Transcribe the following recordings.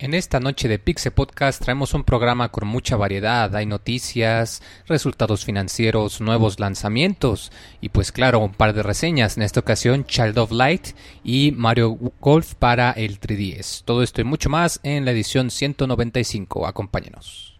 En esta noche de Pixe Podcast traemos un programa con mucha variedad. Hay noticias, resultados financieros, nuevos lanzamientos y pues claro, un par de reseñas. En esta ocasión Child of Light y Mario Golf para el 3DS. Todo esto y mucho más en la edición 195. Acompáñenos.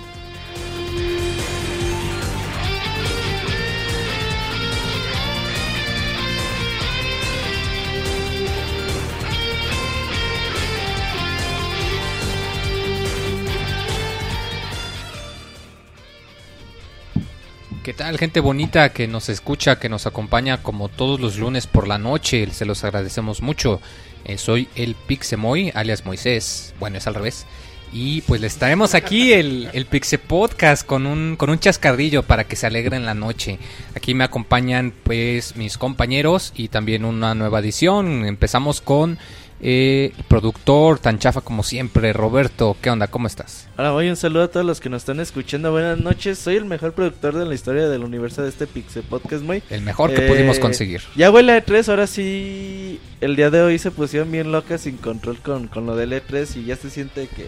¿Qué tal gente bonita que nos escucha, que nos acompaña como todos los lunes por la noche? Se los agradecemos mucho. Eh, soy el Pixemoy, alias Moisés. Bueno, es al revés. Y pues les traemos aquí el, el Podcast con un, con un chascarrillo para que se alegren la noche. Aquí me acompañan pues mis compañeros y también una nueva edición. Empezamos con eh, productor tan chafa como siempre, Roberto. ¿Qué onda? ¿Cómo estás? Hola, voy un saludo a todos los que nos están escuchando. Buenas noches. Soy el mejor productor de la historia del universo de este Pixel Podcast, muy. El mejor que Eh, pudimos conseguir. Ya huele a E3, ahora sí. El día de hoy se pusieron bien locas sin control con, con lo del E3 y ya se siente que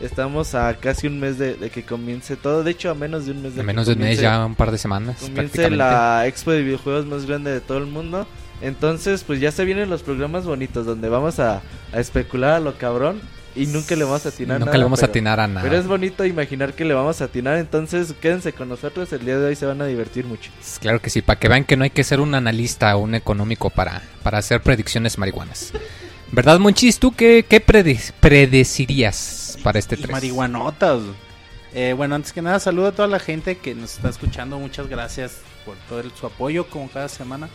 estamos a casi un mes de, de que comience todo. De hecho, a menos de un mes de que menos de un mes, ya un par de semanas. comience la expo de videojuegos más grande de todo el mundo. Entonces, pues ya se vienen los programas bonitos donde vamos a, a especular a lo cabrón y nunca le vamos a atinar Nunca nada, le vamos a atinar a nada. Pero es bonito imaginar que le vamos a atinar, entonces quédense con nosotros, el día de hoy se van a divertir mucho. Claro que sí, para que vean que no hay que ser un analista o un económico para, para hacer predicciones marihuanas. ¿Verdad, Monchis? ¿Tú qué, qué prede- predecirías para este 3? marihuanotas. Eh, bueno, antes que nada, saludo a toda la gente que nos está escuchando. Muchas gracias por todo el- su apoyo, como cada semana.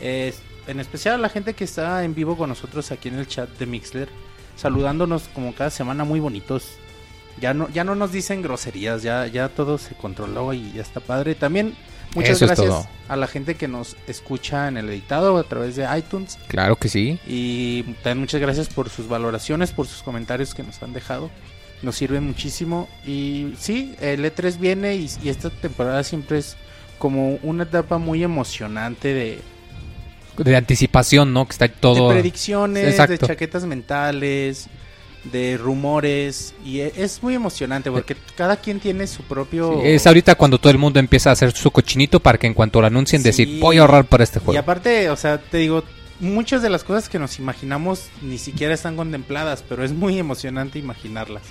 Eh, en especial a la gente que está en vivo con nosotros aquí en el chat de Mixler, saludándonos como cada semana, muy bonitos. Ya no, ya no nos dicen groserías, ya, ya todo se controló y ya está padre. También muchas Eso gracias a la gente que nos escucha en el editado a través de iTunes. Claro que sí. Y también muchas gracias por sus valoraciones, por sus comentarios que nos han dejado. Nos sirven muchísimo. Y sí, el E3 viene y, y esta temporada siempre es como una etapa muy emocionante de, De anticipación, ¿no? Que está de todo... predicciones, Exacto. de chaquetas mentales, de rumores. Y e- es muy emocionante porque cada quien tiene su propio... Sí, Es ahorita cuando todo el mundo empieza a hacer su cochinito para que en cuanto lo anuncien Sí. decir, voy a ahorrar para este Y juego. aparte, o sea, te digo, muchas de las cosas que nos imaginamos ni siquiera están contempladas, pero es muy emocionante imaginarlas.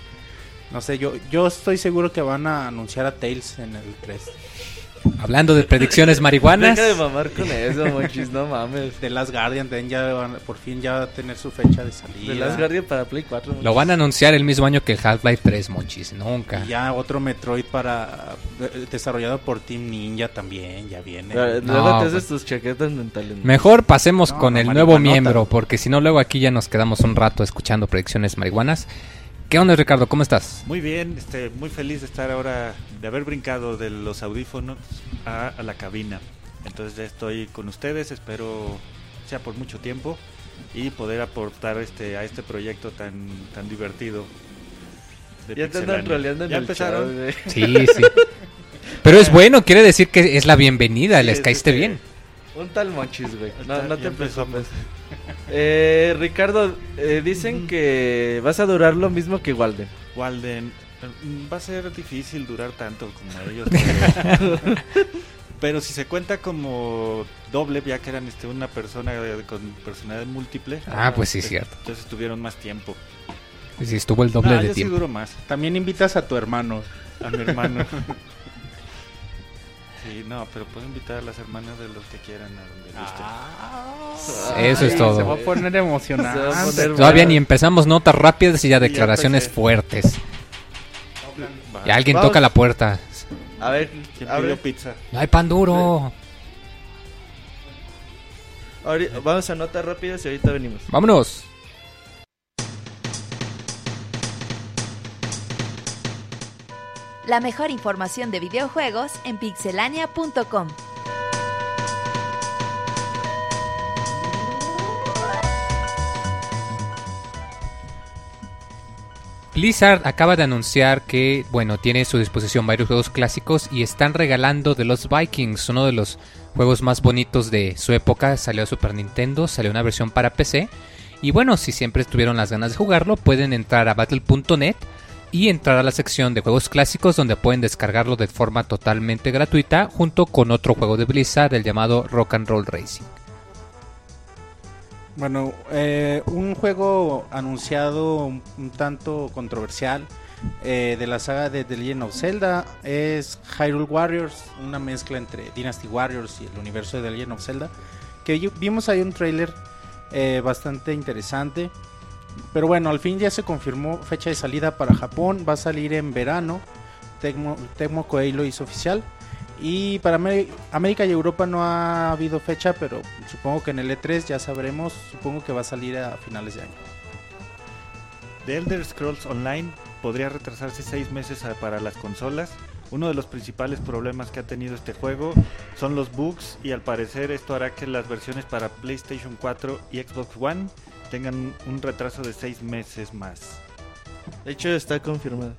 No sé, yo, yo estoy seguro que van a anunciar a Tails en el 3. Hablando de predicciones marihuanas, Deja de mamar con eso, monchis, no mames. The Last Guardian también ya van- por fin ya va a tener su fecha de salida. De Last Guardian para Play 4. monchis. lo van a anunciar el mismo año que Half-Life 3, Monchis. Nunca. Y ya otro Metroid para eh, desarrollado por Team Ninja también, ya viene. Luego No, te haces pues. tus chaquetas mentales. Mejor pasemos No, con no, el nuevo marihuanota. miembro, porque si no luego aquí ya nos quedamos un rato escuchando predicciones marihuanas. ¿Qué onda, Ricardo? ¿Cómo estás? Muy bien, este, muy feliz de estar ahora, de haber brincado de los audífonos a, a la cabina. Entonces ya estoy con ustedes, espero sea por mucho tiempo y poder aportar este a este proyecto tan tan divertido. de Ya te andan troleando en Ya el empezaron. chat, güey. Sí, sí. Pero es bueno, quiere decir que es la bienvenida, les Sí, caíste sí, bien. Un tal monchis, güey. No, no te empezamos. preocupes. Eh, Ricardo, eh, dicen que vas a durar lo mismo que Walden. Walden, mm, va a ser difícil durar tanto como ellos. Pero, pero si se cuenta como doble, ya que eran este una persona eh, con personalidad múltiple. Ah, pues sí, eh, cierto. Entonces tuvieron más tiempo. Sí, estuvo el doble No, de yo sí tiempo. duro más. También invitas a tu hermano. A mi hermano. sí, no, pero puedo invitar a las hermanas de los que quieran a donde gusten. Eso es todo. Se va a poner emocionante. Todavía ni empezamos notas rápidas y ya declaraciones fuertes. Y alguien Vamos. toca la puerta. A ver, ¿Quién abre. pidió pizza? No hay pan duro. Vamos a notas rápidas y ahorita venimos. Vámonos. La mejor información de videojuegos en pixelania.com. Blizzard acaba de anunciar que, bueno, tiene a su disposición varios juegos clásicos y están regalando The Lost Vikings, uno de los juegos más bonitos de su época. Salió a Super Nintendo, salió una versión para PC. Y bueno, si siempre tuvieron las ganas de jugarlo, pueden entrar a battle.net y entrar a la sección de juegos clásicos donde pueden descargarlo de forma totalmente gratuita junto con otro juego de Blizzard, el llamado Rock and Roll Racing. Bueno, eh, un juego anunciado un, tanto controversial eh, de la saga de The Legend of Zelda es Hyrule Warriors, una mezcla entre Dynasty Warriors y el universo de The Legend of Zelda. Que vimos ahí un trailer eh, bastante interesante. Pero bueno, al fin ya se confirmó fecha de salida para Japón. Va a salir en verano. Tecmo, Tecmo Koei lo hizo oficial. Y para Amé- América y Europa no ha habido fecha, pero supongo que en el E3 ya sabremos. Supongo que va a salir a finales de año. The Elder Scrolls Online podría retrasarse seis meses para las consolas. Uno de los principales problemas que ha tenido este juego son los bugs y al parecer esto hará que las versiones para PlayStation 4 y Xbox One tengan un retraso de seis meses más. De hecho, está confirmado.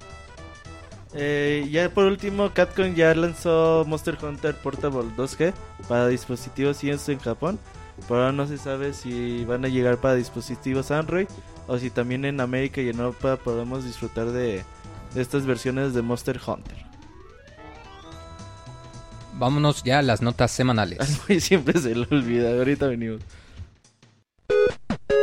Eh, ya por último, Capcom ya lanzó Monster Hunter Portable 2G para dispositivos iOS en Japón. Por ahora no se sabe si van a llegar para dispositivos Android o si también en América y en Europa podemos disfrutar de, de estas versiones de Monster Hunter. Vámonos ya a las notas semanales. Siempre se lo olvida. Ahorita venimos.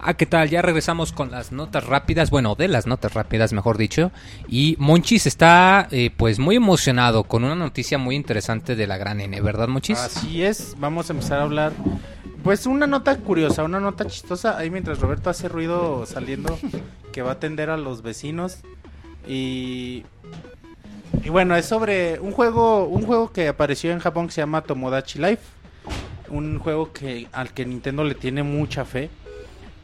Ah, ¿qué tal? Ya regresamos con las notas rápidas, bueno, de las notas rápidas, mejor dicho. Y Monchis está, eh, pues, muy emocionado con una noticia muy interesante de la gran N, ¿verdad, Monchis? Así es, vamos a empezar a hablar. Pues una nota curiosa, una nota chistosa. Ahí mientras Roberto hace ruido saliendo, que va a atender a los vecinos. Y. Y bueno, es sobre un juego, un juego que apareció en Japón que se llama Tomodachi Life. Un juego que al que Nintendo le tiene mucha fe.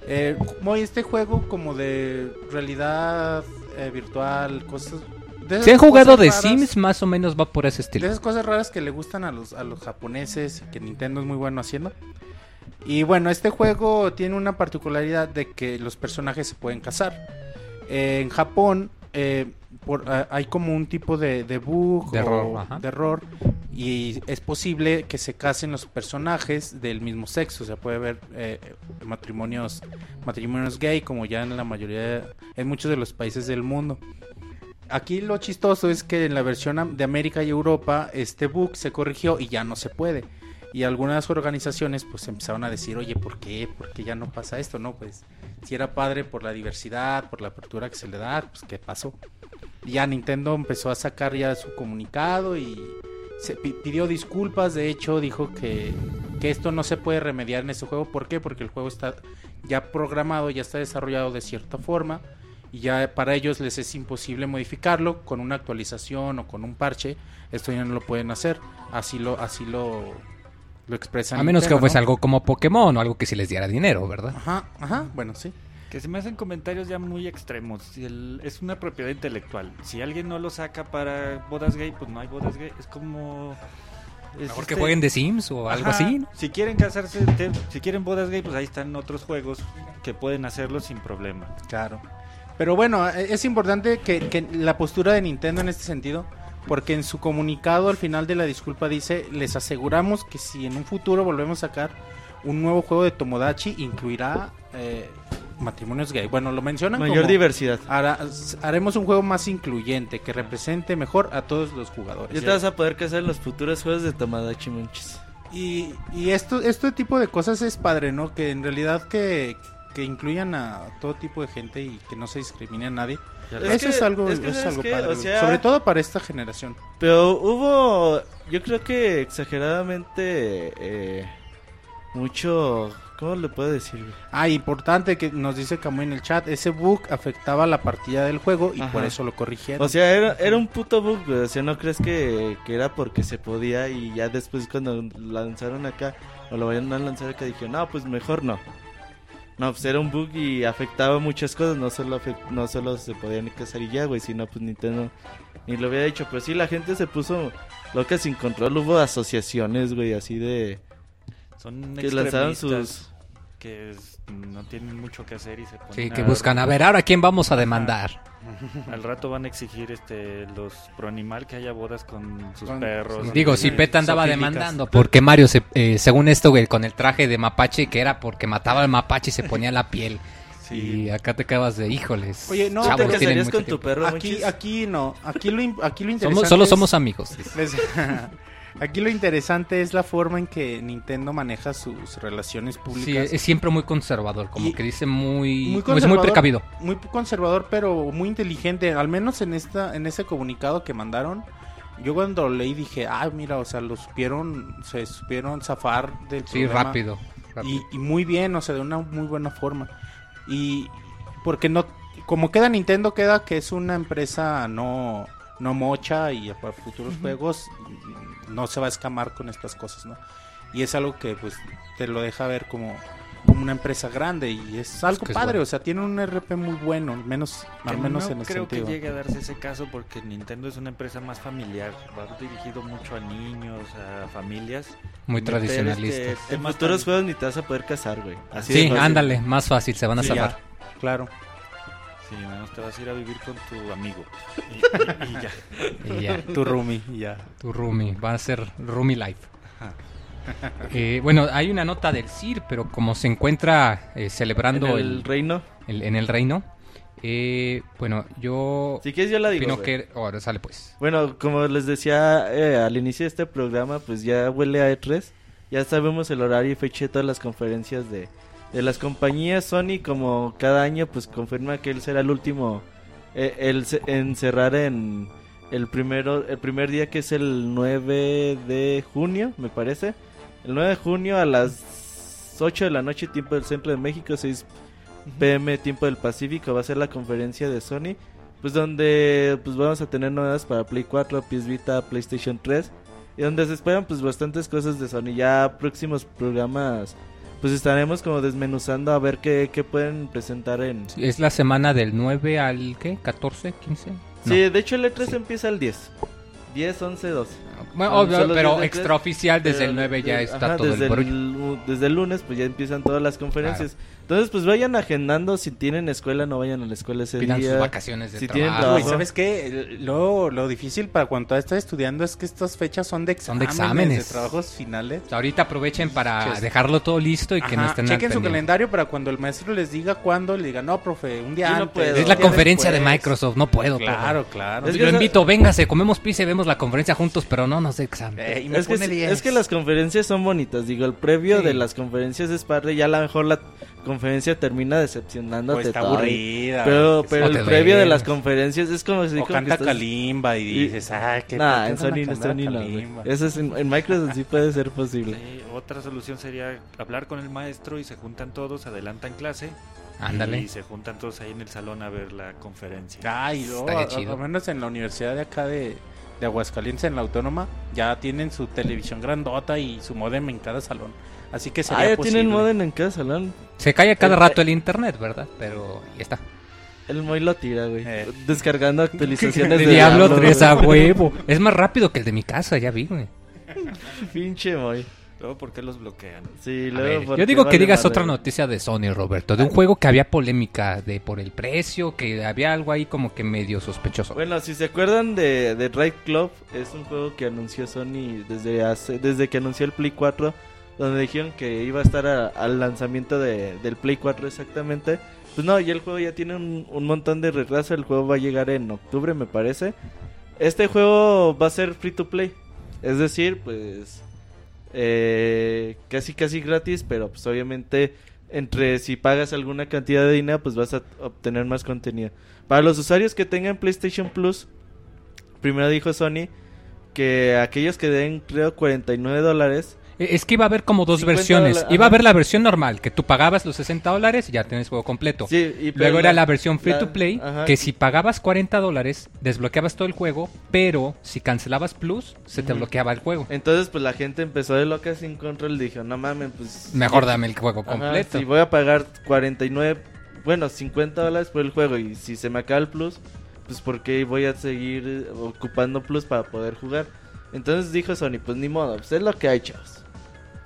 Eh, como este juego como de realidad eh, virtual, cosas. de Si han jugado de raras. Sims, más o menos va por ese De estilo. esas cosas raras que le gustan a los, a los japoneses y que Nintendo es muy bueno haciendo. Y bueno, este juego tiene una particularidad de que los personajes se pueden casar. Eh, en Japón eh, por- ah, hay como un tipo de, de bug De o error, de error y es posible que se casen los personajes del mismo sexo. O sea, puede haber eh, matrimonios, matrimonios gay como ya en la mayoría, en muchos de los países del mundo. Aquí lo chistoso es que en la versión de América y Europa este bug se corrigió y ya no se puede. Y algunas organizaciones pues empezaron a decir, oye, ¿por qué? ¿Por qué ya no pasa esto? No, pues si era padre por la diversidad, por la apertura que se le da, pues ¿qué pasó? Ya Nintendo empezó a sacar ya su comunicado y se pi- pidió disculpas, de hecho dijo que, que esto no se puede remediar en este juego. ¿Por qué? Porque el juego está ya programado, ya está desarrollado de cierta forma y ya para ellos les es imposible modificarlo con una actualización o con un parche. Esto ya no lo pueden hacer. Así lo, así lo, lo expresan. A menos que fuese ¿no? algo como Pokémon o algo que sí les diera dinero, ¿verdad? Ajá, ajá, bueno, sí. Que se me hacen comentarios ya muy extremos. Si el- es una propiedad intelectual. Si alguien no lo saca para bodas gay, pues no hay bodas gay. Es como... es Mejor que este- jueguen de Sims o algo Ajá, así. ¿no? Si quieren casarse, te- si quieren bodas gay, pues ahí están otros juegos que pueden hacerlo sin problema. Claro. Pero bueno, eh, es importante que, que la postura de Nintendo en este sentido, porque en su comunicado al final de la disculpa dice, les aseguramos que si en un futuro volvemos a sacar un nuevo juego de Tomodachi, incluirá eh, matrimonios gay. Bueno, lo mencionan Mayor como, diversidad. hará- haremos un juego más incluyente, que represente mejor a todos los jugadores. Ya te vas a poder casar en los futuros juegos de Tamadachi Monchis. Y, y esto, este tipo de cosas es padre, ¿no? Que en realidad que, que incluyan a todo tipo de gente y que no se discrimine a nadie. Es Eso que- es algo, es que, es ¿sabes algo padre. O sea- Sobre todo para esta generación. Pero hubo, yo creo que exageradamente, eh, mucho, ¿Cómo le puedo decir, güey? Ah, importante que nos dice Camuy en el chat, ese bug afectaba la partida del juego y Ajá. por eso lo corrigieron. O sea, era, era un puto bug, güey. O sea, no crees que, que era porque se podía y ya después cuando lanzaron acá o lo vayan a lanzar acá dijeron, no, pues mejor no. No, pues era un bug y afectaba muchas cosas, no solo afec- no solo se podían casar y ya, güey, sino pues Nintendo ni lo había dicho. Pues sí, la gente se puso loca sin control, hubo asociaciones, güey, así de... Son Que lanzaron sus- que es- no tienen mucho que hacer y se ponen Sí, que a- buscan, a ver, ahora quién vamos a demandar. Al rato van a exigir este los pro animal que haya bodas con sus Con- perros. Digo, si Peta andaba zoofílicas. demandando porque Mario, se, eh, según esto, güey, con el traje de mapache, que era porque mataba al mapache y se ponía la piel. Sí. Y acá te acabas de, híjoles. Oye, no, chavos, ¿Te casarías con tu tiempo. perro, Aquí, aquí no, aquí lo, aquí lo interesante Somos, solo es- somos amigos. aquí lo interesante es la forma en que Nintendo maneja sus relaciones Sí, públicas. es siempre muy conservador, como Y- que dice muy, muy conservador. muy precavido. muy conservador, pero muy inteligente. Al menos en esta, en ese comunicado que mandaron, yo cuando leí dije, ah, mira, o sea, lo supieron, se supieron zafar del Sí, problema. rápido. rápido. Y, y muy bien, o sea, de una muy buena forma. Y porque no, como queda Nintendo, queda que es una empresa no, no mocha y para futuros juegos no se va a escamar con estas cosas, ¿no? Y es algo que pues te lo deja ver como, como una empresa grande y es algo que es padre, bueno. o sea, tiene un RP muy bueno, al menos, al menos no en ese creo sentido. que llegue a darse ese caso porque Nintendo es una empresa más familiar, va dirigido mucho a niños, a familias. muy Meter, tradicionalista. este, En futuros juegos ni te vas a poder casar, güey. Así Sí, ándale, más fácil, se van a Sí, zafar. ya, claro. Sí, nada más te vas a ir a vivir con tu amigo. Y, y- y ya. Y ya, Tu roomie, y ya. tu roomie, va a ser roomie life. Eh, bueno, hay una nota del CIR, pero como se encuentra eh, En celebrando el el- reino. el- en el reino, eh, bueno, yo Si quieres yo la digo, que... Ahora sale pues. Bueno, como les decía eh, al inicio de este programa, pues ya huele a E3. Ya sabemos el horario y fecha de todas las conferencias de, de las compañías. Sony, como cada año, pues confirma que él será el último eh, el ce- en cerrar en el primero el primer día que es el 9 de junio, me parece. El 9 de junio a las 8 de la noche, tiempo del centro de México, 6 pm, tiempo del Pacífico, va a ser la conferencia de Sony. Pues donde pues vamos a tener novedades para Play 4, PS Vita, PlayStation 3 y donde se esperan pues bastantes cosas de Sony. Ya próximos programas pues estaremos como desmenuzando a ver qué, qué pueden presentar en... Sí, Es la semana del 9 al ¿qué? 14, 15. No. de hecho el E3 Sí. empieza el 10. 10, 11, 12. Bueno, obvio, pero extraoficial desde Pero el 9 ya está ajá, todo desde el el, desde el lunes pues ya empiezan todas las conferencias. Entonces pues vayan agendando, si tienen escuela no vayan a la escuela ese Pidan día. sus vacaciones de si tienen trabajo. trabajo. Uy, ¿sabes qué? Lo, lo difícil para cuando todavía estás estudiando es que estas fechas son de Son de exámenes, exámenes. de trabajos finales. O sea, ahorita aprovechen para dejarlo todo listo y que no estén chequen su calendario para cuando el maestro les diga cuándo, le diga, no, profe, un día Yo no antes. puedo. Es la conferencia de después". Microsoft, no puedo. Claro, profe. claro. Es Yo que lo esa- invito, véngase, comemos pizza y vemos la conferencia juntos, pero no nos dé examen. Eh, y me Es que, pone sí- 10. es que las conferencias son bonitas, digo, el previo Sí. de las conferencias es padre, ya a lo mejor la conferencia termina decepcionándote. Pues está todo. aburrida. Pero, el previo de las conferencias es como si o como que canta estás- Kalimba y dices, ay, qué Nah, en Sony, no? Eso es en, en Microsoft sí puede ser posible. Sí, otra solución sería hablar con el maestro y se juntan todos, adelantan clase Ándale. y se juntan todos ahí en el salón a ver la conferencia. Ay, no, al menos en la universidad de acá de, de Aguascalientes, en la Autónoma, ya tienen su televisión grandota y su modem en cada salón. Así que sería Ah, ya posible. tienen modem en cada salón. Se cae a cada Eh, rato el internet, ¿verdad? Pero ya está. El Moy lo tira, güey. Eh. Descargando actualizaciones De de Diablo güey. 3 a huevo. Es más rápido que el de mi casa, ya vi, güey. Pinche Moy. Luego, ¿por qué los bloquean? Sí, luego ver, ¿por yo digo que vale digas madre? otra noticia de Sony, Roberto. De un juego que había polémica de por el precio, que había algo ahí como que medio sospechoso. Bueno, si se acuerdan de, de Drive Club, es un juego que anunció Sony desde hace, desde que anunció el Play 4, donde dijeron que iba a estar al lanzamiento de, del Play 4 exactamente. Pues no, y el juego ya tiene un, un montón de retraso, el juego va a llegar en octubre me parece. Este juego va a ser free to play, es decir, pues eh, casi casi gratis, pero pues obviamente entre si pagas alguna cantidad de dinero, pues vas a obtener más contenido. Para los usuarios que tengan PlayStation Plus, primero dijo Sony que aquellos que den creo 49 dólares Es que iba a haber como dos 50 versiones. dólares, Iba a ajá. haber la versión normal, que tú pagabas los 60 dólares y ya tienes juego completo. Sí, y Luego era la versión free la- to play, ajá. que si pagabas 40 dólares, desbloqueabas todo el juego, pero si cancelabas Plus, se te bloqueaba el juego. Entonces, pues la gente empezó de loca sin control. Dijo, no mames, pues. Mejor dame el juego ajá, completo. Si voy a pagar 49, bueno, 50 dólares por el juego y si se me acaba el plus, pues porque voy a seguir eh, ocupando plus para poder jugar. Entonces dijo Sony, pues ni modo, pues es lo que hay, chavos.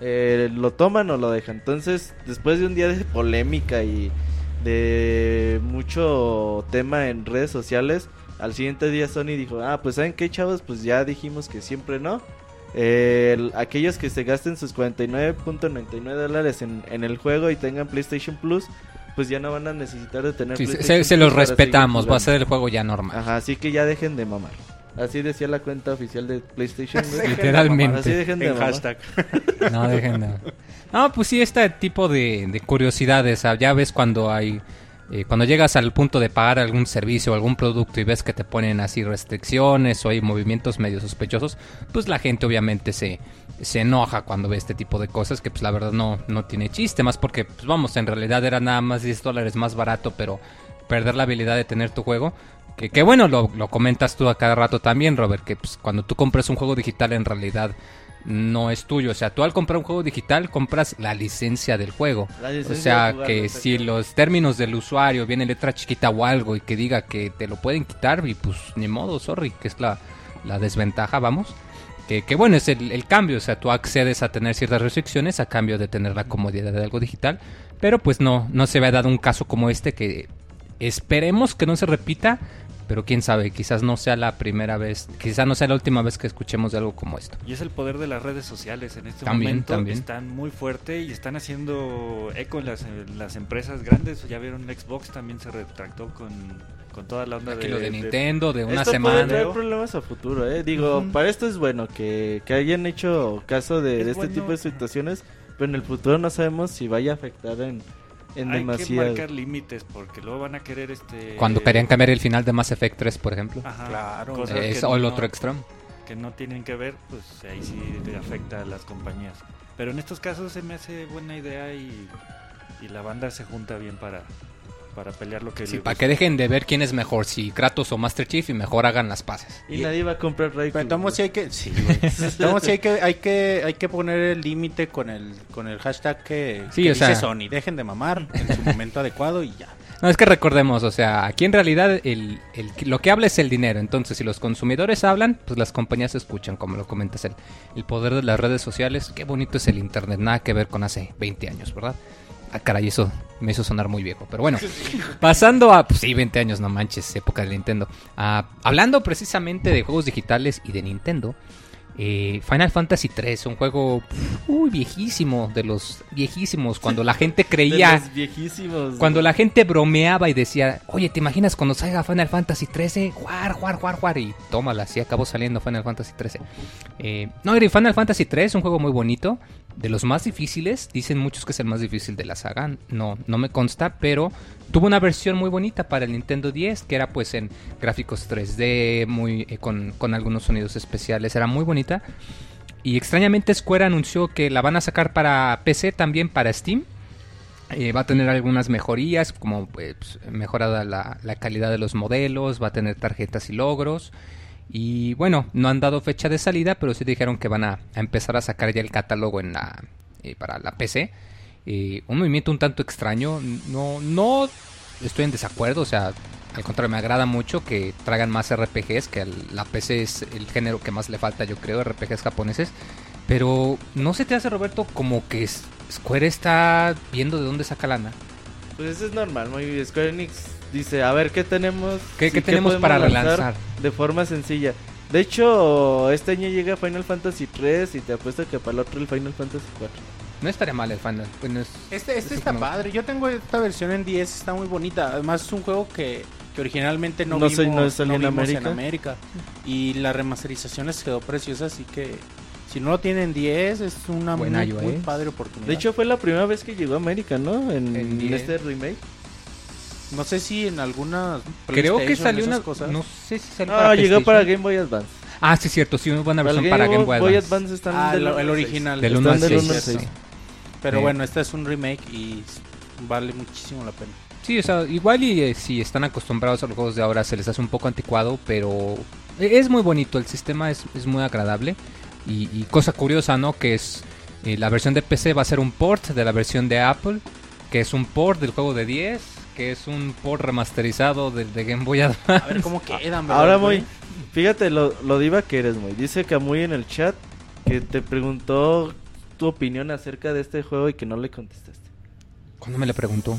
Eh, lo toman o lo dejan. Entonces, después de un día de polémica y de mucho tema en redes sociales, al siguiente día Sony dijo, ah, pues saben qué, chavos, pues ya dijimos que siempre no. Eh, el- aquellos que se gasten sus 49.99 dólares en, en el juego y tengan PlayStation Plus, pues ya no van a necesitar de tener Sí, se, PlayStation se- los respetamos, va a ser el juego ya normal. Ajá, así que ya dejen de mamar. Así decía la cuenta oficial de PlayStation. güey. Literalmente. Así dejen de En mamar. hashtag. No, dejen de- No, pues sí, este tipo de, de curiosidades. ah, Ya ves cuando hay. eh, cuando llegas al punto de pagar algún servicio o algún producto y ves que te ponen así restricciones o hay movimientos medio sospechosos, pues la gente obviamente se, se enoja cuando ve este tipo de cosas que pues la verdad no, no tiene chiste, más porque pues vamos, en realidad era nada más 10 dólares más barato, pero perder la habilidad de tener tu juego. Que, que bueno, lo, lo comentas tú a cada rato también, Robert, que pues, cuando tú compras un juego digital en realidad no es tuyo. O sea, tú al comprar un juego digital compras la licencia del juego. O sea, que si los términos del usuario viene letra chiquita o algo y que diga que te lo pueden quitar y pues ni modo, sorry, que es la, la desventaja, vamos. Que, que bueno, es el, el cambio, o sea, tú accedes a tener ciertas restricciones a cambio de tener la comodidad de algo digital, pero pues no, no se había dado un caso como este que esperemos que no se repita, pero quién sabe, quizás no sea la primera vez, quizás no sea la última vez que escuchemos de algo como esto. Y es el poder de las redes sociales. En este También, momento también. están muy fuerte y están haciendo eco en las, en las empresas grandes. Ya vieron Xbox también se retractó con, con toda la onda Aquí de, lo de de- Nintendo, de una esto puede semana. traer problemas a futuro, eh. Digo, para esto es bueno que, que hayan hecho caso de, Es de este bueno. tipo de situaciones, pero en el futuro no sabemos si vaya a afectar en, en Hay que demasiado. marcar límites porque luego van a querer este Cuando querían cambiar el final de Mass Effect 3, por ejemplo. Ajá, Claro. cosas Eh, es que o el no- otro extremo. que no tienen que ver, pues ahí sí le afecta a las compañías. Pero en estos casos se me hace buena idea y, y la banda se junta bien para, para pelear lo que Sí, para gusta. que dejen de ver quién es mejor, si Kratos o Master Chief, y mejor hagan las paces. Y nadie va a comprar Ray. Pero entonces sí hay que, sí, güey. Entonces sí hay que, hay que, hay que poner el límite con el, con el hashtag que, Sí, que o sea- dice Sony. Dejen de mamar en su momento adecuado y ya. No, es que recordemos, o sea, aquí en realidad el, el- lo que habla es el dinero. Entonces, si los consumidores hablan, pues las compañías escuchan, como lo comentas. El, el poder de las redes sociales, qué bonito es el Internet, nada que ver con hace 20 años, ¿verdad? Ah, caray, eso me hizo sonar muy viejo. Pero bueno, pasando a. Pues sí, 20 años, no manches, época de Nintendo. Ah, hablando precisamente de juegos digitales y de Nintendo. Eh, Final Fantasy 3, un juego uy, viejísimo, de los viejísimos, cuando la gente De creía, los viejísimos. cuando la gente bromeaba y decía, oye, ¿te imaginas cuando salga Final Fantasy 13? Jugar, jugar, jugar, jugar. Y tómala, así acabó saliendo Final Fantasy 13. Eh, no, Final Fantasy 3 es un juego muy bonito, de los más difíciles. Dicen muchos que es el más difícil de la saga. No, no me consta, pero tuvo una versión muy bonita para el Nintendo 10, que era pues en gráficos 3D, muy, eh, con, con algunos sonidos especiales. Era muy bonita. Y extrañamente Square anunció que la van a sacar para PC, también para Steam. Eh, va a tener algunas mejorías, como pues, mejorada la, la calidad de los modelos, va a tener tarjetas y logros. Y bueno, no han dado fecha de salida, pero sí dijeron que van a, a empezar a sacar ya el catálogo en la, eh, para la PC. Eh, un movimiento un tanto extraño, no, no estoy en desacuerdo, o sea, al contrario, me agrada mucho que traigan más RPGs, que la PC es el género que más le falta, yo creo, RPGs japoneses. Pero no se te hace, Roberto, como que Square está viendo de dónde saca lana. Pues eso es normal, muy Square Enix dice, a ver, ¿qué tenemos? ¿Qué- qué tenemos para lanzar relanzar? De forma sencilla. De hecho, este año llega Final Fantasy 3 y te apuesto que para el otro el Final Fantasy 4. No estaría mal el Final. Bueno, es- Este, este es está como- padre. Yo tengo esta versión en 10, está muy bonita. Además es un juego que, que originalmente no, No vimos, soy- no salió en América. América. Y la remasterización les quedó preciosa, así que si no lo tienen 10 es una muy, padre oportunidad. De hecho, fue la primera vez que llegó a América, ¿no? En, En 10. este remake. no sé si en algunas creo que salió una. cosas. No sé si salió No, llegó para. Game Boy Advance. Ah, sí, cierto, sí, una buena Para versión para Game Boy Boy Advance. Advance están Ah, del el al original. Del Están 1 al del 6. Pero Sí. bueno, este es un remake y vale muchísimo la pena. Sí, o sea, igual y eh, si están acostumbrados a los juegos de ahora se les hace un poco anticuado, pero e- es muy bonito, el sistema es, es muy agradable. Y, y cosa curiosa, ¿no? Que es eh, la versión de PC va a ser un port de la versión de Apple, que es un port del juego de 10, que es un port remasterizado del de Game Boy Advance. A ver cómo quedan, ¿verdad, Ahora muy, fíjate lo, lo diva que eres, muy. Dice Camuy en el chat que te preguntó tu opinión acerca de este juego y que no le contestaste. ¿Cuándo me le preguntó?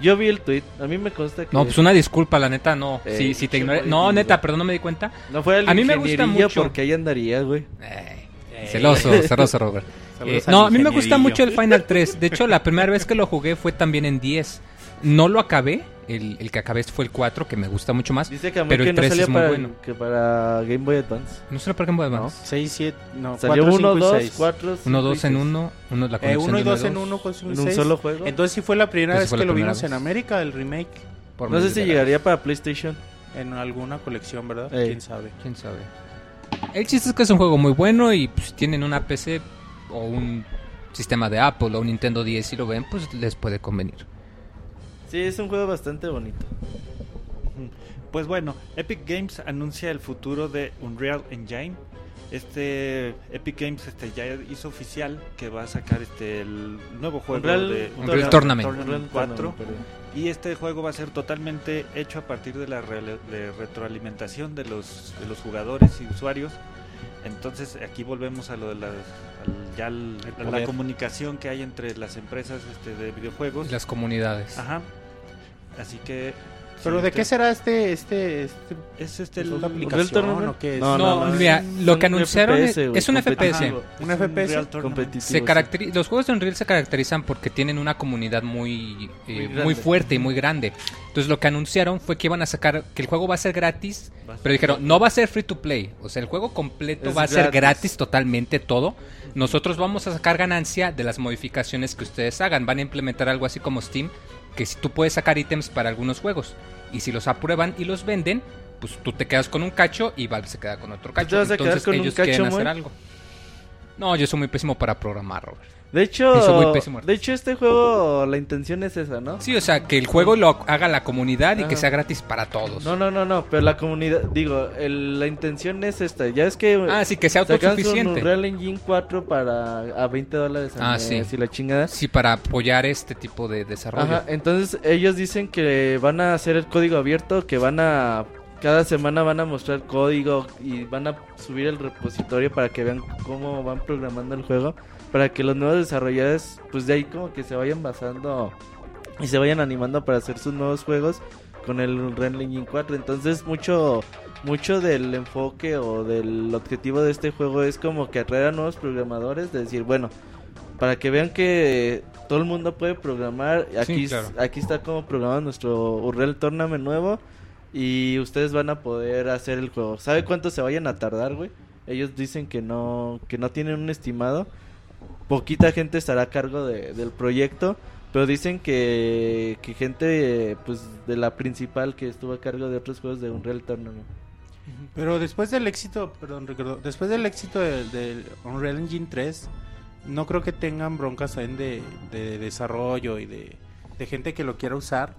Yo vi el tweet, a mí me consta que No, pues una disculpa, la neta, no. Eh, si, si te ignoré. No, neta, perdón, no me di cuenta. no fue el a mí me gusta mucho. porque ahí andaría, güey. Eh, Eh, celoso, celoso, Robert. Eh, no, a mí me gusta mucho el Final 3. De hecho, la primera vez que lo jugué fue también en 10. No lo acabé. El, el que acabé fue el 4, que me gusta mucho más. Dice Camuy Pero el que no 3 salía es muy para, bueno. que para Game Boy Advance. No sé por qué me Advance. 6, 7, no, Salió 4, 1, 5 y 2, 6. 4, 1, 2 en 1. Uno la Eh, conexión 1 y de 2 uno en dos. 1, con 5 y en un 6. solo juego. Entonces sí fue la primera Esa vez que lo vimos en vez. América, el remake. Por no sé si llegaría para PlayStation. En alguna colección, ¿verdad? Ey. ¿Quién sabe? Quién sabe. El chiste es que es un juego muy bueno y pues, tienen una PC o un sistema de Apple o un Nintendo 10 si lo ven, pues les puede convenir. Sí, es un juego bastante bonito. Pues bueno, Epic Games anuncia el futuro de Unreal Engine. Este Epic Games este ya hizo oficial que va a sacar este el nuevo juego Unreal- de Unreal Tournament. 4 Tournament, perdón. y este juego va a ser totalmente hecho a partir de la rele- de retroalimentación de los de los jugadores y usuarios. Entonces aquí volvemos a lo de las, al- ya al- a la comunicación que hay entre las empresas este, de videojuegos. Y las comunidades. Ajá. Así que ¿Pero de qué será este, este, este es este ¿Es el aplicación o qué es? No, No, no, mira, es lo que anunciaron es- FPS, güey, es un FPS. ¿Un FPS? Competitivo. Se sí. caracteri- los juegos de Unreal se caracterizan porque tienen una comunidad muy, eh, Muy fuerte y muy grande. Entonces lo que anunciaron fue que iban a sacar, que el juego va a ser gratis, Va a ser pero dijeron, gratis. no va a ser free to play. O sea, el juego completo Es va a ser gratis totalmente todo. Nosotros vamos a sacar ganancia de las modificaciones que ustedes hagan. Van a implementar algo así como Steam, que si tú puedes sacar ítems para algunos juegos. Y si los aprueban y los venden, pues tú te quedas con un cacho y Valve se queda con otro cacho. Entonces ellos quieren hacer algo. No, yo soy muy pésimo para programar, Robert. De hecho, muy pésimo de hecho este juego la intención es esa, ¿no? Sí, o sea, que el juego lo haga la comunidad y que sea gratis para todos. No, no, no, no, pero la comunidad, digo, el- la intención es esta. Ya es que Ah, sí, que sea autosuficiente. Unreal Engine 4 para a 20 dólares Ah, mes sí. y la chingada. Sí, para apoyar este tipo de desarrollo. Ajá, entonces ellos dicen que van a hacer el código abierto, que van a cada semana van a mostrar código y van a subir el repositorio para que vean cómo van programando el juego, para que los nuevos desarrolladores pues de ahí como que se vayan basando y se vayan animando para hacer sus nuevos juegos con el Unreal Engine 4. Entonces mucho mucho del enfoque o del objetivo de este juego es como que atraer a nuevos programadores, de decir, bueno, para que vean que todo el mundo puede programar. Aquí, claro. aquí está como programado nuestro Unreal Tournament nuevo. Y ustedes van a poder hacer el juego. ¿Sabe cuánto se vayan a tardar, güey? Ellos dicen que no, que no tienen un estimado. Poquita gente estará a cargo de- del proyecto. Pero dicen que, que gente pues de la principal que estuvo a cargo de otros juegos de Unreal Tournament. Pero después del éxito, perdón, Ricardo, después del éxito del, del Unreal Engine 3, no creo que tengan broncas en de, de desarrollo y de, de gente que lo quiera usar.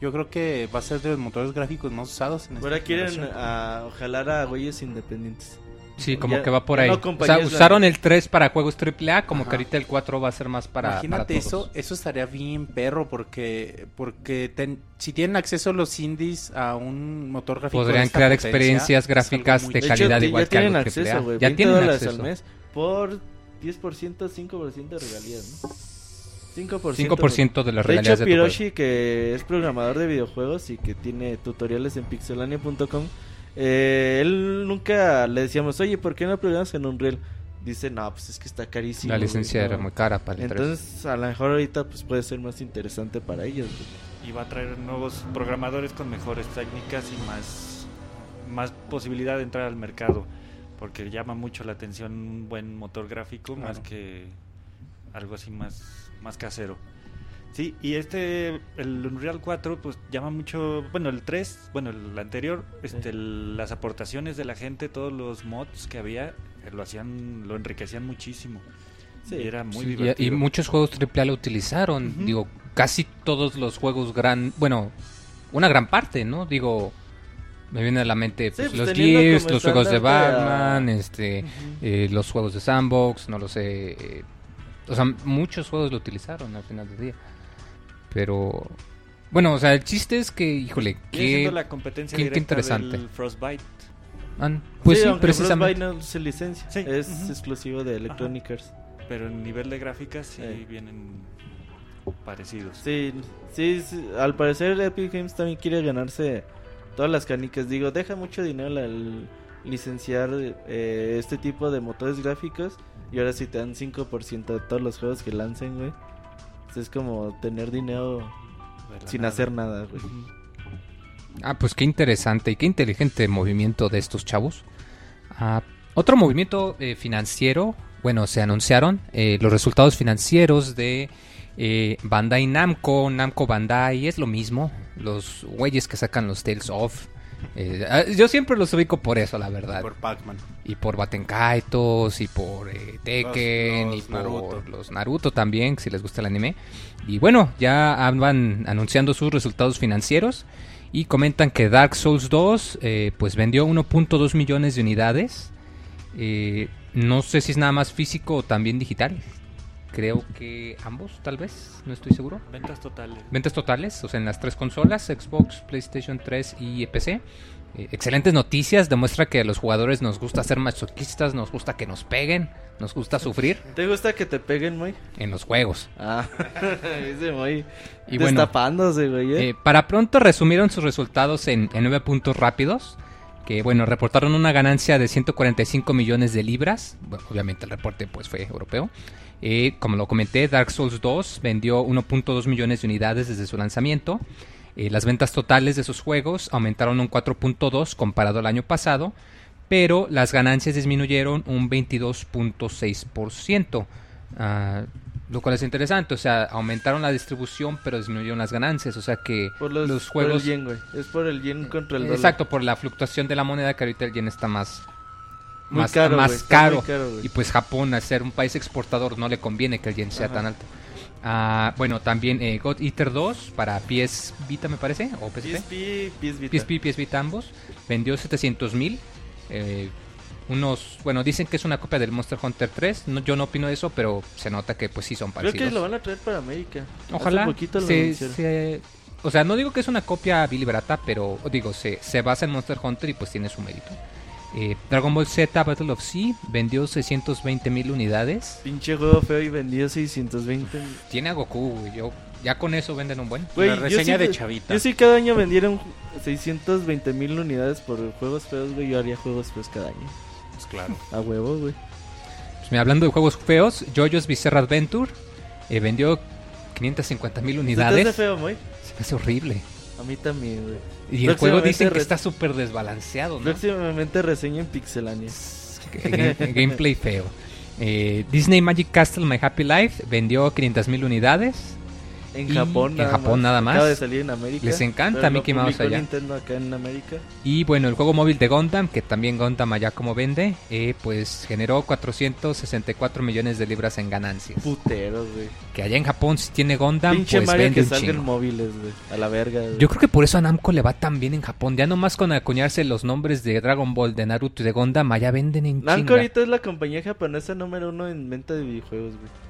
Yo creo que va a ser de los motores gráficos más usados en esta Ahora quieren a, ojalar a güeyes independientes. Sí, como Ya- que va por ahí. no o sea, usaron el 3 para juegos AAA, como Ajá. que ahorita el 4 va a ser más para, Imagínate para todos. eso, eso estaría bien perro porque porque ten- si tienen acceso los indies a un motor gráfico de Podrían esta crear experiencias gráficas de De calidad hecho, igual ya que algo tienen AAA. acceso, güey. Ya 20 tienen dólares acceso. al mes por 10%, 5% de regalías, ¿no? 5%. 5% de las De regalías hecho, de tu juego. Piroshi, que es programador de videojuegos y que tiene tutoriales en pixelania.com, eh, él nunca le decíamos, oye, ¿por qué no programas en Unreal? Dice, no, pues es que está carísimo. La güey, licencia no". era muy cara para el 3. Entonces, a lo mejor ahorita pues puede ser más interesante para ellos. güey. y va a traer nuevos programadores con mejores técnicas y más, más posibilidad de entrar al mercado. Porque llama mucho la atención un buen motor gráfico más que algo así más, más casero. Sí, y este, el Unreal 4, pues llama mucho, bueno, el 3, bueno, el anterior, este, el- las aportaciones de la gente, todos los mods que había, eh, lo hacían, lo enriquecían muchísimo. Sí. Y era muy Sí, divertido. y, muchos juegos AAA lo utilizaron. Digo, casi todos los juegos gran... Bueno, una gran parte, ¿no? Digo, me viene a la mente Sí, pues, pues, los GIFs, los juegos de a- Batman, este, eh, los juegos de Sandbox, no lo sé. eh, o sea, muchos juegos lo utilizaron al final del día. Pero... Bueno, o sea, el chiste es que, híjole, que... siendo la competencia qué- interesante. del Frostbite. Pues sí, aunque precisamente. Frostbite no se licencia. Sí. Es exclusivo de Electronic Arts. Pero en nivel de gráficas sí vienen parecidos. Sí, sí, sí, al parecer Epic Games también quiere ganarse todas las canicas. Digo, deja mucho dinero al licenciar eh, este tipo de motores gráficos y ahora sí te dan 5% de todos los juegos que lancen, güey. Es como tener dinero sin nada. hacer nada, güey. Ah, pues qué interesante y qué inteligente movimiento de estos chavos. Ah, otro movimiento eh, financiero, bueno, se anunciaron eh, los resultados financieros de eh, Bandai Namco, Namco Bandai, es lo mismo, los güeyes que sacan los Tales of. Eh, ah, yo siempre los ubico por eso, la verdad. Por Pac-Man. Y por Batenkaitos, y por eh, Tekken, Los- y por Naruto. los Naruto también, si les gusta el anime. Y bueno, ya van anunciando sus resultados financieros y comentan que Dark Souls 2 eh, pues vendió 1.2 millones de unidades. Eh, no sé si es nada más físico o también digital. Creo que ambos, tal vez, no estoy seguro. Ventas totales. Ventas totales, o sea, en las tres consolas, Xbox, PlayStation 3 y PC. Eh, excelentes noticias, demuestra que a los jugadores nos gusta ser masoquistas, nos gusta que nos peguen, nos gusta sufrir ¿Te gusta que te peguen, muy? en los juegos. Ah, ese muy Y bueno, destapándose, güey. ¿eh? eh, para pronto resumieron sus resultados en, en nueve puntos rápidos. Que bueno, reportaron una ganancia de 145 millones de libras. Obviamente el reporte pues fue europeo. Eh, como lo comenté, Dark Souls 2 vendió 1.2 millones de unidades desde su lanzamiento. Eh, las ventas totales de sus juegos aumentaron un 4.2 comparado al año pasado, pero las ganancias disminuyeron un 22.6%. Ah, lo cual es interesante, o sea, aumentaron la distribución pero disminuyeron las ganancias, o sea que por los, los por el juegos... yen, güey. Es por el yen contra el dólar. Exacto, por la fluctuación de la moneda que ahorita el yen está más, Muy más, caro, más caro. y pues Japón, al ser un país exportador, no le conviene que el yen sea Ajá. tan alto. Ah, bueno, también eh, God Eater 2 para PS Vita, me parece, o PSP. PSP, PS Vita. PSP PS Vita ambos. Vendió 700 mil. Unos, bueno, dicen que es una copia del Monster Hunter 3. No, yo no opino eso, pero se nota que pues sí son Creo parecidos. que lo van a traer para América. Ojalá. Hace poquito lo se- se- o sea, no digo que es una copia Billy Barata, pero digo, se, se basa en Monster Hunter y pues tiene su mérito. Eh, Dragon Ball Z Battle of Sea vendió 620 mil unidades. Pinche juego feo y vendió 620. Tiene a Goku, güey, yo ya con eso venden un buen. Güey, La reseña sí- de Chavita. Yo sí cada año vendieron 620 mil unidades por juegos feos, güey. Yo haría juegos feos cada año. Pues claro. A huevo, güey. Pues, mira, hablando de juegos feos, JoJo's Bizarre Adventure eh, vendió 550 mil ¿Se te hace unidades. feo, muy? Se me hace horrible. A mí también, güey. Y el juego dicen que está súper desbalanceado, ¿no? Próximamente reseña en Pixelania. Game- gameplay feo. Eh, Disney Magic Castle My Happy Life vendió 500 mil unidades. En Y Japón, en nada Japón más. nada más. Acaba de salir en América. Les encanta Mickey Mouse allá. Nintendo acá en América. Y bueno, el juego móvil de Gundam, que también Gundam allá como vende, eh, pues generó 464 millones de libras en ganancias. Puteros, güey. Que allá en Japón si tiene Gundam, Pinche pues Mario vende que un salgan chingo. móviles, güey. A la verga, güey. Yo creo que por eso a Namco le va tan bien en Japón. Ya nomás con acuñarse los nombres de Dragon Ball, de Naruto y de Gundam, allá venden en Namco chinga. ahorita es la compañía japonesa número uno en venta de videojuegos, güey.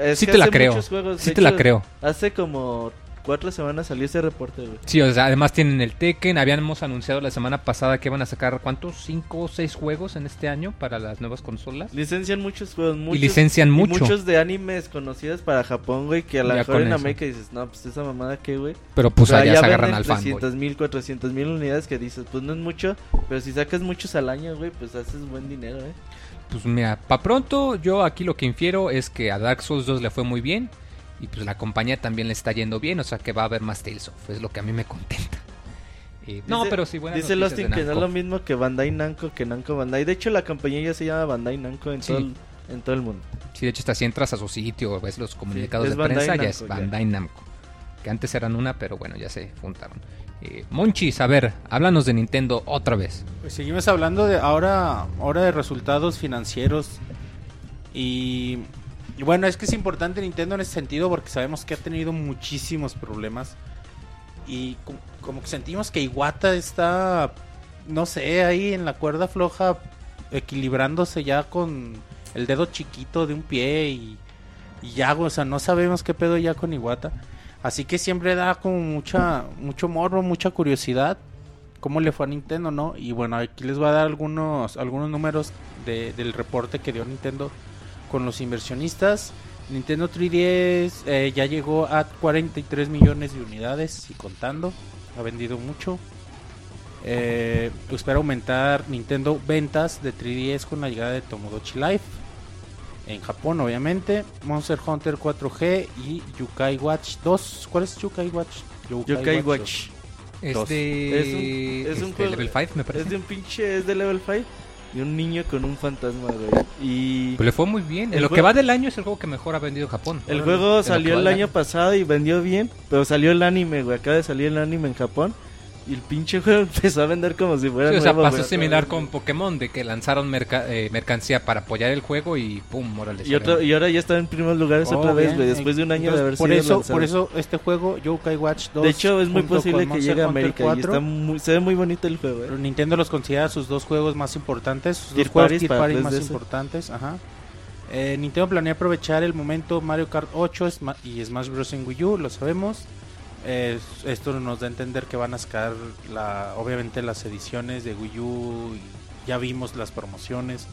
Es Sí que te la creo. juegos, Sí te la creo. Hace como cuatro semanas salió ese reporte, güey. Sí, o sea, además tienen el Tekken. Habíamos anunciado la semana pasada que iban a sacar, ¿cuántos? ¿Cinco o seis juegos en este año para las nuevas consolas? Licencian muchos juegos, muchos. licencian y mucho. muchos de animes conocidos para Japón, güey, que a lo Ya mejor en. América dices, no, pues esa mamada qué, güey. Pero pues Pero allá se agarran al fanboy. 300 mil, 400 mil unidades que dices, pues no es mucho, pero si sacas muchos al año, güey, pues haces buen dinero, eh. Pues mira, para pronto yo aquí lo que infiero es que a Dark Souls 2 le fue muy bien y pues la compañía también le está yendo bien, o sea que va a haber más Tales of, es lo que a mí me contenta. Eh, no, pero sí, buenas Dice Lostin que no es lo mismo que Bandai Namco que Namco Bandai. De hecho, la compañía ya se llama Bandai Namco en Sí. todo el- en todo el mundo. Sí, de hecho, hasta si entras a su sitio, ves los comunicados de Bandai prensa, ya Namco, es ya. Bandai Namco. Que antes eran una, pero bueno, ya se juntaron. Eh, Monchis, a ver, háblanos de Nintendo otra vez. Pues seguimos hablando de ahora, ahora de resultados financieros. Y, y bueno, es que es importante Nintendo en ese sentido porque sabemos que ha tenido muchísimos problemas. Y co- como que sentimos que Iwata está, no sé, ahí en la cuerda floja, equilibrándose ya con el dedo chiquito de un pie y, y ya, o sea, no sabemos qué pedo ya con Iwata. Así que siempre da como mucha, mucho morbo, mucha curiosidad cómo le fue a Nintendo, ¿no? Y bueno, aquí les voy a dar algunos, algunos números de- del reporte que dio Nintendo con los inversionistas. Nintendo 3DS eh, ya llegó a 43 millones de unidades y contando. Ha vendido mucho. Eh, espera aumentar Nintendo ventas de 3DS con la llegada de Tomodachi Life. En Japón, obviamente. Monster Hunter 4G y Yukai Watch 2. ¿Cuál es Yukai Watch? Yokai 2. Watch. Es de, Es un- es un este, Level 5, me parece. Es de un pinche, es de level 5 y un niño con un fantasma, güey. Y Pues le fue muy bien. En lo que va del año es el juego que mejor ha vendido Japón. el juego salió el año pasado y vendió bien, pero salió el anime, güey. Acaba de salir el anime en Japón y el pinche juego empezó a vender como si fuera Sí, o sea, nuevo, pasó similar con Pokémon, de que lanzaron merca- eh, mercancía para apoyar el juego y pum, órale. Y, otro, y ahora ya está en primeros lugares Oh, otra vez, bien. güey, después de un año de Entonces, haber por sido eso, lanzado. por eso este juego, Yokai Watch 2. de hecho, es muy posible que Monster llegue a América 4, y está muy, se ve muy bonito el juego, eh. Nintendo los considera sus dos juegos más importantes, sus Tier dos juegos paris 3DS. más importantes. Ajá. Eh, Nintendo planea aprovechar el momento Mario Kart 8 Sma- y Smash Bros. en Wii U, lo sabemos. Eh, esto nos da a entender que van a sacar la, obviamente las ediciones de Wii U. y ya vimos las promociones.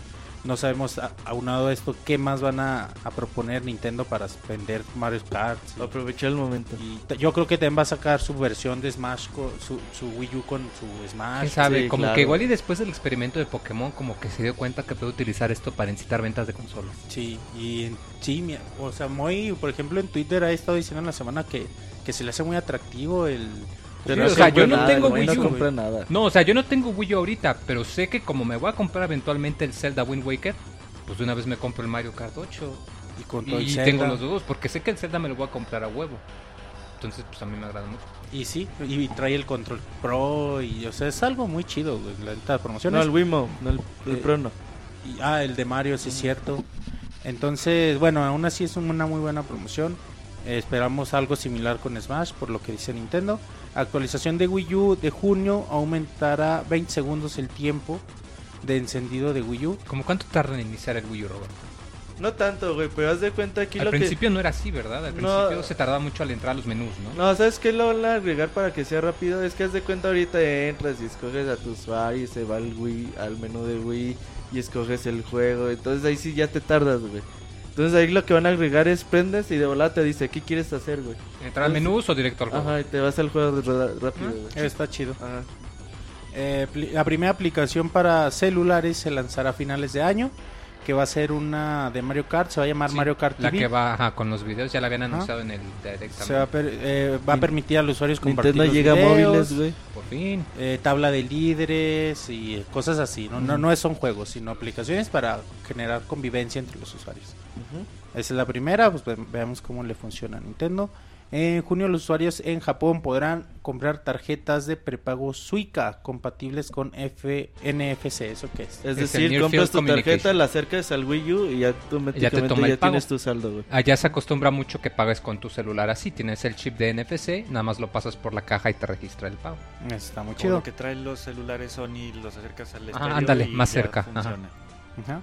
No sabemos, a- aunado a esto, qué más van a, a proponer Nintendo para vender Mario Kart. y- Aprovechar el momento. y yo creo que también va a sacar su versión de Smash, con su, su Wii U con su Smash. ¿Quién sabe? sí, como claro. que igual y después del experimento de Pokémon, como que se dio cuenta que puede utilizar esto para incitar ventas de consolas. Sí, y en- sí, mi- o sea, muy, por ejemplo, en Twitter ha estado diciendo en la semana que, que se le hace muy atractivo el... Sí, no o sea, yo no nada, tengo Wii no U, nada. No, o sea, yo no tengo Wii U ahorita, pero sé que como me voy a comprar eventualmente el Zelda Wind Waker, pues de una vez me compro el Mario Kart 8 Y con todo y tengo los dos, porque sé que el Zelda me lo voy a comprar a huevo. Entonces, pues a mí me agrada mucho. Y sí, y, trae el control pro y, o sea, es algo muy chido, güey, la neta, No, promociones. el Wimo, no el, el Eh, Pro no. Y- ah, el de Mario, sí es cierto. Entonces, bueno, aún así es una muy buena promoción. Eh, esperamos algo similar con Smash, por lo que dice Nintendo. Actualización de Wii U de junio aumentará 20 segundos el tiempo de encendido de Wii U. ¿Cómo cuánto tarda en iniciar el Wii U, Robert? No tanto, güey, pero haz de cuenta aquí Al lo principio no era así, ¿verdad? Al No. principio se tardaba mucho al entrar a los menús, que... ¿no? No, ¿sabes qué lo van a agregar para que sea rápido? Es que haz de cuenta ahorita entras y escoges a tu usuario y se va al Wii, al menú de Wii y escoges el juego. Entonces ahí sí ya te tardas, güey. Entonces ahí lo que van a agregar es prendes y de volada te dice, ¿qué quieres hacer, güey? ¿Entrar al menús o directo al juego? Ajá, y te vas al juego rápido, Ah, güey. Está chido. Ajá. Eh, la primera aplicación para celulares se lanzará a finales de año, que va a ser una de Mario Kart, se va a llamar Sí, Mario Kart La TV. que va ajá, con los videos, ya la habían Ajá. anunciado en el Direct Se va a, per- eh, va a permitir a los usuarios compartir Nintendo los llega videos, móviles, güey. Por fin. eh, tabla de líderes y cosas así. No, no, no son juegos, sino aplicaciones para generar convivencia entre los usuarios. Ujú. Esa es la primera, pues ve- veamos cómo le funciona a Nintendo. En junio los usuarios en Japón podrán comprar tarjetas de prepago Suica compatibles con F NFC, ¿eso qué es? Es decir, compras tu tarjeta, la acercas al Wii U y ya automáticamente toma ya, el pago. tienes tu saldo, güey. Allá se acostumbra mucho que pagues con tu celular así. Tienes el chip de NFC, nada más lo pasas por la caja y te registra el pago. Está muy Como chido. lo que traen los celulares Sony, los acercas al Ah, ándale, y más ya cerca, ajá. funciona. Ajá.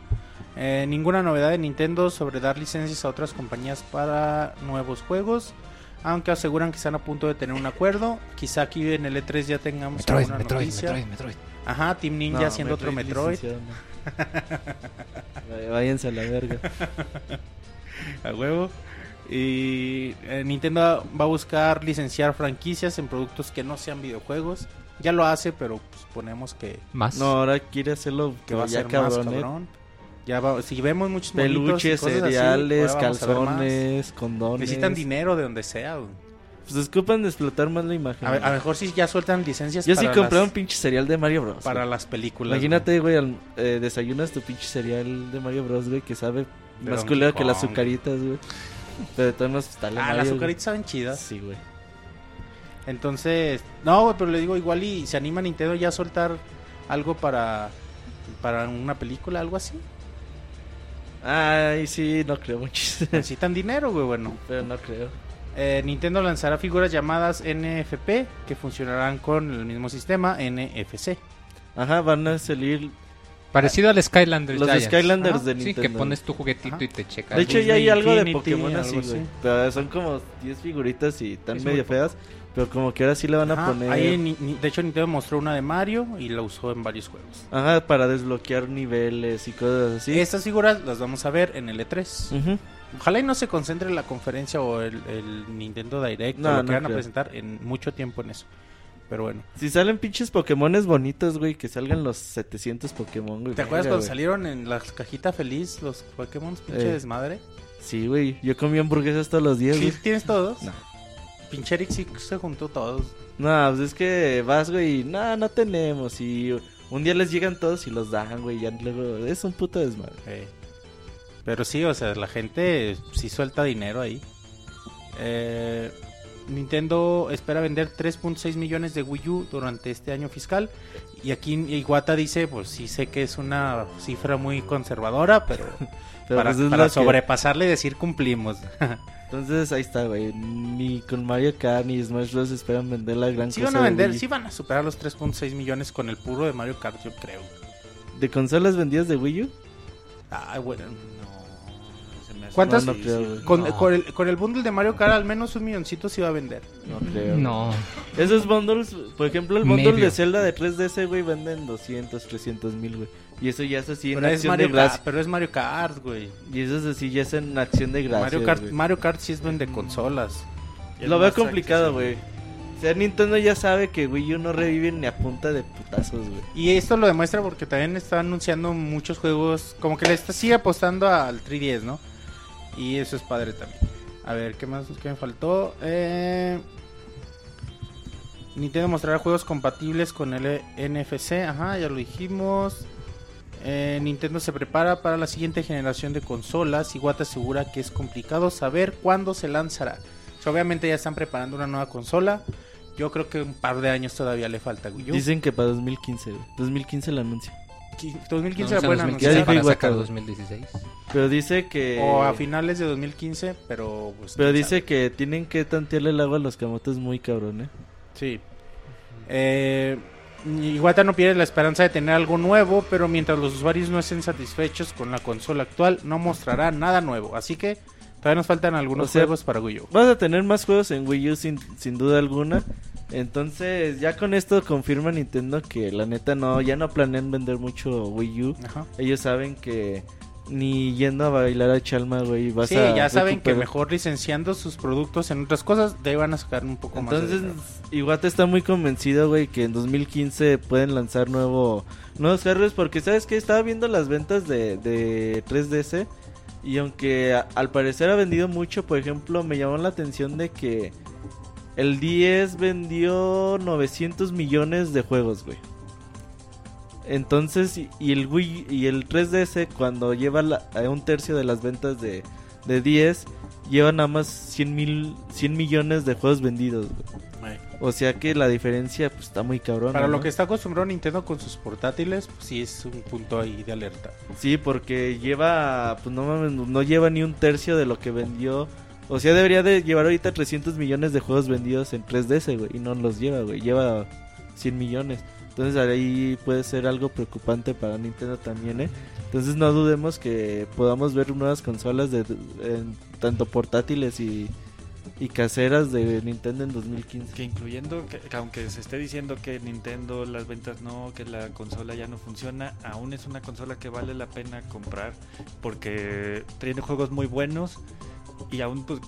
Eh, ninguna novedad de Nintendo sobre dar licencias a otras compañías para nuevos juegos. Aunque aseguran que están a punto de tener un acuerdo. Quizá aquí en el E3 ya tengamos alguna noticia. Metroid. Ajá, Team Ninja No, haciendo otro Metroid. Váyanse a la verga. A huevo. Y eh, Nintendo va a buscar licenciar franquicias en productos que no sean videojuegos. Ya lo hace, pero pues, suponemos que, Más. No, ahora quiere hacerlo que va a ser cabrón, más ¿eh? cabrón. Ya va- si vemos muchos Peluches, así, cereales, calzones, condones. Necesitan dinero de donde sea. güey. Pues ocupan de explotar más la imagen. A, lo mejor si ya sueltan licencias Yo sí para, compré las, un pinche cereal de Mario Bros. para güey. las películas. Imagínate, güey, al- eh, desayunas tu pinche cereal de Mario Bros, güey, que sabe De Más culero que las azucaritas, güey. Pero de modos, pues, dale Ah, Mario, las azucaritas saben chidas. Sí, güey. Entonces, no, güey, pero le digo, igual y se anima Nintendo ya a soltar algo para, para una película, algo así. Ay, sí, no creo muchísimo. Necesitan dinero, güey, bueno. Pero no creo. Eh, Nintendo lanzará figuras llamadas NFP que funcionarán con el mismo sistema NFC. Ajá, van a salir. Parecido al Skylanders Los Giants. Skylanders Ajá, de Sí, Nintendo. que pones tu juguetito Ajá. y te checa. De hecho, ya hay algo de Infinity, Pokémon así, güey. Pero son como 10 figuritas y están Es medio feas. Pero como que ahora sí le van a Ajá, poner. ahí ni- ni- de hecho, Nintendo mostró una de Mario y la usó en varios juegos. Ajá, para desbloquear niveles y cosas así. Estas figuras las vamos a ver en el E3. Ujú. Ojalá y no se concentre la conferencia o el, el Nintendo Direct No, o lo no que van a creo. presentar en mucho tiempo en eso. Pero bueno. Si salen pinches Pokémones bonitos, güey, que salgan los 700 Pokémon, güey. ¿Te acuerdas cuando güey. salieron en la cajita feliz los Pokémon pinche Eh. desmadre? Sí, güey. Yo comí hamburguesas todos los días, ¿Sí tienes todos? No. Pinche Eric sí se juntó todos. No, pues es que vas, güey, y no, no tenemos. Y un día les llegan todos y los dan, güey. Ya luego es un puto desmadre. Eh, Pero sí, o sea, la gente sí suelta dinero ahí. Eh, Nintendo espera vender 3.6 millones de Wii U durante este año fiscal. Y aquí Iwata dice, pues sí sé que es una cifra muy conservadora, pero, Pero para, pues para que- sobrepasarle y decir cumplimos. Entonces ahí está, güey. Ni con Mario Kart ni Smash Bros. esperan vender la gran sí cosa. van a de vender, sí van a superar los 3.6 millones con el puro de Mario Kart, yo creo. ¿De consolas vendidas de Wii U? Ah, bueno. No, ¿Cuántas? No, no creo, güey. Con, No. con el, con el bundle de Mario Kart al menos un milloncito se iba a vender. No creo. No. Esos bundles, por ejemplo, el bundle Medio. de Zelda de 3DS, güey, venden 200, 300 mil, güey. Y eso ya es así en es, acción Mario de Kart, gracia. pero es Mario Kart, güey. Y eso es así, ya es en acción de gracia. Mario Kart, güey. Mario Kart sí es vende consolas. Y es Lo veo complicado, güey. O sea, Nintendo ya sabe que Wii U no revive ni a punta de putazos, güey. Y esto lo demuestra porque también está anunciando muchos juegos, como que le está sigue apostando al 3DS, ¿no? Y eso es padre también. A ver, ¿qué más qué me faltó? Eh... Nintendo mostrará juegos compatibles con el NFC, ajá, ya lo dijimos. Eh, Nintendo se prepara para la siguiente generación de consolas. Iwata asegura que es complicado saber cuándo se lanzará. Obviamente ya están preparando una nueva consola. Yo creo que un par de años todavía le falta. Dicen que para 2015, güey. 2015 el anuncio. Qui- 2015 No, la pueden o sea, 2015 Ya anunciar. dijo para Iwata, sacar güey. 2016. Pero dice que... O a finales de 2015, pero pues, Pero dice que tienen que tantearle el agua a los camotes muy cabrón, ¿eh? sabe. Sí. Eh, Iwata no pierde la esperanza de tener algo nuevo, pero mientras los usuarios no estén satisfechos con la consola actual, no mostrará nada nuevo. Así que todavía nos faltan algunos O sea, juegos para Wii U. Vas a tener más juegos en Wii U sin, sin duda alguna. Entonces, ya con esto confirma Nintendo que la neta no, ya no planean vender mucho Wii U. Ajá. Ellos saben que ni yendo a bailar a Chalma, güey, vas Sí, a ya saben que mejor licenciando sus productos en otras cosas, de ahí van a sacar un poco más. Entonces. Iwata está muy convencido, güey, que en 2015 pueden lanzar nuevo nuevos hardwares porque sabes que estaba viendo las ventas de, de 3DS y aunque a- al parecer ha vendido mucho, por ejemplo, me llamó la atención de que el 10 vendió 900 millones de juegos, güey. Entonces, y- el Wii y el 3DS cuando lleva la- a un tercio de las ventas de, de 10, lleva nada más 100, mil, 100 millones de juegos vendidos, güey. O sea que la diferencia pues, está muy cabrona. Para lo ¿no? que está acostumbrado Nintendo con sus portátiles, pues sí es un punto ahí de alerta. Sí, porque lleva, pues no mames, no lleva ni un tercio de lo que vendió. O sea, debería de llevar ahorita 300 millones de juegos vendidos en 3DS, güey. Y no los lleva, güey. Lleva 100 millones. Entonces ahí puede ser algo preocupante para Nintendo también, ¿eh? Entonces no dudemos que podamos ver nuevas consolas de en- tanto portátiles y, y caseras de Nintendo en 2015. Que incluyendo, que, que aunque se esté diciendo que Nintendo las ventas no, que la consola ya no funciona, aún es una consola que vale la pena comprar porque tiene juegos muy buenos y aún pues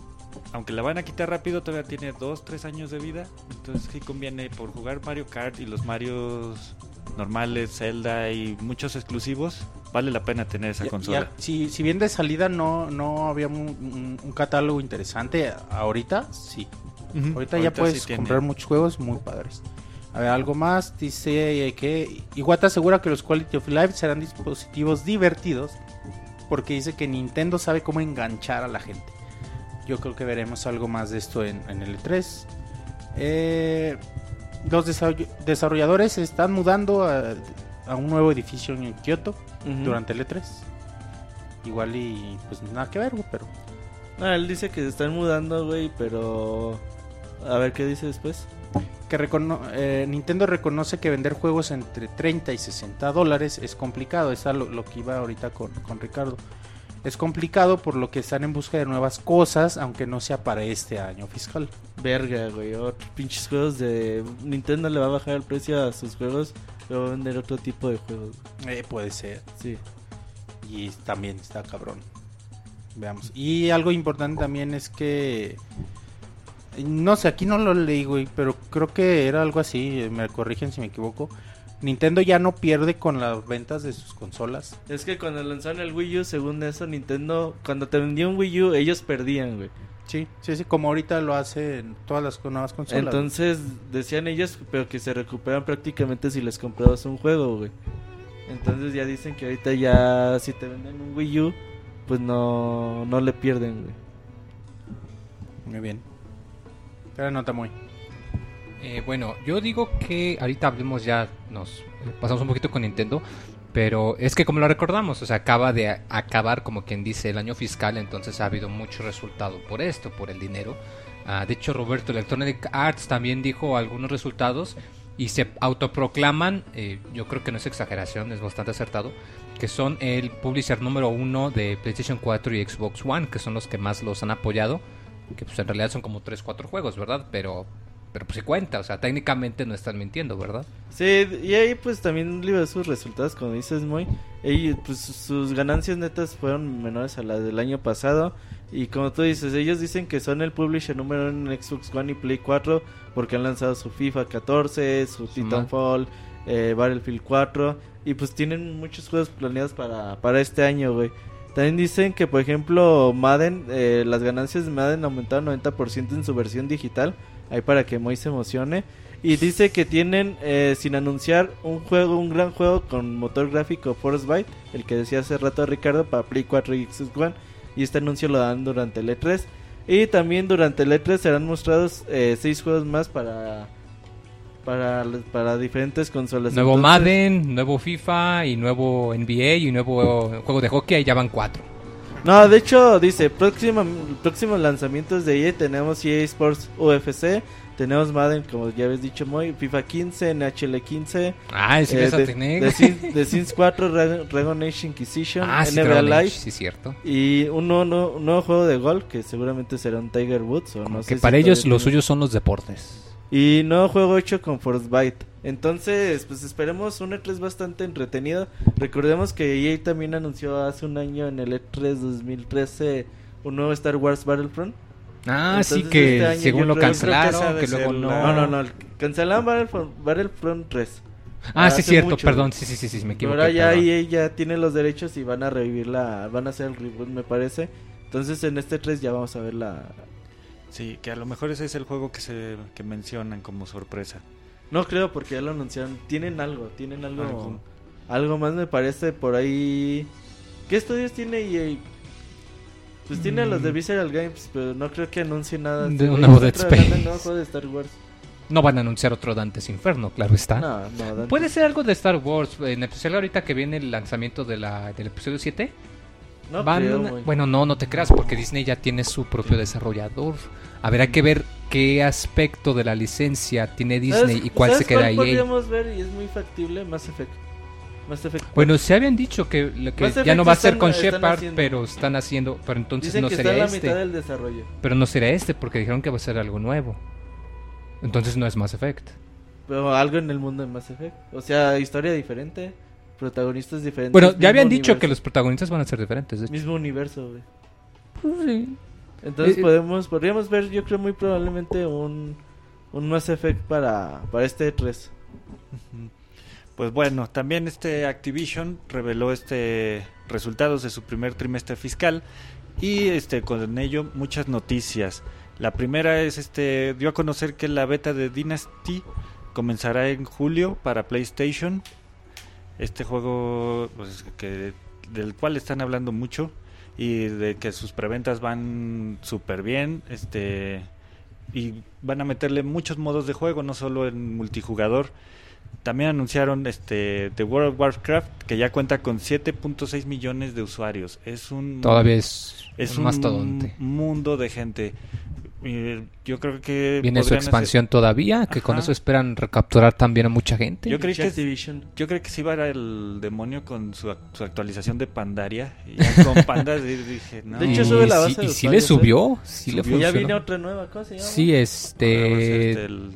aunque la van a quitar rápido todavía tiene 2, 3 años de vida, entonces sí conviene por jugar Mario Kart y los Marios normales, Zelda y muchos exclusivos, vale la pena tener esa Ya- consola. ya, si, si bien de salida no, no había un, un- un catálogo interesante, ahorita sí. Ahorita, ya puedes sí tiene. comprar muchos juegos muy padres. A ver, algo más. Dice eh, que Iwata asegura que los Quality of Life serán dispositivos divertidos porque dice que Nintendo sabe cómo enganchar a la gente. Yo creo que veremos algo más de esto en, en el E3. Eh, los desarroll- desarrolladores se están mudando a, a un nuevo edificio en Kioto durante el E3. Igual y pues nada que ver, güey, pero No, él dice que se están mudando, güey, pero... A ver qué dice después. que recono- eh, Nintendo reconoce que vender juegos entre 30 y 60 dólares es complicado. Es lo, lo que iba ahorita con, con Ricardo. Es complicado por lo que están en busca de nuevas cosas, aunque no sea para este año fiscal. Verga, güey. Otros pinches juegos de... Nintendo le va a bajar el precio a sus juegos. Pero va a vender otro tipo de juegos. Eh, puede ser. Sí. Y también está cabrón. Veamos. Y algo importante también es que. No sé, aquí no lo leí, güey, pero creo que era algo así. Me corrigen si me equivoco. Nintendo ya no pierde con las ventas de sus consolas. Es que cuando lanzaron el Wii U, según eso, Nintendo... Cuando te vendía un Wii U, ellos perdían, güey. Sí, sí, sí, como ahorita lo hacen todas las nuevas consolas. Entonces decían ellos, pero que se recuperan prácticamente si les comprabas un juego, güey. Entonces ya dicen que ahorita ya si te venden un Wii U, pues no, no le pierden, güey. Muy bien. Pero nota muy. Eh, bueno, yo digo que ahorita hablemos ya, nos pasamos un poquito con Nintendo, pero es que como lo recordamos, o sea, acaba de acabar como quien dice el año fiscal, entonces ha habido mucho resultado por esto, por el dinero. Ah, de hecho, Roberto Electronic Arts también dijo algunos resultados y se autoproclaman, eh, yo creo que no es exageración, es bastante acertado, que son el publisher número uno de PlayStation 4 y Xbox One, que son los que más los han apoyado, que pues en realidad son como 3, 4 juegos, ¿verdad? Pero, pero pues se cuenta, o sea, técnicamente no están mintiendo, ¿verdad? Sí, y ahí pues también liberó sus resultados, como dices, muy. Ellos, pues sus ganancias netas fueron menores a las del año pasado. Y como tú dices, ellos dicen que son el publisher número uno en Xbox One y Play 4 porque han lanzado su FIFA 14, su Sí, Titanfall, eh, Battlefield 4 y pues tienen muchos juegos planeados para, para este año, güey. También dicen que, por ejemplo, Madden, eh, las ganancias de Madden aumentaron 90% en su versión digital. Ahí para que Moy se emocione. Y dice que tienen, eh, sin anunciar, un juego, un gran juego con motor gráfico Force Byte, el que decía hace rato Ricardo, para Play 4 y Xbox One. Y este anuncio lo dan durante el E3. Y también durante el E3 serán mostrados eh, seis juegos más para, para, para diferentes consolas. Nuevo Entonces- Madden, nuevo FIFA y nuevo NBA y nuevo juego de hockey, y ya van cuatro. No, de hecho, dice, próximo, próximos lanzamientos de EA tenemos EA Sports UFC, tenemos Madden, como ya habéis dicho, muy FIFA 15, NHL 15, Ah, ese eh, tiene. The Sims, The Sims 4, Dragon Age Inquisition, Ah, sí, NBA Live sí, cierto. y un nuevo, nuevo- un nuevo juego de golf que seguramente será un Tiger Woods o no sé que si para ellos todavía los suyos son los deportes. Y nuevo juego hecho con Forcebyte. Entonces, pues esperemos un E3 bastante entretenido. Recordemos que EA también anunció hace un año en el E3 2013 un nuevo Star Wars Battlefront. Ah, Entonces, sí, que este año según lo creo- creo que cancelaron, que, luego no. No, no, no. el- Cancelaron Battlefront, Battlefront 3. Ah, sí, cierto, mucho, perdón, sí, sí, sí, sí, me equivoqué. ahora ya. EA ya tiene los derechos y van a revivir la... Van a hacer el reboot, me parece. Entonces en este 3 ya vamos a ver la... Sí, que a lo mejor ese es el juego que se que mencionan como sorpresa. No creo porque ya lo anunciaron. Tienen algo, tienen algo... Algo. Algo más me parece por ahí. ¿Qué estudios tiene EA? Pues tiene a los de Mm. Visceral Games, pero no creo que anuncie nada. De un güey nuevo Dead Space. juego de Star Wars. No van a anunciar otro Dantes Inferno, claro está. No, no, Dante. Puede ser algo de Star Wars, en especial ahorita que viene el lanzamiento de la, del episodio 7. No Van- creo, bueno, no, no te creas, porque Disney ya tiene su propio desarrollador. Habrá que ver qué aspecto de la licencia tiene Disney ¿Sabes- y cuál se queda ahí. podríamos ver y es muy factible? Mass Effect. Mass Effect. Bueno, se habían dicho que, ya no va a ser con Shepard, haciendo. pero están haciendo, pero entonces Dicen no que está la mitad este. del desarrollo. Pero no sería este porque dijeron que va a ser algo nuevo. Entonces no es Mass Effect. Pero algo en el mundo de Mass Effect. O sea, historia diferente, protagonistas diferentes. Bueno, ya habían dicho que los protagonistas van a ser diferentes. de hecho. Mismo universo, güey. Pues sí. Entonces Eh, podemos, podríamos ver, yo creo muy probablemente un, un Mass Effect para, para este 3. Pues bueno, también este Activision reveló este resultados de su primer trimestre fiscal y este con ello muchas noticias. La primera es este dio a conocer que la beta de Dynasty comenzará en julio para PlayStation. Este juego pues, que del cual están hablando mucho y de que sus preventas van súper bien, este y van a meterle muchos modos de juego, no solo en multijugador. También anunciaron este The World of Warcraft que ya cuenta con 7.6 millones de usuarios. Es un Todavía es, es un un mastodonte. mundo de gente. Y yo creo que Viene su hacer- expansión todavía, que con eso esperan recapturar también a mucha gente. Yo creí que Activision. yo creo que sí va el demonio con su, su actualización de Pandaria y con pandas y dije, no. De hecho, Y sube la base de y sí usuarios, le ¿eh? subió, sí le Subió. Ya funcionó. viene otra nueva, ¿cómo se llama? Sí, este... este, el-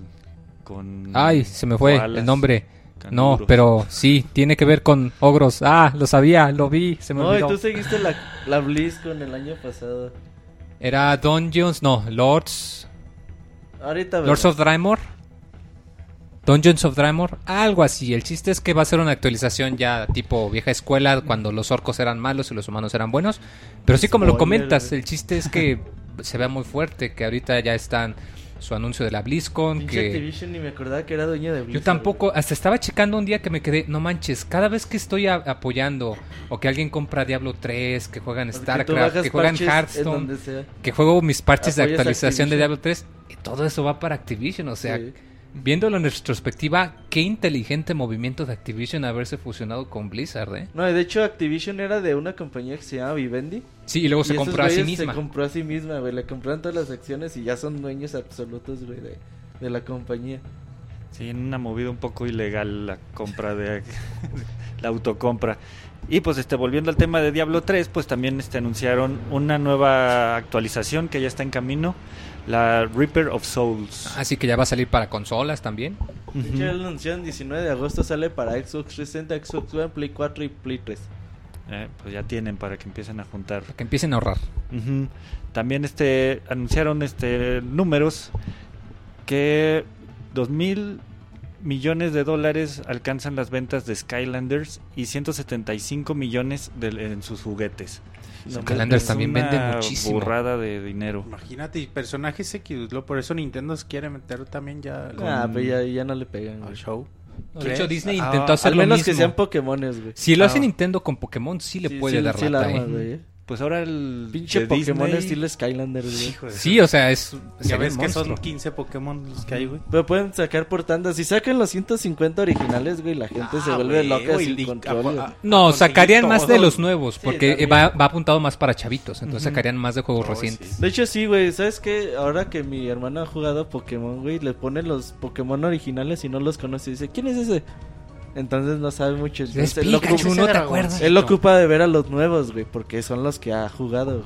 con Ay, se me fue el nombre. No, pero sí, tiene que ver con ogros. Ah, lo sabía, lo vi, se me No, y olvidó. tú seguiste la, la BlizzCon el año pasado. Era Dungeons, no, Lords... Ahorita Lords of Drymore. Dungeons of Drymore, algo así. El chiste es que va a ser una actualización ya tipo vieja escuela, cuando los orcos eran malos y los humanos eran buenos. Pero sí, como lo comentas, el chiste es que se vea muy fuerte, que ahorita ya están su anuncio de la BlizzCon, Pinche que Activision ni me acordaba que era de Blizzard. yo tampoco, hasta estaba checando un día que me quedé, no manches, cada vez que estoy a- apoyando o que alguien compra Diablo 3, que juegan Porque StarCraft, que juegan Hearthstone, que juego mis parches de actualización de. Diablo 3, y todo eso va para Activision, o sea, Sí. Viéndolo en retrospectiva, qué inteligente movimiento de Activision haberse fusionado con Blizzard, ¿eh? No, de hecho Activision era de una compañía que se llama Vivendi. Sí, y luego se y compró a sí misma. Se compró a sí misma, güey. Le compraron todas las acciones y ya son dueños absolutos, güey, de, de la compañía. Sí, en una movida un poco ilegal la compra de la autocompra. Y pues este volviendo al tema de Diablo 3, pues también este anunciaron una nueva actualización que ya está en camino, la Reaper of Souls. Así que ya va a salir para consolas también. Hecho, Ujú. ya lo anunciaron 19 de agosto, sale para Xbox 360, Xbox One, Play 4 y Play 3. Eh, pues ya tienen para que empiecen a juntar. Para que empiecen a ahorrar. Ujú. También este anunciaron este números que 2000 millones de dólares alcanzan las ventas de Skylanders y 175 millones de- en sus juguetes. No, Skylanders Es también una vende muchísimo. burrada de dinero. Imagínate, y personajes X, lo- por eso Nintendo se quiere meter también ya con- Ah, pero ya, ya no le pegan, al show. De hecho, Disney Ah, intentó hacer Al lo menos mismo. que sean Pokémones, güey. Si lo hace Ah. Nintendo con Pokémon, sí le Sí, puede sí, dar sí lata, la arma, güey. Pues ahora el Pinche de Pokémon Disney- estilo Skylander, güey. Hijo de Sí, o sea, es... se Ya ve ves que son monstruo. 15 Pokémon los que hay, güey. Pero pueden sacar por tandas. Si sacan los 150 originales, güey, la gente se Ah, vuelve güey, loca güey, sin control. a- güey. No, sacarían más de todo. los nuevos, Sí, porque también. va, va apuntado más para chavitos, entonces Ujú. sacarían más de juegos Oh, recientes. sí. De hecho, sí, güey. ¿Sabes qué? Ahora que mi hermano ha jugado Pokémon, güey, le pone los Pokémon originales y no los conoce. Dice, ¿quién es ese? Entonces no sabe mucho. Es él, lo Pikachu, ocupa, ¿no te Ese acuerdas? él lo ocupa de ver a los nuevos, güey, porque son los que ha jugado.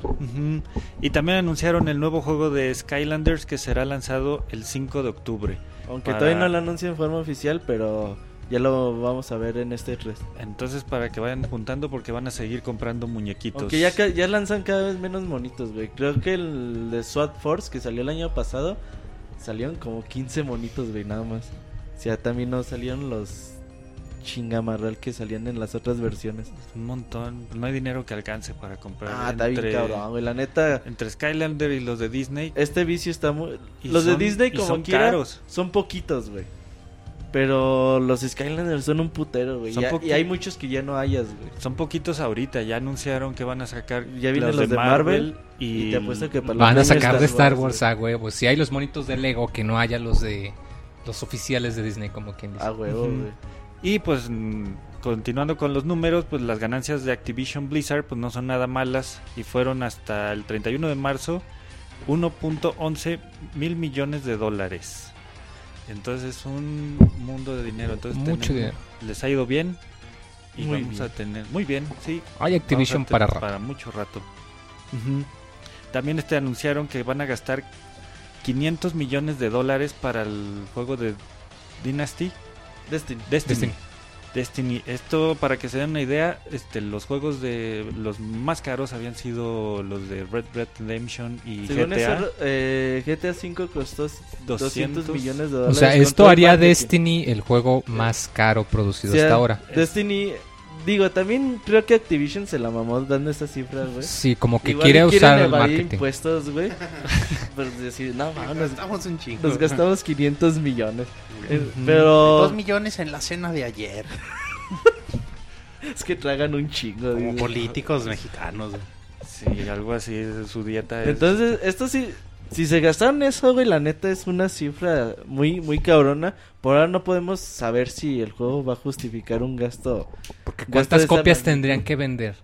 Y también anunciaron el nuevo juego de Skylanders que será lanzado el 5 de octubre. Aunque Para- todavía no lo anuncia en forma oficial, pero ya lo vamos a ver en este 3. Entonces para que vayan juntando porque van a seguir comprando muñequitos. Aunque ya lanzan cada vez menos monitos, güey. Creo que el de SWAT Force que salió el año pasado, salieron como 15 monitos, güey, nada más. O sea, también no salieron los chingamarral que salían en las otras versiones. un montón. No hay dinero que alcance para comprar. Ah, está bien entre, cabrón, güey. La neta, entre Skylander y los de Disney. este vicio está muy... Los son- de Disney como son quiera caros. son poquitos, güey. Pero los Skylanders son un putero, güey. Y, hay muchos que ya no hayas, güey. Son poquitos ahorita. Ya anunciaron que van a sacar Ya vienen los de Marvel, y, Y te apuesto que para los Van a sacar de Star güey. Wars a huevos. Si hay los monitos de Lego, que no haya los de los oficiales de Disney, como quien dice. A huevo, güey. Y pues continuando con los números, pues las ganancias de Activision Blizzard pues no son nada malas y fueron hasta el 31 de marzo 1.11 mil millones de dólares. Entonces es un mundo de dinero. Entonces Mucho tenemos- dinero. les ha ido bien y Muy vamos bien. a tener muy bien, sí. Hay Activision para rato. para mucho rato. También este anunciaron que van a gastar 500 millones de dólares para el juego de Dynasty Destiny. Destiny. Destiny. Destiny. Esto, para que se den una idea, este, los juegos de los más caros habían sido los de Red Red Redemption y Según GTA. eso, eh, GTA 5 costó 200, 200 millones de O dólares. sea, con esto haría. Destiny el juego más caro producido O sea, hasta ahora. Destiny, digo, también creo que Activision se la mamó dando esas cifras, güey. Sí, como que Igual quiere usar el marketing. impuestos, güey. Pero decir, no, nos, Estamos un chingo. nos gastamos 500 millones. Eh. Pero Dos millones en la cena de ayer. es que tragan un chingo. Como dice. políticos mexicanos. güey. Sí, algo así, su dieta es... Entonces, esto sí, si se gastaron eso, güey, la neta es una cifra muy, muy cabrona. Por ahora no podemos saber si el juego va a justificar un gasto Porque ¿Cuántas copias tendrían que vender?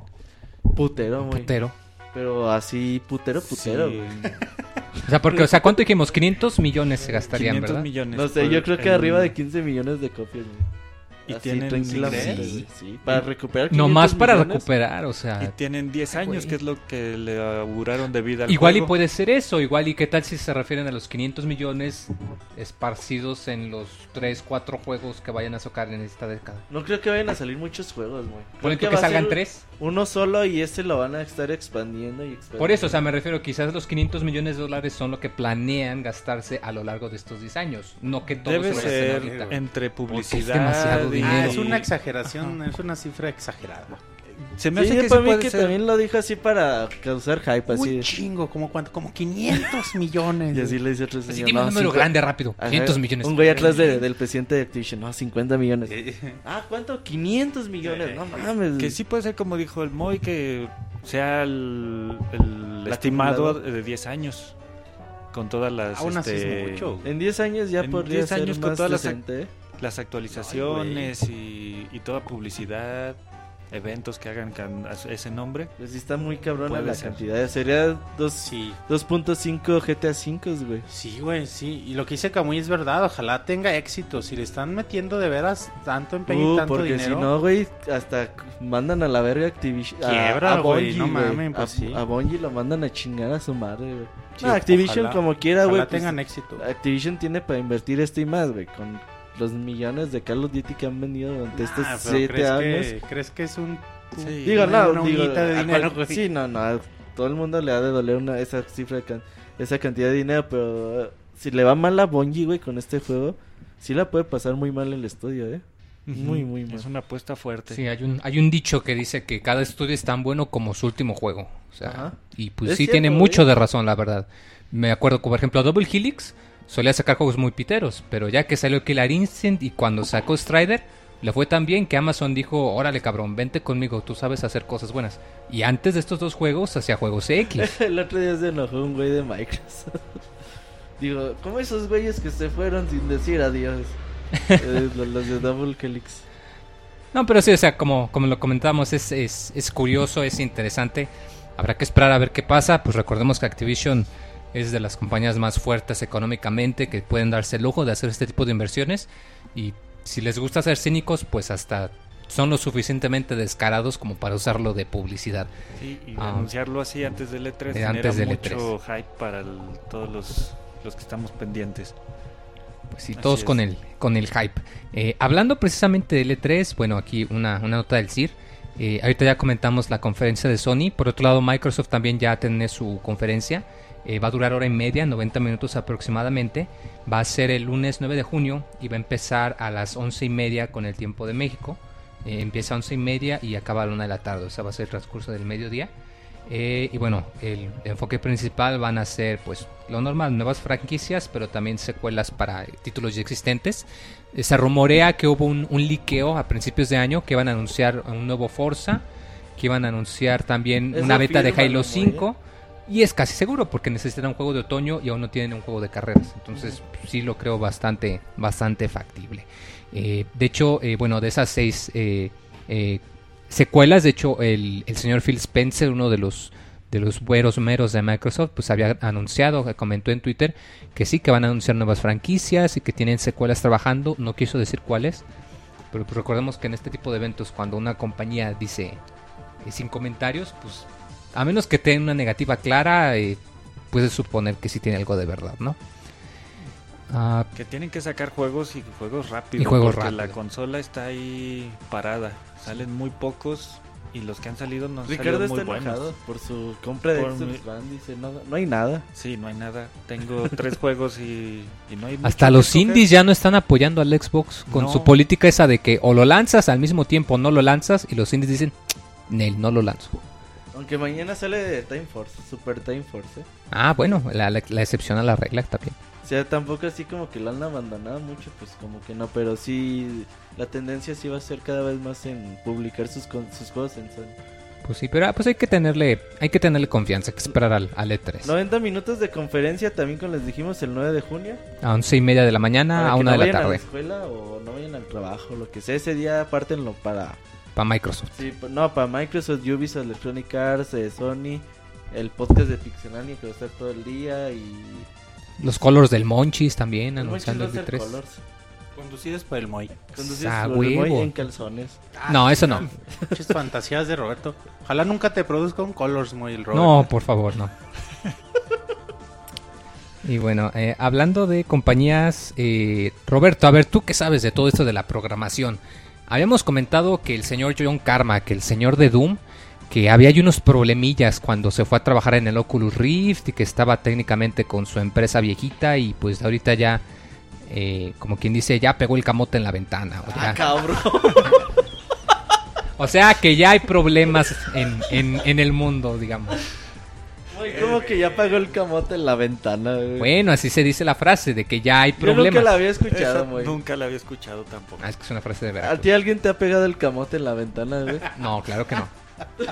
putero, güey. Putero. Pero así, putero, putero, Sí, güey. O sea, porque, o sea, ¿cuánto dijimos? 500 millones se gastarían, 500 ¿verdad? millones. No sé, yo creo que arriba de 15 millones de copias, güey. Y Así, tienen- tranquilamente, ¿sí sí, para recuperar No más 500 para millones. recuperar, o Y sea... tienen 10 años, güey. que es lo que le auguraron de vida al Igual y juego. puede ser eso, igual y qué tal si se refieren a los 500 millones esparcidos en los 3, 4 juegos que vayan a sacar en esta década. No creo que vayan a salir muchos juegos, güey. Por que, a salgan ser 3. Uno solo y ese lo van a estar expandiendo y expandiendo. Por eso, o sea, me refiero, quizás los 500 millones de dólares son lo que planean gastarse a lo largo de estos 10 años. No que todo Debe se vaya a hacer ser ahorita. entre publicidad. demasiado y- dinero. Ah, es una exageración, es una cifra exagerada. Se me Sí, hace que para sí mí puede que ser. también lo dijo así para causar hype, así. Un chingo, como cuánto, como 500 millones. Y así le dice otro Así señor. dime un no, número cincu- grande, rápido. Ajá, 500 millones. Un güey atrás de- del presidente de Activision. No, 50 millones. Eh, Ah, ¿cuánto? 500 millones. No mames. Que sí puede ser como dijo el Moy, que sea el, el estimado de 10 años. Con todas las, Aún así este, es mucho. En 10 años ya En podría 10 ser años con más todas las decente, ¿eh? Las actualizaciones y, y toda publicidad, eventos que hagan a ese nombre. Pues sí está muy cabrona la ser. cantidad. Sería dos- Sí, 2.5 GTA 5, güey. sí, güey, sí. Y lo que dice Camuy es verdad. Ojalá tenga éxito. Si le están metiendo de veras tanto empeño y Uh, tanto porque dinero. si no, güey, hasta mandan a la verga Activision. a- Quiebra, a, güey, Bungie, no mamen, pues a, sí. a Bungie lo mandan a chingar a su madre, güey. Sí, No, Activision ojalá- como quiera, güey. Ojalá pues, tengan éxito. Activision tiene para invertir esto y más, güey. Con los millones de Call of Duty que han vendido durante estos Ah, pero 7 ¿crees años. Que, ¿Crees que es un... Sí. Digo, una- no, una digo, de a dinero, cual- sí, no, no, todo el mundo le ha de doler una, esa cifra, de can- esa cantidad de dinero, pero eh, si le va mal a Bungie, güey, con este juego, sí la puede pasar muy mal el estudio, eh. Muy, muy mal. Es una apuesta fuerte. Sí, hay un, hay un dicho que dice que cada estudio es tan bueno como su último juego. O sea, Ajá. y pues Es sí cierto, tiene güey. mucho de razón, la verdad. Me acuerdo, como por ejemplo, Double Helix solía sacar juegos muy piteros, pero ya que salió Killer Instinct y cuando sacó Strider, le fue tan bien que Amazon dijo, órale cabrón, vente conmigo, tú sabes hacer cosas buenas. Y antes de estos dos juegos, hacía juegos X. el otro día se enojó un güey de Microsoft. Digo, ¿cómo esos güeyes que se fueron sin decir adiós? Eh, los- los de Double Helix. No, pero sí, o sea, como, como lo comentamos, es, es, es curioso, es interesante. Habrá que esperar a ver qué pasa. Pues recordemos que Activision es de las compañías más fuertes económicamente que pueden darse el lujo de hacer este tipo de inversiones. Y si les gusta ser cínicos, pues hasta son lo suficientemente descarados como para usarlo de publicidad. Sí, y Ah. anunciarlo así antes del E3 Eh, genera antes del mucho hype para el- todos los, los que estamos pendientes. Pues sí, Así todos es. con el, con el hype. Eh, hablando precisamente del E3, bueno, aquí una, una nota del CIR. Eh, ahorita ya comentamos la conferencia de Sony. Por otro lado, Microsoft también ya tiene su conferencia. Eh, va a durar hora y media, 90 minutos aproximadamente. Va a ser el lunes 9 de junio y va a empezar a las 11 y media con el tiempo de México. Eh, empieza a 11 y media y acaba a la 1 de la tarde. O sea, va a ser el transcurso del mediodía. Eh, y bueno, el enfoque principal van a ser pues lo normal, nuevas franquicias, pero también secuelas para eh, títulos ya existentes. Eh, se rumorea que hubo un, un liqueo a principios de año que iban a anunciar un nuevo Forza, que iban a anunciar también una beta de Halo güey. 5. Y es casi seguro porque necesitan un juego de otoño y aún no tienen un juego de carreras. Entonces sí lo creo bastante, bastante factible. Eh, de hecho, eh, bueno, de esas seis eh, eh, secuelas, de hecho, el, el señor Phil Spencer, uno de los de los buenos meros de Microsoft, pues había anunciado, comentó en Twitter, que sí, que van a anunciar nuevas franquicias y que tienen secuelas trabajando. No quiso decir cuáles, pero pues recordemos que en este tipo de eventos, cuando una compañía dice eh, sin comentarios, pues a menos que tenga una negativa clara, eh, puedes suponer que sí tiene algo de verdad, ¿no? Ah, Que tienen que sacar juegos y juegos rápido. Y juegos porque rápido. la consola está ahí parada. Salen muy pocos y los que han salido no han Ricardo salido muy está enojado buenos. por su compra de Xbox mi- One. Dice, no, no hay nada. Sí, no hay nada. Tengo tres juegos y, y no hay hasta los escoger. indies ya no están apoyando al Xbox con No. su política esa de que o lo lanzas al mismo tiempo o no lo lanzas y los indies dicen, Nel, no lo lanzo. Aunque mañana sale Time Force, Super Time Force. ¿eh? Ah, bueno, la, la- la excepción a la regla también. sea, tampoco así como que lo han abandonado mucho, pues como que no, pero sí, la tendencia sí va a ser cada vez más en publicar sus, con- sus juegos en Sony. Pues sí, pero ah, pues hay que tenerle, hay que tenerle confianza, hay que esperar al, al E3. 90 minutos de conferencia también, como les dijimos, el 9 de junio. A once y media de la mañana, para a que una no de la vayan a la tarde, escuela o no vayan al trabajo, lo que sea. Ese día apártenlo para... para Microsoft. Sí, no, para Microsoft, Ubisoft, Electronic Arts, eh, Sony, el podcast de Pixelania que va a estar todo el día y... Los colors del Monchis también, anunciando el va a ser E3. Colors. Conducidos por el Moy. Conducidos Ah, por el Moy en calzones. No, eso no. Muchas fantasías de Roberto. Ojalá nunca te produzca un Colors Moy el Roberto. No, por favor, no. Y bueno, eh, hablando de compañías, eh, Roberto, a ver, tú qué sabes de todo esto de la programación. Habíamos comentado que el señor John Karma, que el señor de Doom, que había unos problemillas cuando se fue a trabajar en el Oculus Rift y que estaba técnicamente con su empresa viejita y pues ahorita ya, eh, como quien dice, ya pegó el camote en la ventana. O, Ah, cabrón. o sea que ya hay problemas en, en- en el mundo, digamos. Güey, como que ya pagó el camote en la ventana, güey. Bueno, así se dice la frase de que ya hay Yo nunca problemas. la había escuchado, güey. nunca la había escuchado tampoco. Ah, es que es una frase de ¿A Veracruz. ti alguien te ha pegado el camote en la ventana, güey? No, claro que no.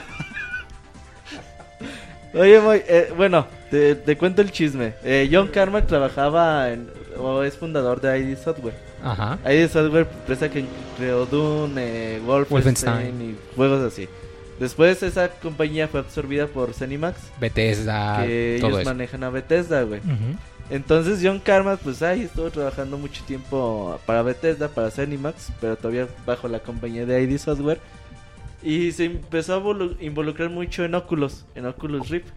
Oye, Moy, eh, bueno, te, te cuento el chisme. Eh, John Carmack trabajaba en, o es fundador de ID Software. Ajá. ID Software, empresa que creó Doom, eh, Wolfenstein, Wolfenstein. y juegos así. Después esa compañía fue absorbida por Zenimax, Bethesda, que todo ellos eso. manejan a Bethesda, güey. Entonces John Carmack, pues ahí estuvo trabajando mucho tiempo para Bethesda, para Zenimax, pero todavía bajo la compañía de ID Software. Y se empezó a volu- involucrar mucho en Oculus, en Oculus Rift.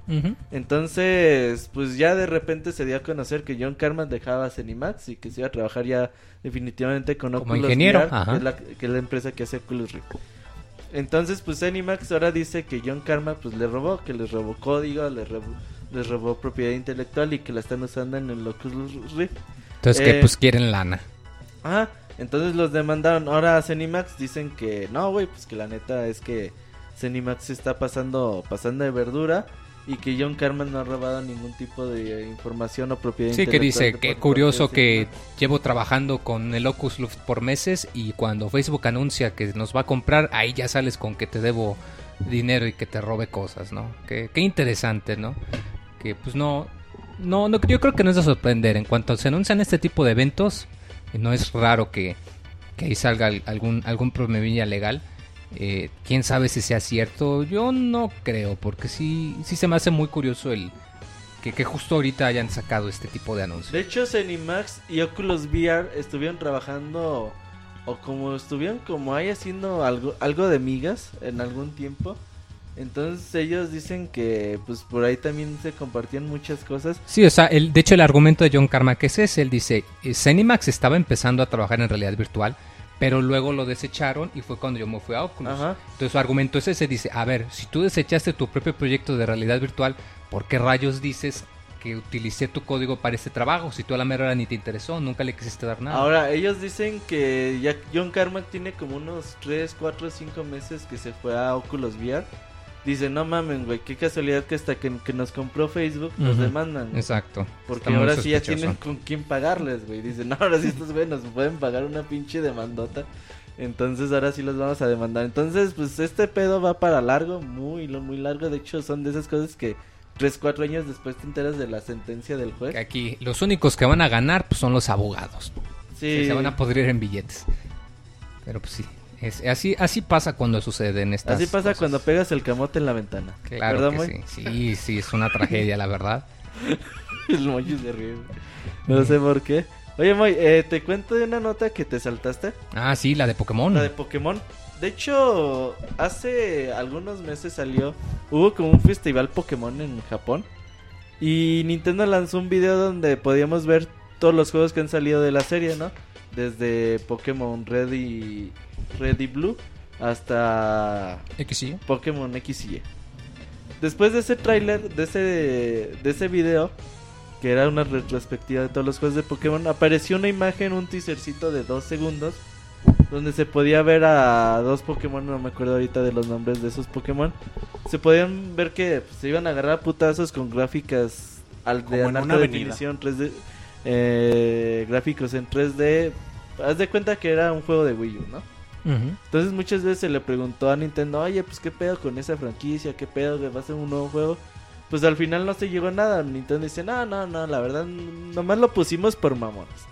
Entonces, pues ya de repente se dio a conocer que John Carmack dejaba Zenimax y que se iba a trabajar ya definitivamente con Como Oculus ingeniero, VR, que es, la, que es la empresa que hace Oculus Rift. Entonces, pues Zenimax ahora dice que John Carmack pues le robó, que les robó código, les robó, les robó propiedad intelectual y que la están usando en el Oculus Rift. Entonces Eh, que pues quieren lana. Ajá, entonces los demandaron. Ahora a dicen que no, güey, pues que la neta es que Zenimax se está pasando, pasando de verdura y que John Carman no ha robado ningún tipo de Sí, información o propiedad que intelectual dice, de qué por curioso que Zenimax". llevo trabajando con el Oculus por meses y cuando Facebook anuncia que nos va a comprar, ahí ya sales con que te debo dinero y que te robe cosas, ¿no? Qué, qué interesante, ¿no? Que pues no, no, no, yo creo que no es de sorprender. En cuanto se anuncian este tipo de eventos, no es raro que, que ahí salga al- algún, algún problemilla legal. Eh, quién sabe si sea cierto, yo no creo, porque sí, sí se me hace muy curioso el que, que justo ahorita hayan sacado este tipo de anuncios. De hecho, Zenimax y Oculus VR estuvieron trabajando o como estuvieron como ahí haciendo algo, algo de migas en algún tiempo. Entonces ellos dicen que pues por ahí también se compartían muchas cosas. Sí, o sea, el, de hecho el argumento de John Carmack es ese, él dice, eh, Zenimax estaba empezando a trabajar en realidad virtual, pero luego lo desecharon y fue cuando yo me fui a Oculus. Ajá. Entonces su argumento es ese, dice, a ver, si tú desechaste tu propio proyecto de realidad virtual, ¿por qué rayos dices que utilicé tu código para este trabajo? Si tú a la mera hora ni te interesó, nunca le quisiste dar nada. Ahora, ellos dicen que ya John Carmack tiene como unos 3, 4, 5 meses que se fue a Oculus VR. Dice, no mamen, güey, qué casualidad que hasta que, que nos compró Facebook nos demandan. güey". Exacto. Porque ahora sí ya tienen con quién pagarles, güey. Dicen, no, ahora sí estos güey nos pueden pagar una pinche demandota. Entonces ahora sí los vamos a demandar. Entonces, pues este pedo va para largo, muy, lo- muy largo. De hecho, son de esas cosas que 3, 4 años después te enteras de la sentencia del juez. Aquí los únicos que van a ganar pues, son los abogados. Sí, Se van a podrir en billetes. Pero pues sí, es, así, así pasa cuando suceden estas así pasa cosas. cuando pegas el camote en la ventana. Claro ¿Verdad, que sí. Sí, sí, es una tragedia, la verdad. El Moy se ríe. No sé por qué. Oye, Moy, eh, te cuento de una nota que te saltaste. Ah, sí, la de Pokémon. La de Pokémon. De hecho, hace algunos meses salió. Hubo como un festival Pokémon en Japón. Y Nintendo lanzó un video donde podíamos ver todos los juegos que han salido de la serie, ¿no? Desde Pokémon Red y, Red y Blue hasta X y Y. Pokémon X y Y. Después de ese tráiler, de ese, de ese video, que era una retrospectiva de todos los juegos de Pokémon, apareció una imagen, un teasercito de dos segundos, donde se podía ver a dos Pokémon, no me acuerdo ahorita de los nombres de esos Pokémon. Se podían ver que pues, se iban a agarrar a putazos con gráficas al, de alta avenida. definición 3D. eh, gráficos en 3D. Haz de cuenta que era un juego de Wii U, ¿no? Entonces muchas veces se le preguntó a Nintendo, oye, pues qué pedo con esa franquicia, qué pedo que va a ser un nuevo juego. Pues al final no se llegó a nada. Nintendo dice, no, no, no, la verdad, nomás lo pusimos por mamones.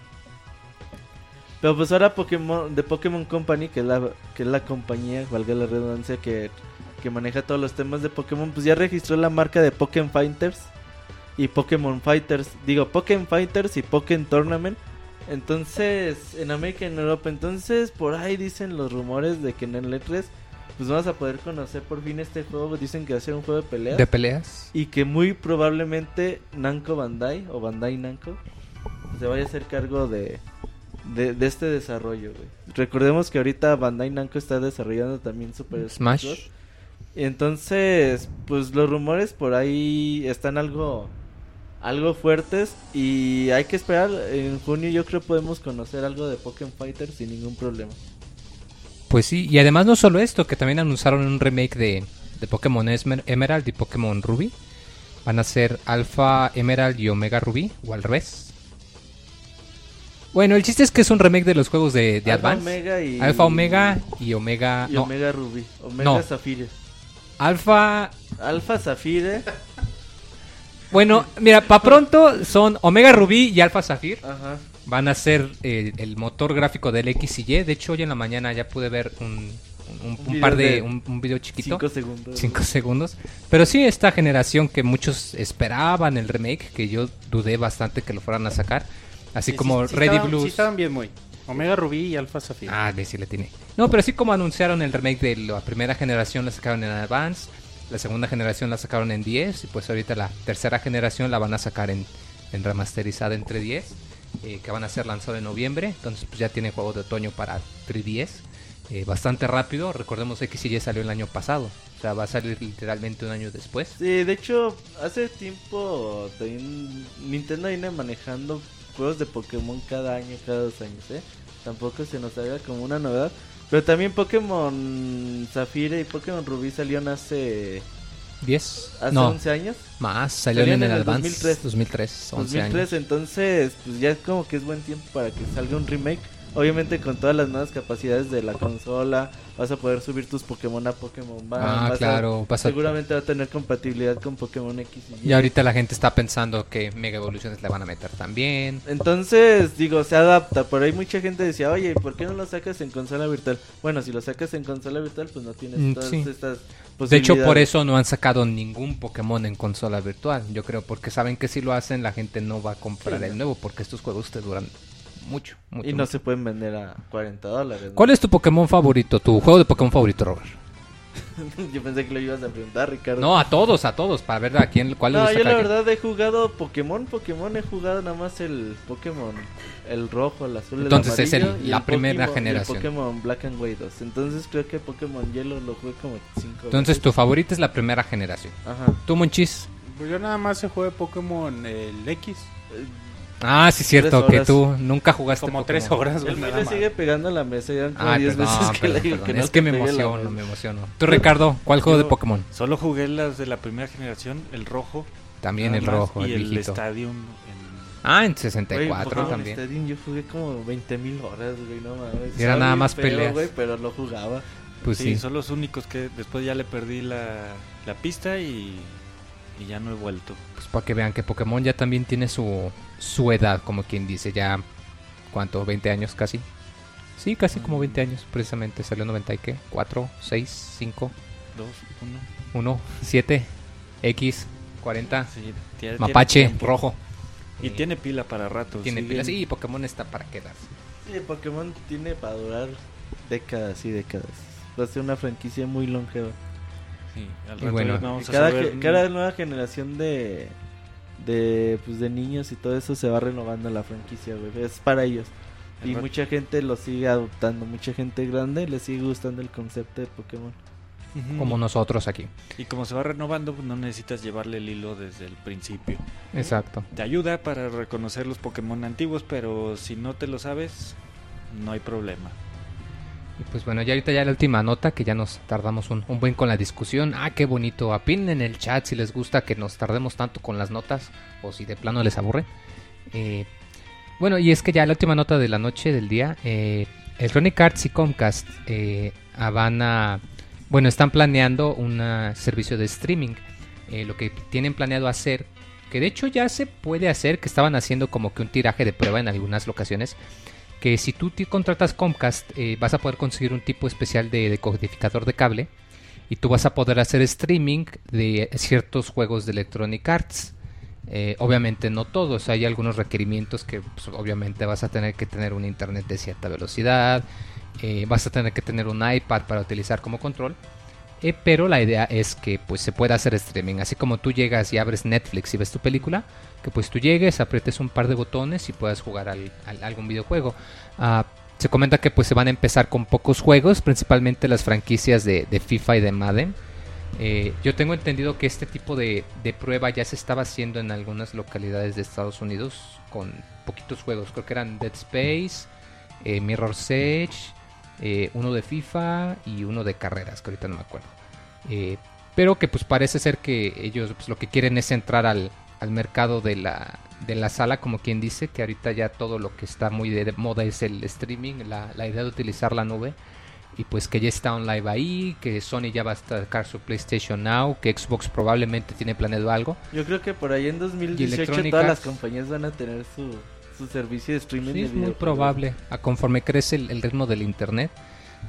Pero pues ahora Pokémon, de Pokémon Company, que es la, que la compañía, valga la redundancia, que, que maneja todos los temas de Pokémon, pues ya registró la marca de Pokémon Fighters y Pokémon Fighters, digo Pokémon Fighters y Pokémon Tournament. Entonces, en América y en Europa, entonces por ahí dicen los rumores de que en el E3 pues vamos a poder conocer por fin este juego. Dicen que va a ser un juego de peleas. De peleas. Y que muy probablemente Namco Bandai o Bandai Namco se vaya a hacer cargo de, de, de este desarrollo, güey. Recordemos que ahorita Bandai Namco está desarrollando también Super Smash. Y entonces, pues los rumores por ahí están algo algo fuertes y hay que esperar en junio yo creo podemos conocer algo de Pokémon Fighter sin ningún problema. Pues sí, y además no solo esto, que también anunciaron un remake de, de Pokémon Esmer- Emerald y Pokémon Ruby. Van a ser Alpha Emerald y Omega Ruby, o al revés. Bueno, el chiste es que es un remake de los juegos de, de Alpha, Advance. Omega y Alpha Omega y Omega... y no, Omega Ruby, Omega No. Zafire. Alpha... Alpha Zafire, Bueno, mira, para pronto son Omega Ruby y Alpha Sapphire. ajá. Van a ser eh, el motor gráfico del X y Y. De hecho, hoy en la mañana ya pude ver un, un- par de... de Un, un video chiquito. 5 segundos. 5 segundos. Pero sí, esta generación que muchos esperaban el remake, que yo dudé bastante que lo fueran a sacar. Así Sí, como sí, sí Ready estaban- Blues. Sí estaban bien muy. Omega Rubí y Alpha Zafiro. Ah, de sí le tiene. No, pero así como anunciaron el remake de la primera generación, la sacaron en Advance. La segunda generación la sacaron en 10. Y pues ahorita la tercera generación la van a sacar en, en remasterizada entre 10. eh, que van a ser lanzado en noviembre. Entonces pues ya tiene juego de otoño para 3DS. eh, bastante rápido. Recordemos X y Y salió el año pasado. O sea, va a salir literalmente un año después. Sí, de hecho, hace tiempo Nintendo viene manejando juegos de Pokémon cada año, cada dos años, ¿eh? Tampoco se nos haga como una novedad. Pero también Pokémon Zafire y Pokémon Rubí salieron hace, 10. hace no, 11 años. más. Salieron en el en el Advance 2003. 2003. 11 2003, años. entonces pues ya es como que es buen tiempo para que salga un remake. Obviamente con todas las nuevas capacidades de la consola, vas a poder subir tus Pokémon a Pokémon Band. Ah, vas a- claro. vas a- seguramente va a tener compatibilidad con Pokémon X y Y. Y ahorita la gente está pensando que Mega Evoluciones le van a meter también. Entonces, digo, se adapta. Por ahí mucha gente decía, oye, ¿por qué no lo sacas en consola virtual? Bueno, si lo sacas en consola virtual, pues no tienes Mm, todas sí. estas De hecho, por posibilidades. eso no han sacado ningún Pokémon en consola virtual. Yo creo, porque saben que si lo hacen, la gente no va a comprar Sí, el no. nuevo, porque estos juegos te duran mucho. mucho, Y no mucho. se pueden vender a 40 dólares. ¿no? ¿Cuál es tu Pokémon favorito? ¿Tu juego de Pokémon favorito, Robert? Yo pensé que lo ibas a preguntar, Ricardo. No, a todos, a todos, para ver a quién, cuál No, gusta yo la cada quien. verdad he jugado Pokémon, Pokémon he jugado nada más el Pokémon, el rojo, el azul, el Entonces es el- amarillo la el primera Pokémon- generación. El Pokémon Black and White 2. Entonces creo que Pokémon Yellow lo jugué como 5 Entonces tu favorita es la primera generación. Ajá. ¿Tú, Monchis? Pues yo nada más se jugué Pokémon el X. Ah, sí, cierto, que tú nunca jugaste Como Pokémon. tres horas, El nada le más. sigue pegando a la mesa, ya como Ay, 10 perdón, veces que perdón, le digo perdón. que no es que me emociono, me emociono. Tú, Ricardo, ¿cuál juego Yo- de Pokémon? Solo jugué las de la primera generación, el rojo. También el rojo, y el el. Stadium. en- Ah, en Güey, 64 Pokémon también. Stadium yo jugué como 20 mil horas, güey, no mames. Y era nada más feo, peleas. güey, pero lo jugaba. Pues sí, sí. son los únicos que después ya le perdí la, la pista y, y ya no he vuelto. Pues para que vean que Pokémon ya también tiene su, su edad, como quien dice, ya, ¿cuánto? ¿20 años casi? Sí, casi como 20 años, precisamente. Salió 90 y qué? 4, 6, 5, Dos, uno. 1, 7, X, 40, Sí, tiene- Mapache, tiene rojo. Y Eh, tiene pila para rato. tiene siguen- pilas. Sí, Pokémon está para quedarse. Sí, Pokémon tiene para durar décadas y décadas. Va a ser una franquicia muy longeva. Y bueno, vamos a cada, saber- ge- cada nueva generación de, de, pues, de niños y todo eso se va renovando la franquicia, güey. Es para ellos. Y rato- mucha gente lo sigue adoptando. Mucha gente grande le sigue gustando el concepto de Pokémon. Como nosotros aquí. Y como se va renovando, pues no necesitas llevarle el hilo desde el principio. Exacto. Te ayuda para reconocer los Pokémon antiguos, pero si no te lo sabes, no hay problema. Y pues bueno, ya ahorita ya la última nota, que ya nos tardamos un, buen con la discusión. Ah, qué bonito. Opinen en el chat si les gusta que nos tardemos tanto con las notas o si de plano les aburre. Eh, Bueno, y es que ya la última nota de la noche, del día, eh, Electronic Arts y Comcast eh, van a, bueno, están planeando un servicio de streaming. Eh, lo que tienen planeado hacer, que de hecho ya se puede hacer, que estaban haciendo como que un tiraje de prueba en algunas locaciones, que si tú te contratas Comcast eh, vas a poder conseguir un tipo especial de decodificador de cable y tú vas a poder hacer streaming de ciertos juegos de Electronic Arts. Eh, obviamente no todos, hay algunos requerimientos que pues, obviamente vas a tener que tener un internet de cierta velocidad, eh, vas a tener que tener un iPad para utilizar como control. Pero la idea es que pues se pueda hacer streaming, así como tú llegas y abres Netflix y ves tu película, que pues tú llegues, aprietes un par de botones y puedas jugar al, al- algún videojuego. Ah, se comenta que pues se van a empezar con pocos juegos, principalmente las franquicias de, FIFA y de Madden. Eh, yo tengo entendido que este tipo de, de prueba ya se estaba haciendo en algunas localidades de Estados Unidos con poquitos juegos. Creo que eran Dead Space, eh, Mirror's Edge, eh, uno de FIFA y uno de carreras, que ahorita no me acuerdo. Eh, pero que pues parece ser que ellos pues, lo que quieren es entrar al, al mercado de la, de la sala, como quien dice, que ahorita ya todo lo que está muy de moda es el streaming, la, la idea de utilizar la nube. Y pues que ya está on live ahí, que Sony ya va a sacar su PlayStation Now, que Xbox probablemente tiene planeado algo. Yo creo que por ahí en 2018 Electronic todas las compañías van a tener su, su servicio de streaming. Sí, de es muy probable. A conforme crece el, el ritmo del internet,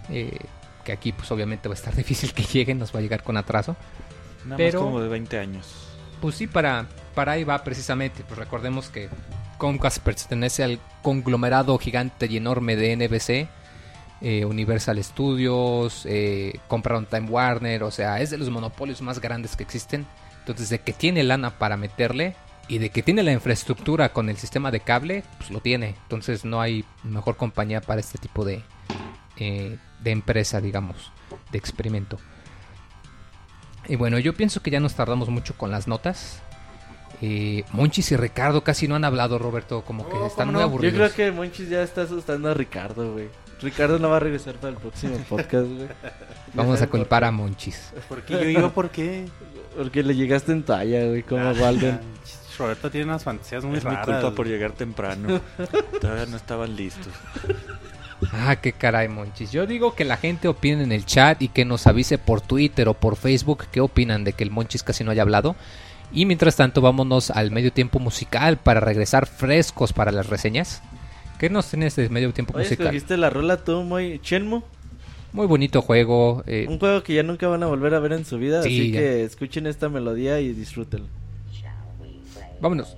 eh, que aquí pues obviamente va a estar difícil que lleguen, nos va a llegar con atraso. Nada Pero- más como de 20 años. Pues sí, para, para ahí va precisamente. Pues recordemos que Comcast pertenece al conglomerado gigante y enorme de NBC, eh, Universal Studios, eh, compraron Time Warner, o sea, es de los monopolios más grandes que existen. Entonces, de que tiene lana para meterle y de que tiene la infraestructura con el sistema de cable, pues lo tiene. Entonces, no hay mejor compañía para este tipo de, eh, de empresa, digamos, de experimento. Y bueno, yo pienso que ya nos tardamos mucho con las notas. Eh, Monchis y Ricardo casi no han hablado, Roberto, como que Oh, están ¿cómo muy no? aburridos. Yo creo que Monchis ya está asustando a Ricardo, güey. Ricardo no va a regresar para el próximo podcast, güey. Vamos a culpar a Monchis. ¿Por qué yo digo por qué? Porque le llegaste en talla, güey, como Walden. Roberto tiene unas fantasías muy es mi raras. culpa por llegar temprano. Todavía no estaban listos. Ah, qué caray, Monchis. Yo digo que la gente opine en el chat y que nos avise por Twitter o por Facebook qué opinan de que el Monchis casi no haya hablado. Y mientras tanto, vámonos al medio tiempo musical para regresar frescos para las reseñas. ¿Qué nos tienes de medio tiempo Oye, musical? escogiste la rola tú, muy... Shenmue. Muy bonito juego. eh, Un juego que ya nunca van a volver a ver en su vida, Sí, así ya. que escuchen esta melodía y disfrútenla. vámonos.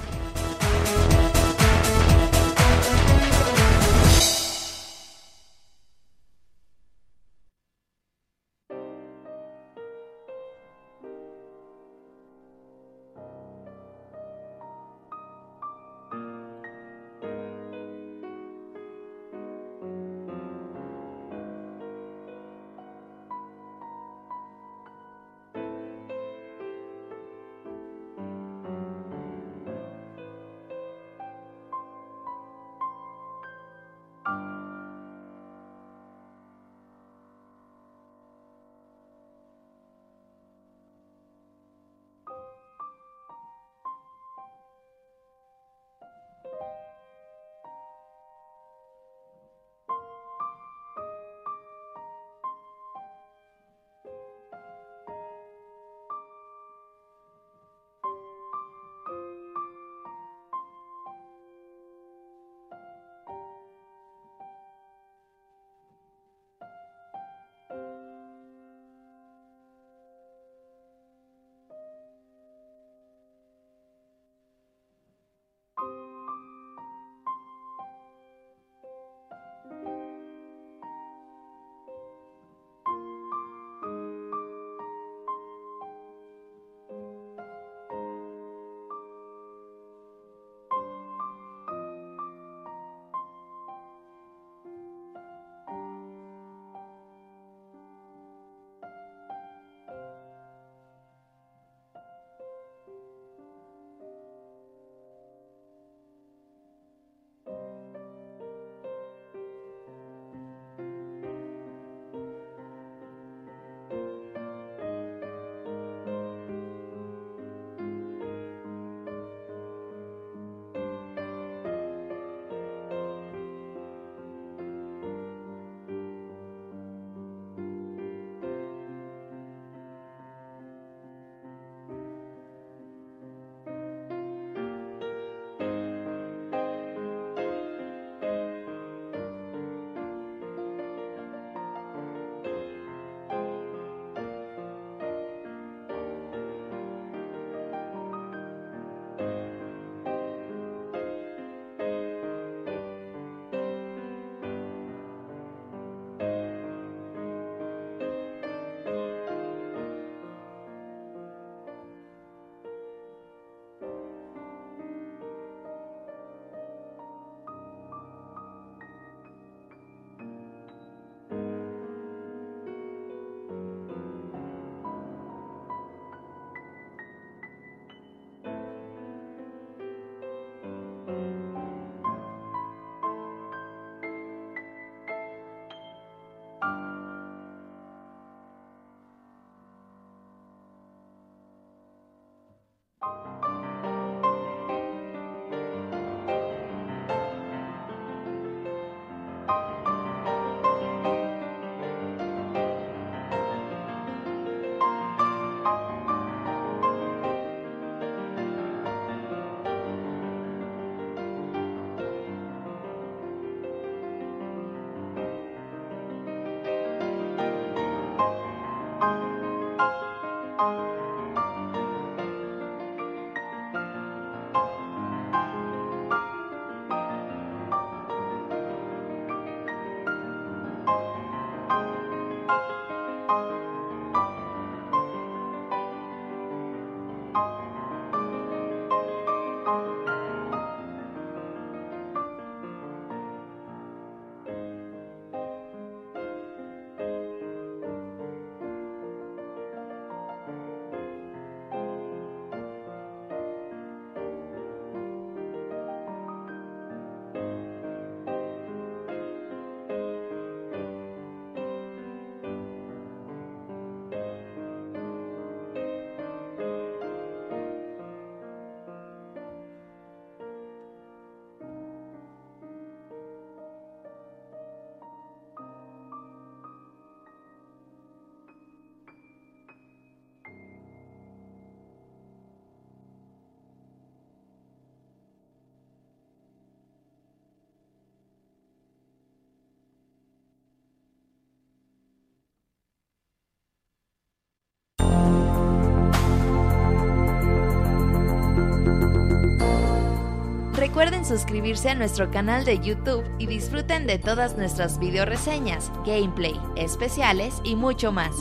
Recuerden suscribirse a nuestro canal de YouTube y disfruten de todas nuestras video reseñas, gameplay, especiales y mucho más.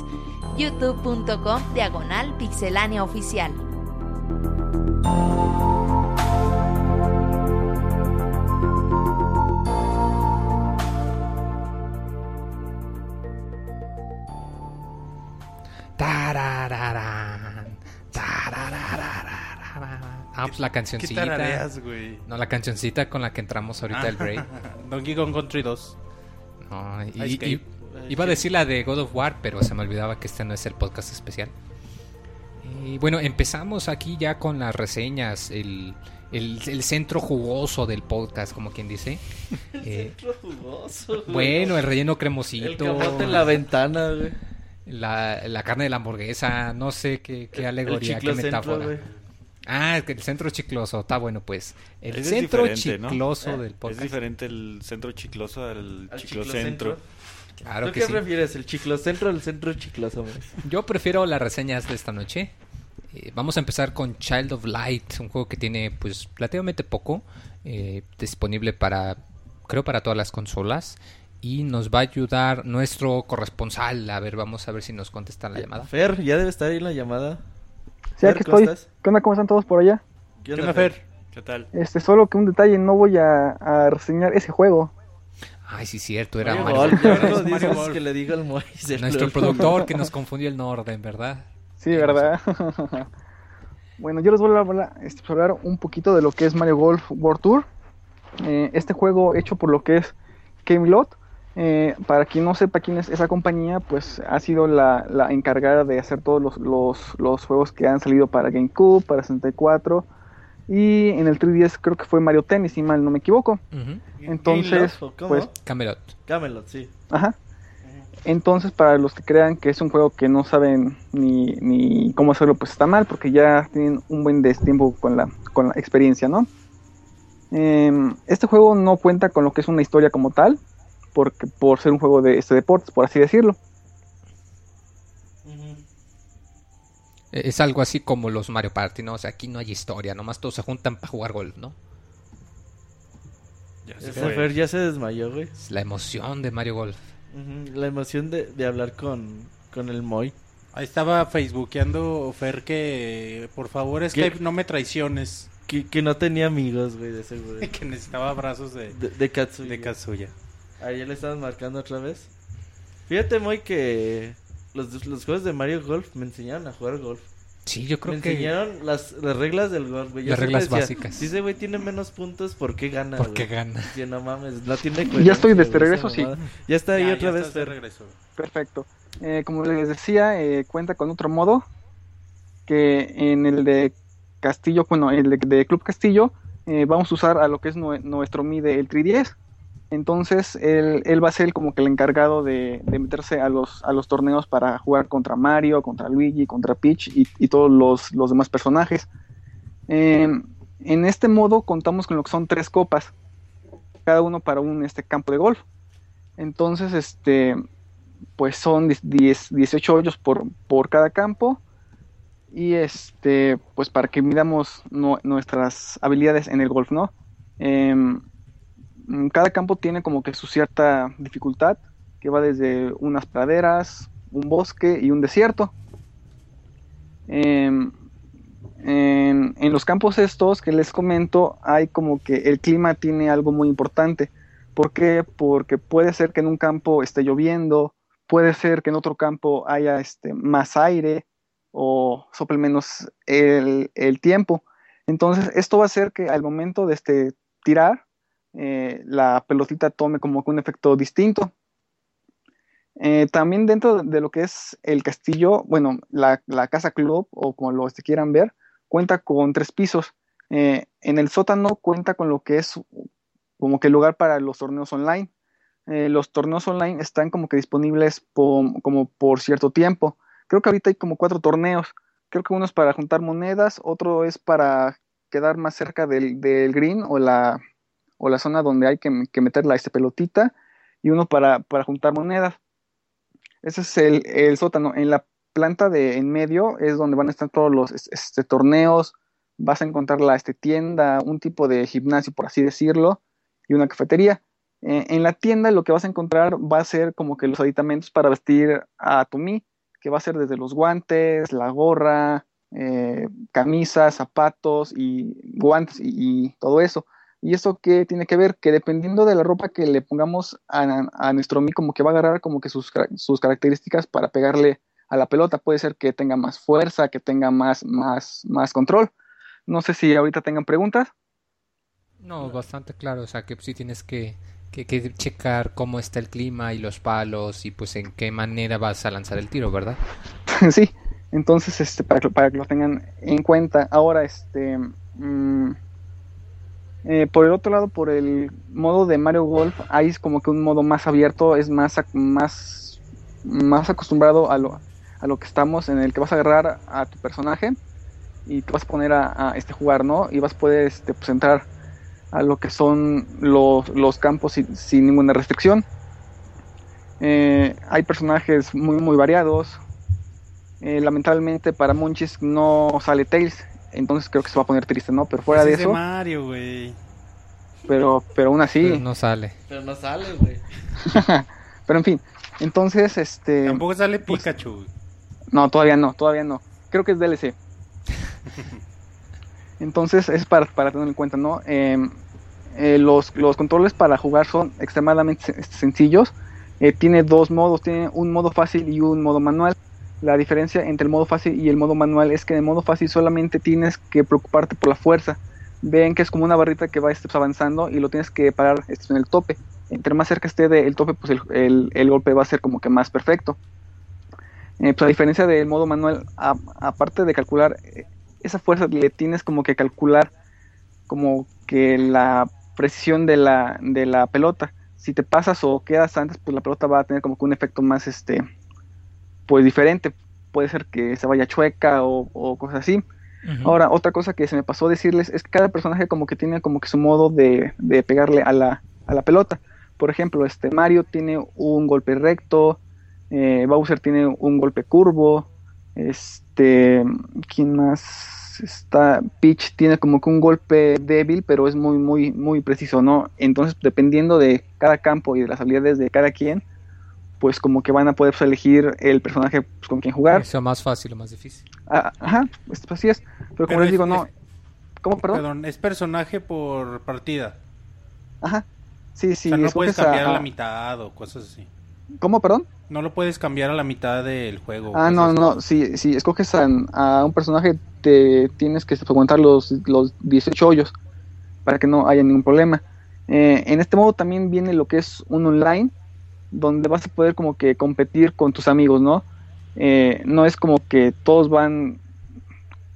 youtube.com diagonal pixelánea oficial. Ah, pues la ¿Qué cancioncita. tarareas, güey? No, la cancioncita con la que entramos ahorita el break. Donkey Kong Country 2. No, y- Cave. y- iba a decir la de God of War, pero se me olvidaba que este no es el podcast especial. Y bueno, empezamos aquí ya con las reseñas, el, el- el centro jugoso del podcast, como quien dice. Eh, Centro jugoso, güey. bueno, el relleno El cremosito, camote en la ventana, güey. la, la carne de la hamburguesa, no sé qué, qué El alegoría, qué metáfora. güey. Ah, es que el centro chicloso, está bueno pues. El Ese es centro chicloso ¿Eh? del Es podcast. diferente el centro chicloso al, Al chiclocentro. Claro ¿Tú que qué sí. prefieres, el chiclocentro o el centro chicloso? Yo prefiero las reseñas de esta noche. Eh, vamos a empezar con Child of Light, un juego que tiene pues relativamente poco eh, disponible para creo para todas las consolas y nos va a ayudar nuestro corresponsal. A ver, vamos a ver si nos contestan la llamada. Fer, ya debe estar ahí en la llamada. Sí, aquí ¿cómo estoy. estás? ¿Qué onda? ¿Cómo están todos por allá? ¿Qué ¿Qué onda, Fer? ¿Qué tal? Este, solo que un detalle, no voy a, a reseñar ese juego. Ay, sí, cierto, era Mario Mario Golf, Mario que le diga al Moisés. Nuestro productor que nos confundió el orden, ¿verdad? Sí, ¿verdad? bueno, yo les voy a hablar, este, pues, hablar un poquito de lo que es Mario Golf World Tour. Eh, este juego hecho por lo que es Camelot. Eh, para quien no sepa quién es esa compañía, pues ha sido la, la encargada de hacer todos los, los, los juegos que han salido para GameCube, para 64 y en el 3DS creo que fue Mario Tennis, si mal no me equivoco. Ujú. Entonces, ¿Cómo? pues Camelot. Camelot, sí. Ajá. Entonces, para los que crean que es un juego que no saben ni, ni cómo hacerlo, pues está mal, porque ya tienen un buen des- tiempo con la, con la experiencia, ¿no? Em, este juego no cuenta con lo que es una historia como tal, porque, por ser un juego de este deportes, por así decirlo. Es algo así como los Mario Party, ¿no? O sea, aquí no hay historia, nomás todos se juntan para jugar golf, ¿no? Ya se. Fer ya se desmayó, güey. Es la emoción de Mario Golf. La emoción de, de hablar con, con el Moy. Ahí estaba facebookeando Fer que por favor Skype no me traiciones. Que, que no tenía amigos, güey, de seguro. que necesitaba abrazos de, De, de Katsuya. de Kazuya. Ya le estabas marcando otra vez. Fíjate, Moy, que los, los juegos de Mario Golf me enseñaron a jugar golf. Sí, yo creo me que... enseñaron las, las reglas del golf, güey. Yo Las reglas básicas. Si ese güey tiene menos puntos, ¿por qué gana, Porque güey? gana. Sí, no mames, no tiene Ya estoy de coherencia, güey, regreso, esa sí. Ya está ahí Ya, otra ya vez, estás de regreso. Perfecto. Eh, como les decía, eh, cuenta con otro modo que en el de Castillo, bueno, el de, de Club Castillo, eh, vamos a usar a lo que es nue- nuestro MIDE, el 3DS. Entonces, él, él va a ser como que el encargado de, meterse a los, a los torneos para jugar contra Mario, contra Luigi, contra Peach y, todos los, los demás personajes. Eh, en este modo contamos con lo que son tres copas, cada uno para un este, campo de golf. Entonces, este, pues son 10, 18 hoyos por, por cada campo y este pues para que midamos nu- nuestras habilidades en el golf no Em, cada campo tiene como que su cierta dificultad que va desde unas praderas un bosque y un desierto Em, en, en los campos estos que les comento hay como que el clima tiene algo muy importante ¿Por qué? Porque puede ser que en un campo esté lloviendo, puede ser que en otro campo haya este, más aire o sople menos el, el tiempo. Entonces, esto va a hacer que al momento de este, tirar, eh, la pelotita tome como que un efecto distinto. Eh, también dentro de lo que es el castillo, bueno, la, la casa club o como lo este, quieran ver, cuenta con tres pisos. Eh, en el sótano cuenta con lo que es como que lugar para los torneos online. Los torneos online están como que disponibles po- como por cierto tiempo. Creo que ahorita hay como cuatro torneos. Creo que uno es para juntar monedas, otro es para quedar más cerca del, del green o la, o la zona donde hay que, meter la este, pelotita, y uno para, para juntar monedas. Ese es el, el sótano. En la planta de en medio es donde van a estar todos los este, torneos, vas a encontrar la este, tienda, un tipo de gimnasio, por así decirlo, y una cafetería. Eh, en la tienda lo que vas a encontrar va a ser como que los aditamentos para vestir a tu Mi, que va a ser desde los guantes, la gorra, eh, camisas, zapatos y guantes y, todo eso. ¿Y eso qué tiene que ver? Que dependiendo de la ropa que le pongamos a, nuestro Mi, como que va a agarrar como que sus, sus características para pegarle a la pelota. Puede ser que tenga más fuerza, que tenga más, más, más control. No sé si ahorita tengan preguntas. No, bastante claro. O sea, que sí tienes que, que, checar cómo está el clima y los palos y pues en qué manera vas a lanzar el tiro, ¿verdad? sí. Entonces, este, para, que, para que lo tengan en cuenta. Ahora, este... Mm, eh, por el otro lado, por el modo de Mario Golf, hay es como que un modo más abierto, es más, más, más acostumbrado a lo, a lo que estamos, en el que vas a agarrar a tu personaje y te vas a poner a, este jugar, ¿no? Y vas a poder este, pues, entrar a lo que son los, los campos sin, ninguna restricción. Eh, hay personajes muy muy variados. Eh, lamentablemente para Munchis no sale Tails, entonces creo que se va a poner triste, ¿no? Pero fuera de eso. Mario, güey. Pero, pero aún así. no sale. Pero no sale, güey. pero en fin, entonces este. Tampoco sale pues, Pikachu. No, todavía no, todavía no. Creo que es DLC. Entonces es para, para tener en cuenta, ¿no? Em, eh, los, los, controles para jugar son extremadamente sencillos. Eh, tiene dos modos, tiene un modo fácil y un modo manual. La diferencia entre el modo fácil y el modo manual es que en el modo fácil solamente tienes que preocuparte por la fuerza. Ven que es como una barrita que va este, avanzando y lo tienes que parar este, en el tope. Entre más cerca esté del tope, pues el, el golpe va a ser como que más perfecto. Eh, pues a diferencia del modo manual, aparte de calcular eh, esa fuerza, le tienes como que calcular como que la precisión de la, de la pelota. Si te pasas o quedas antes, pues la pelota va a tener como que un efecto más, este, pues diferente. Puede ser que se vaya chueca o, cosas así. Ahora, otra cosa que se me pasó decirles es que cada personaje como que tiene como que su modo de, de pegarle a la, a la pelota. Por ejemplo, este Mario tiene un golpe recto, eh, Bowser tiene un golpe curvo. Este, ¿quién más está? Peach tiene como que un golpe débil, pero es muy, muy, muy preciso, ¿no? Entonces, dependiendo de cada campo y de las habilidades de cada quien, pues como que van a poder elegir el personaje pues, con quien jugar. Sea más fácil o más difícil. Ah, ajá, pues así es. Pero como les digo, no. ¿Cómo, perdón? Perdón, es personaje por partida. Ajá. Sí, sí. O sea, no puedes cambiar a la mitad o cosas así. ¿Cómo, perdón? No lo puedes cambiar a la mitad del juego. Ah, no, no, si, si escoges a, un personaje, te tienes que aguantar los, los 18 hoyos para que no haya ningún problema. Eh, en este modo también viene lo que es un online, donde vas a poder como que competir con tus amigos, ¿no? Eh, no es como que todos van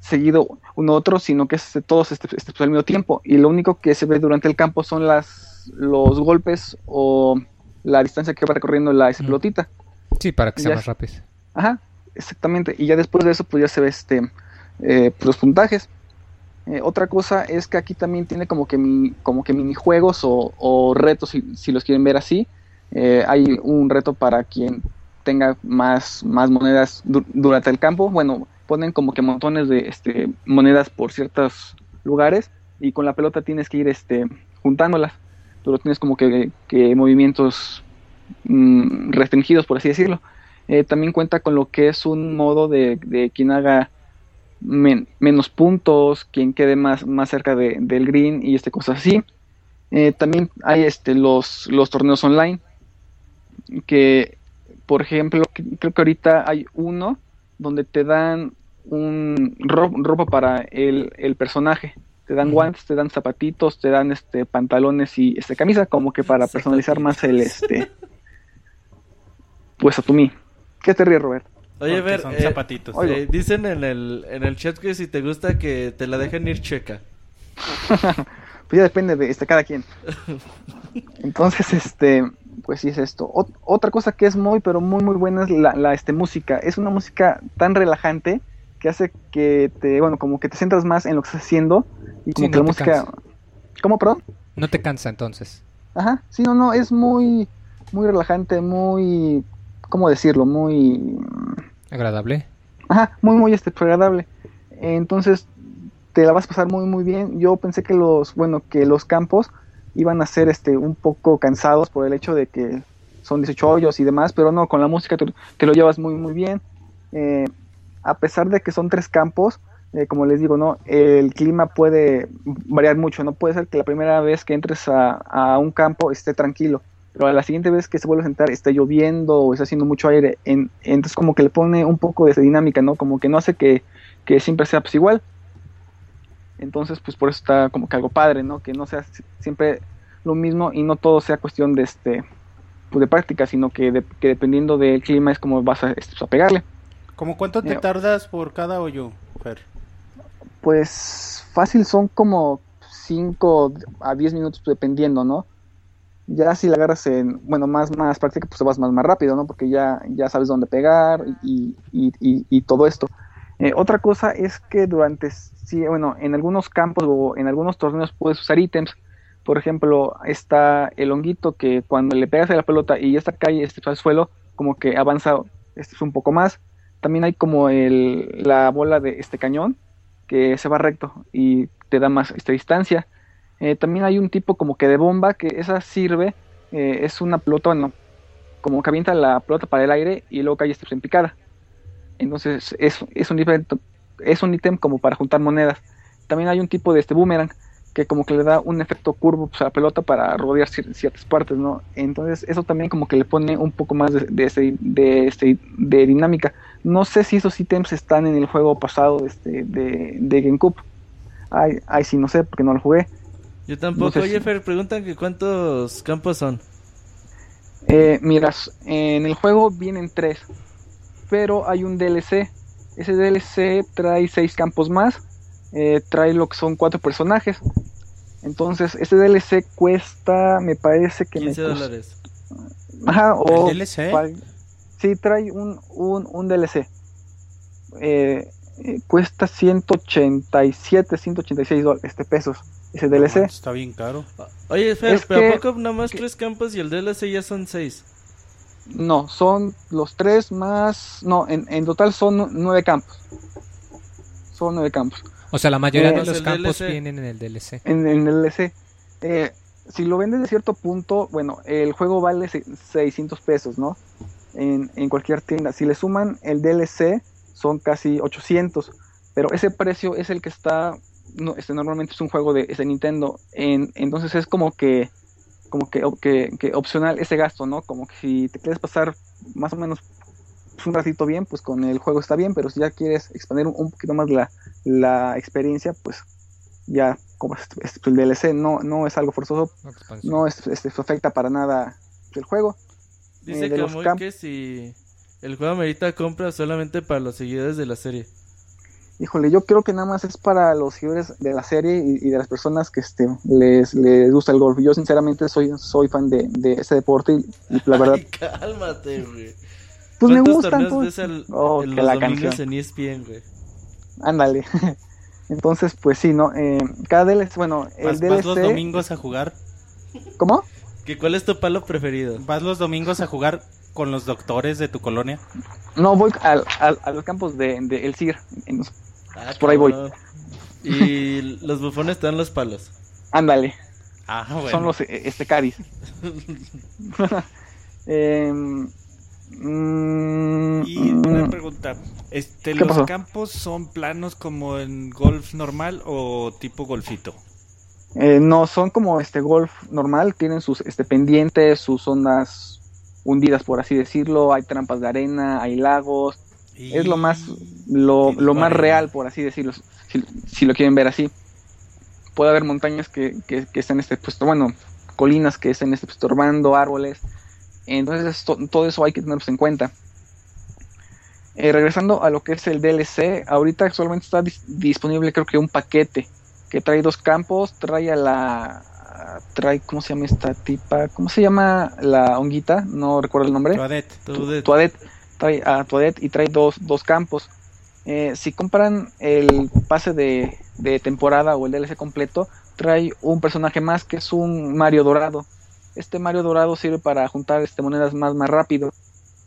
seguido uno a otro, sino que es todos este, este, al mismo tiempo. Y lo único que se ve durante el campo son las, los golpes o la distancia que va recorriendo la esa pelotita. Sí, para que sea más rápido. Ajá, exactamente. Y ya después de eso, pues ya se ve este eh, pues, los puntajes. Eh, otra cosa es que aquí también tiene como que mi, como que minijuegos o, retos, si, los quieren ver así. Eh, hay un reto para quien tenga más, más monedas durante el campo. Bueno, ponen como que montones de este, monedas por ciertos lugares y con la pelota tienes que ir este, juntándolas tú tienes como que, movimientos mm, restringidos, por así decirlo. Eh, también cuenta con lo que es un modo de, quien haga menos puntos, quien quede más, más cerca del green y este cosas así. Eh, también hay este los, los torneos online que por ejemplo creo que ahorita hay uno donde te dan un ropa para el, el personaje te dan guantes, te dan zapatitos, te dan este pantalones y este camisa como que para personalizar más el este pues a tu mí. ¿Qué te ríes, Robert? Oye, ver, son eh, zapatitos. Eh, dicen en el en el chat que si te gusta que te la dejen ir checa. pues ya depende de este cada quien. Entonces, este, pues sí es esto. otra cosa que es muy pero muy muy buena es la, la este música. Es una música tan relajante que hace que te, bueno, como que te centras más en lo que estás haciendo y como que la música... ¿Cómo, perdón? No te cansa entonces. Ajá, sí, no, no, es muy, muy relajante, muy, ¿cómo decirlo? Muy... Agradable. Ajá, muy, muy este, agradable. Entonces, te la vas a pasar muy muy bien. Yo pensé que los, bueno, que los campos iban a ser este un poco cansados por el hecho de que son 18 hoyos y demás, pero no, con la música te, te lo llevas muy muy bien. Eh, a pesar de que son tres campos, eh, como les digo, ¿no? El clima puede variar mucho, no puede ser que la primera vez que entres a, a un campo esté tranquilo, pero a la siguiente vez que se vuelve a sentar esté lloviendo o está haciendo mucho aire, en, entonces como que le pone un poco de esa dinámica, ¿no? Como que no hace que, que siempre sea pues igual. Entonces, pues por eso está como que algo padre, ¿no? Que no sea siempre lo mismo y no todo sea cuestión de este pues de práctica, sino que, de, que dependiendo del clima es como vas a, este, a pegarle. ¿Cómo cuánto te Eh, tardas por cada hoyo, Fer? Pues fácil son como 5 a 10 minutos pues, dependiendo, ¿no? Ya si la agarras en, bueno, más, más práctica, pues te vas más, más rápido, ¿no? Porque ya, ya sabes dónde pegar y, y, y, y todo esto. Eh, otra cosa es que durante, sí, bueno, en algunos campos o en algunos torneos puedes usar ítems. Por ejemplo, está el honguito que cuando le pegas a la pelota y esta cae este, al suelo, como que avanza este, un poco más. También hay como el, la bola de este cañón que se va recto y te da más esta distancia. Eh, también hay un tipo como que de bomba que esa sirve, eh, es una pelota, bueno, como que avienta la pelota para el aire y luego cae este, en picada. Entonces es, es, un ítem, es un ítem como para juntar monedas. También hay un tipo de este boomerang que como que le da un efecto curvo pues, a la pelota para rodear ciertas partes, ¿no? Entonces eso también como que le pone un poco más de, de, este, de, este, de dinámica. No sé si esos ítems están en el juego pasado este, de, de GameCube. Ay, ay, sí, no sé, porque no lo jugué. Yo tampoco. No sé Oye, si- Fer, preguntan que cuántos campos son. Eh, miras, en el juego vienen tres, pero hay un DLC. Ese DLC trae seis campos más, eh, trae lo que son cuatro personajes. Entonces, ese DLC cuesta, me parece que 15 me dólares. Ajá, o ¿El DLC? pag- Sí, trae un, un, un DLC. Eh, eh, cuesta 187, 186 dólares, este pesos, ese DLC. Está bien caro. Oye, Fer, Es pero que- ¿a poco nada más que- tres campos y el DLC ya son seis? No, son los tres más... No, en, en total son nu- nueve campos. Son nueve campos. O sea, la mayoría Eh, de los campos DLC. vienen en el DLC. En, en el DLC. Eh, si lo vendes de cierto punto, bueno, el juego vale se- 600 pesos, ¿no? En, en cualquier tienda. Si le suman el DLC, son casi 800. Pero ese precio es el que está... No, este, normalmente es un juego de, es de Nintendo. En, entonces es como que como que, que, que opcional ese gasto, ¿no? Como que si te quieres pasar más o menos pues, un ratito bien, pues con el juego está bien, pero si ya quieres expandir un, un poquito más la, la experiencia, pues ya como es, es- el DLC no, no es algo forzoso, No, expansión. no es, este, afecta para nada el juego. Dice Eh, camp- que si el juego amerita compra solamente para los seguidores de la serie. Híjole, yo creo que nada más es para los seguidores de la serie y, y de las personas que este, les, les gusta el golf. Yo sinceramente soy, soy fan de, de ese deporte y, y la verdad, Ay, cálmate, güey. pues me ¿Cuántos gustan. pues. Oh, que los la domingos canción. en ESPN, güey? Ándale. Entonces, pues sí, ¿no? Eh, cada DLC, bueno, el ¿Vas, DLC... vas los domingos a jugar? ¿Cómo? ¿Que ¿Cuál es tu palo preferido? ¿Vas los domingos a jugar con los doctores de tu colonia? No, voy al, al- a los campos de, de El Cir. en los- Ah, Por ahí voy. Y los bufones te dan los palos. Ándale, Ah, bueno. son los eh, este caris. Em, mm, Y una mm, pregunta, este, ¿Qué ¿los pasó? campos son planos como en golf normal o tipo golfito? eh, no, son como este golf normal, tienen sus este, pendientes, sus zonas hundidas, por así decirlo. Hay trampas de arena, hay lagos. Y- es lo más lo, lo más real por así decirlo si, si lo quieren ver así. Puede haber montañas que, que, que estén este pues bueno colinas que estén este, pues, estorbando árboles. Entonces to- todo eso hay que tenerlo en cuenta. Eh, regresando a lo que es el DLC ahorita solamente está dis- disponible creo que un paquete que trae dos campos trae a la trae cómo se llama esta tipa cómo se llama la honguita no recuerdo el nombre. De- Toadette, trae a Toadette y trae dos, dos campos. Eh, si compran el pase de, temporada o el DLC completo, trae un personaje más que es un Mario Dorado. Este Mario Dorado sirve para juntar este, monedas más, más rápido.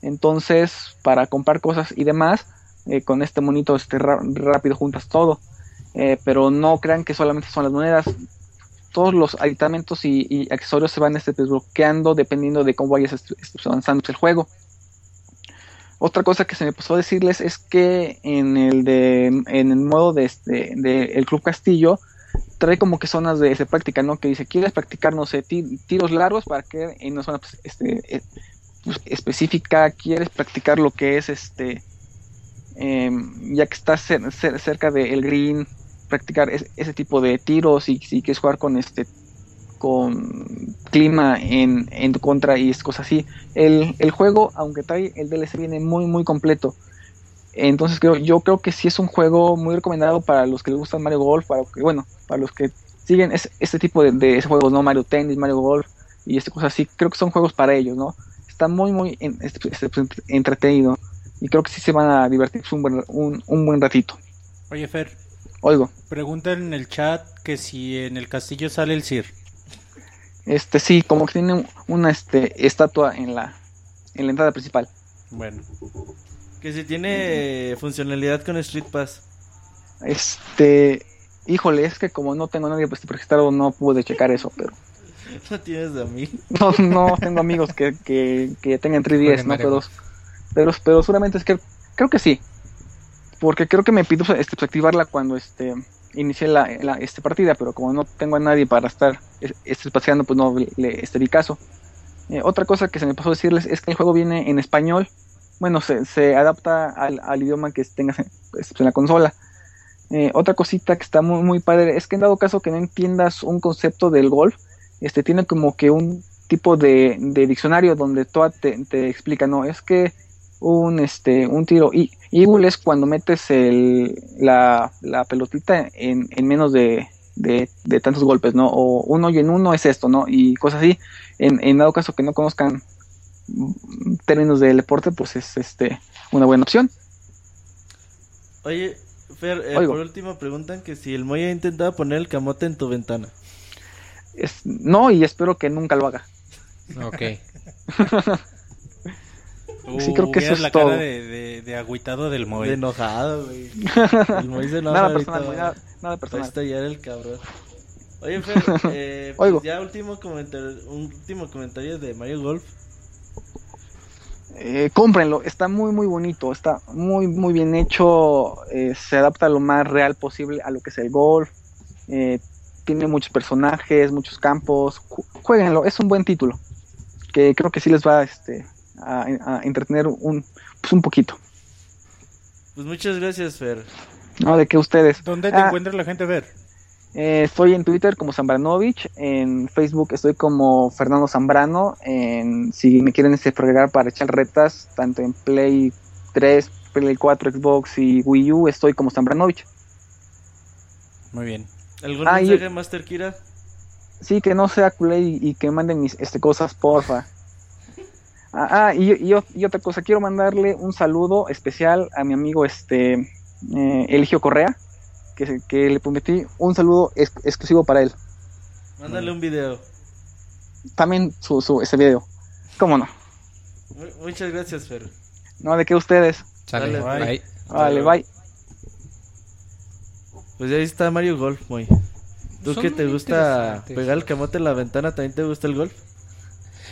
Entonces, para comprar cosas y demás, eh, con este monito este, rápido juntas todo. eh, pero no crean que solamente son las monedas. Todos los aditamentos y, accesorios se van este, desbloqueando dependiendo de cómo vayas est- est- avanzando el juego. Otra cosa que se me pasó a decirles es que en el de en el modo de este de el Club Castillo trae como que zonas de, de práctica, ¿no? Que dice, ¿quieres practicar, no sé, ti- tiros largos para que en una zona pues, este, eh, pues, específica quieres practicar lo que es este em, ya que estás cer- cer- cerca del green practicar es- ese tipo de tiros y si quieres jugar con este con clima en, en tu contra y es cosas así. El, el juego aunque trae el DLC viene muy muy completo. Entonces creo, yo creo que sí es un juego muy recomendado para los que les gustan Mario Golf para que, bueno para los que siguen es- este tipo de, de juegos no Mario Tennis Mario Golf y este cosas así. Creo que son juegos para ellos no está muy muy en- este- este- entretenido y creo que sí se van a divertir un buen, un, un buen ratito. Oye, Fer, Oigo, pregunta en el chat que si en el castillo sale el Sir. Este sí, como que tiene un- una este, estatua en la, en la entrada principal. Bueno, Que si tiene funcionalidad con Street Pass. Este, híjole, es que como no tengo nadie pues, registrado no pude checar eso, pero No tienes a mí. no, no tengo amigos que, que, que tengan 3DS, Jueguen ¿no? Pero, pero, pero seguramente es que creo que sí. Porque creo que me pidió este, pues, activarla cuando este inicié la, este partida, pero como no tengo a nadie para estar es- paseando, pues no le este, di caso. Eh, otra cosa que se me pasó a decirles es que el juego viene en español. Bueno, se, se adapta al, al idioma que tengas en, pues, la consola. Eh, otra cosita que está muy, muy padre es que en dado caso que no entiendas un concepto del golf, este tiene como que un tipo de, de diccionario donde toda te, te explica, no, es que un este un tiro y Eagle es cuando metes el, la, la pelotita en, en menos de, de, de tantos golpes, ¿no? O uno y en uno es esto, ¿no? Y cosas así. En, en dado caso que no conozcan términos del deporte, pues es este una buena opción. Oye, Fer, eh, por último preguntan que si el Moy ha intentado poner el camote en tu ventana. Es, no, y espero que nunca lo haga. Ok. Sí, creo que eso es la todo. cara de, de, de agüitado del Moy. De enojado, güey. El Moy se enoja nada personal, nada, personal. estallar el cabrón. Oye, Fer, eh, pues Oigo. ya último comentario, un último comentario de Mario Golf. Eh, cómprenlo, está muy muy bonito, está muy muy bien hecho, eh, se adapta lo más real posible a lo que es el golf, eh, tiene muchos personajes, muchos campos, ju- jueguenlo, es un buen título, que creo que sí les va este, a, a entretener un, pues un poquito, Pues muchas gracias, Fer. ¿no? De que ustedes. ¿Dónde te Ah, encuentra la gente, Ver? eh, estoy en Twitter como Zambranovich, en Facebook estoy como Fernando Zambrano, en, si me quieren este, agregar para echar retas, tanto en Play 3, Play 4, Xbox y Wii U, estoy como Zambranovich. Muy bien. ¿Algún Ah, y- mensaje, Master Kira? Sí, que no sea culé y, y que manden mis este, cosas, porfa. Ah, ah, y, y, y otra cosa, quiero mandarle un saludo especial a mi amigo este eh, Eligio Correa, que, que le prometí un saludo ex- exclusivo para él. Mándale un video. También su, su ese video. ¿Cómo no? Mu- Muchas gracias, Fer. No, de que ustedes. Dale, bye. Vale, bye. Pues ahí está Mario Golf, Moy. ¿Tú Son que te muy gusta pegar el camote en la ventana? ¿También te gusta el golf?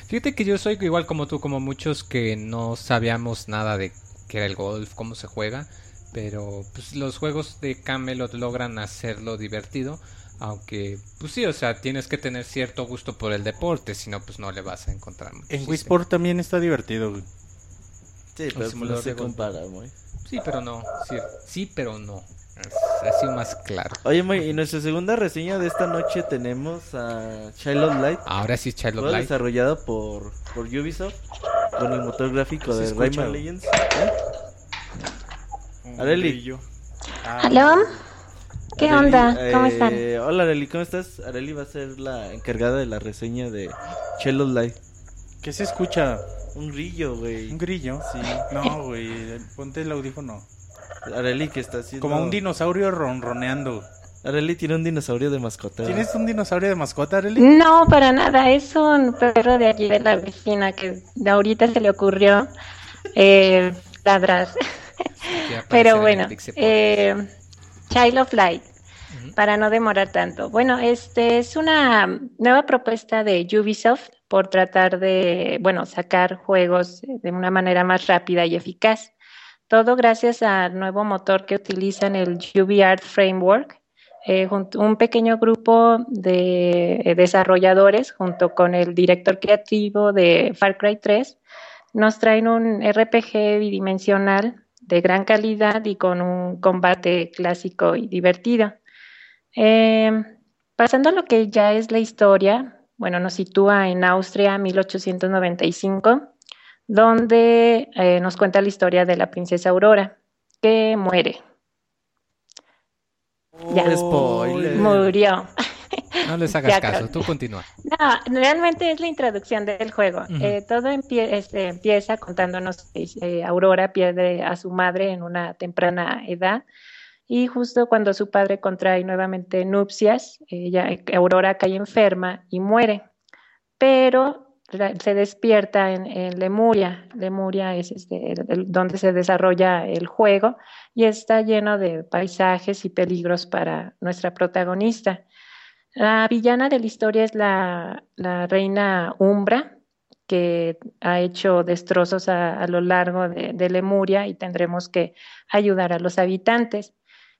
Fíjate que yo soy igual como tú, como muchos que no sabíamos nada de qué era el golf, cómo se juega, pero pues los juegos de Camelot logran hacerlo divertido, aunque pues sí, o sea, tienes que tener cierto gusto por el deporte, si no pues no le vas a encontrar mucho En. Wii Sport también está divertido, güey. Sí, pero no se compara, Moy. Sí, pero no, sí, sí, pero no. Así más claro. Oye, Moy, y nuestra segunda reseña de esta noche tenemos a Child of Light. Ahora sí Child of Light. desarrollado por, por Ubisoft con el motor gráfico Se de escucha, Rayman. Legends. ¿eh? Areli. Ah, ¿Aló? ¿Qué Areli, onda? ¿Cómo eh, están? Hola Areli, ¿cómo estás? Areli va a ser la encargada de la reseña de Child of Light. ¿Qué se escucha? Un grillo, güey. ¿Un grillo? Sí. No, güey. Ponte el audífono. Areli que está haciendo... Como un dinosaurio ronroneando. Areli tiene un dinosaurio de mascota. ¿Tienes un dinosaurio de mascota, Arely? No, para nada. Es un perro de allí de la vecina que de ahorita se le ocurrió eh, ladrar. Pero bueno, eh, Child of Light. para no demorar tanto. Bueno, este es una nueva propuesta de Ubisoft por tratar de, bueno, sacar juegos de una manera más rápida y eficaz. Todo gracias al nuevo motor que utilizan el UbiArt Framework. Eh, un pequeño grupo de desarrolladores junto con el director creativo de Far Cry 3 nos traen un RPG bidimensional de gran calidad y con un combate clásico y divertido. Eh, pasando a lo que ya es la historia, bueno, nos sitúa en Austria 1895, donde eh, nos cuenta la historia de la princesa Aurora, que muere. ya. Spoiler. Murió. No les hagas caso, tú continúa. No, realmente es la introducción del juego. Eh, todo este, empieza contándonos que eh, Aurora pierde a su madre en una temprana edad y justo cuando su padre contrae nuevamente nupcias, ella, Aurora cae enferma y muere. Pero se despierta en, Lemuria. Lemuria es este, donde se desarrolla el juego y está lleno de paisajes y peligros para nuestra protagonista. La villana de la historia es la, reina Umbra, que ha hecho destrozos a, lo largo de, Lemuria y tendremos que ayudar a los habitantes.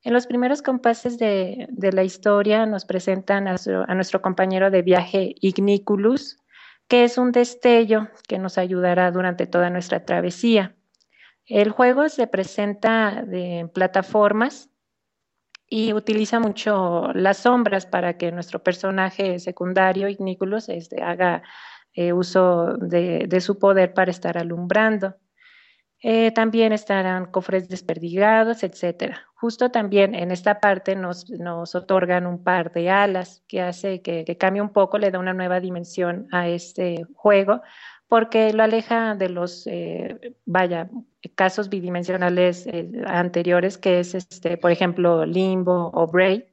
En los primeros compases de, la historia nos presentan a, nuestro compañero de viaje Igniculus, que es un destello que nos ayudará durante toda nuestra travesía. El juego se presenta en plataformas y utiliza mucho las sombras para que nuestro personaje secundario, Ignículos, este, haga eh, uso de, su poder para estar alumbrando. Eh, también estarán cofres desperdigados, etcétera. Justo también en esta parte nos, otorgan un par de alas que hace que, cambie un poco, le da una nueva dimensión a este juego, porque lo aleja de los, eh, vaya, casos bidimensionales eh, anteriores, que es, este, por ejemplo, Limbo o Braid,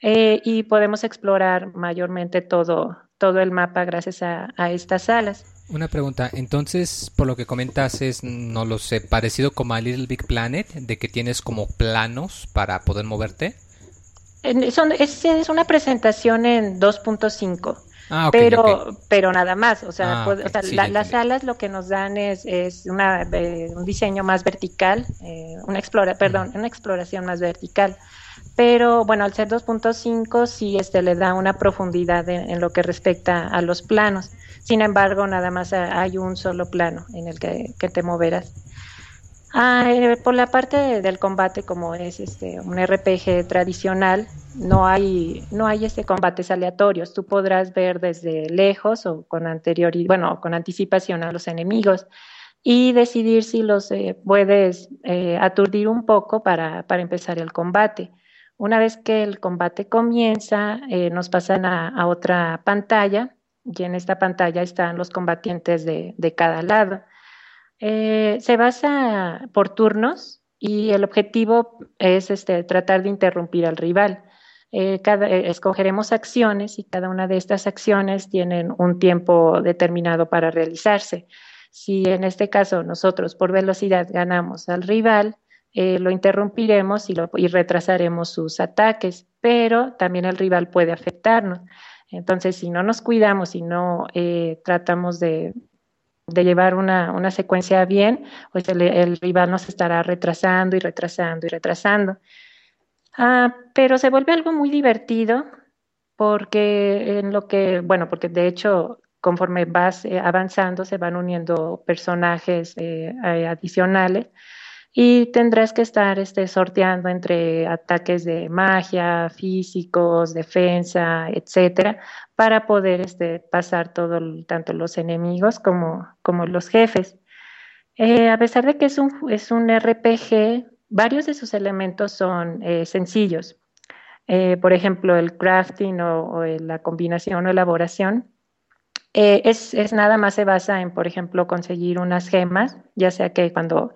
y podemos explorar mayormente todo, todo el mapa gracias a, estas salas. Una pregunta, entonces, por lo que comentas, es, no lo sé, parecido como a Little Big Planet, de que tienes como planos para poder moverte. es, es una presentación en 2.5. Ah, pero, pero nada más, o sea, ah, las salas lo que nos dan es, es una, eh, un diseño más vertical, eh, una explora, perdón, una exploración más vertical. Pero bueno, al ser 2.5 sí este, le da una profundidad en, lo que respecta a los planos. Sin embargo, nada más hay un solo plano en el que, te moverás. Ah, eh, por la parte del combate, como es este un RPG tradicional, no hay, no hay este combates aleatorios. Tú podrás ver desde lejos o con anterioridad, bueno, con anticipación a los enemigos y decidir si los eh, puedes eh, aturdir un poco para, empezar el combate. Una vez que el combate comienza, nos pasan a, otra pantalla y en esta pantalla están los combatientes de cada lado. Eh, se basa por turnos y el objetivo es este, tratar de interrumpir al rival. Eh, eh, escogeremos acciones y cada una de estas acciones tienen un tiempo determinado para realizarse. Si en este caso nosotros por velocidad ganamos al rival, lo interrumpiremos y, y, retrasaremos sus ataques, pero también el rival puede afectarnos. Entonces, si no nos cuidamos y no tratamos de, llevar una, una secuencia bien, pues el, rival nos estará retrasando y retrasando y retrasando. Ah, pero se vuelve algo muy divertido porque en lo que, bueno, porque de hecho conforme vas eh, avanzando se van uniendo personajes eh, adicionales y tendrás que estar este, sorteando entre ataques de magia, físicos, defensa, etcétera, para poder este, pasar todo, tanto los enemigos como, como los jefes. Eh, a pesar de que es un, es un RPG, varios de sus elementos son eh, sencillos. Eh, por ejemplo, el crafting o, la combinación o elaboración. Es, es, nada más se basa en, por ejemplo, conseguir unas gemas, ya sea que cuando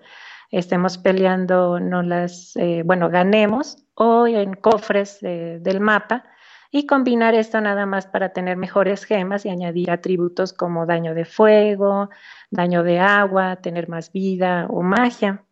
estemos peleando, no las, eh, bueno, ganemos o en cofres del mapa y combinar esto nada más para tener mejores gemas y añadir atributos como daño de fuego, daño de agua, tener más vida o magia.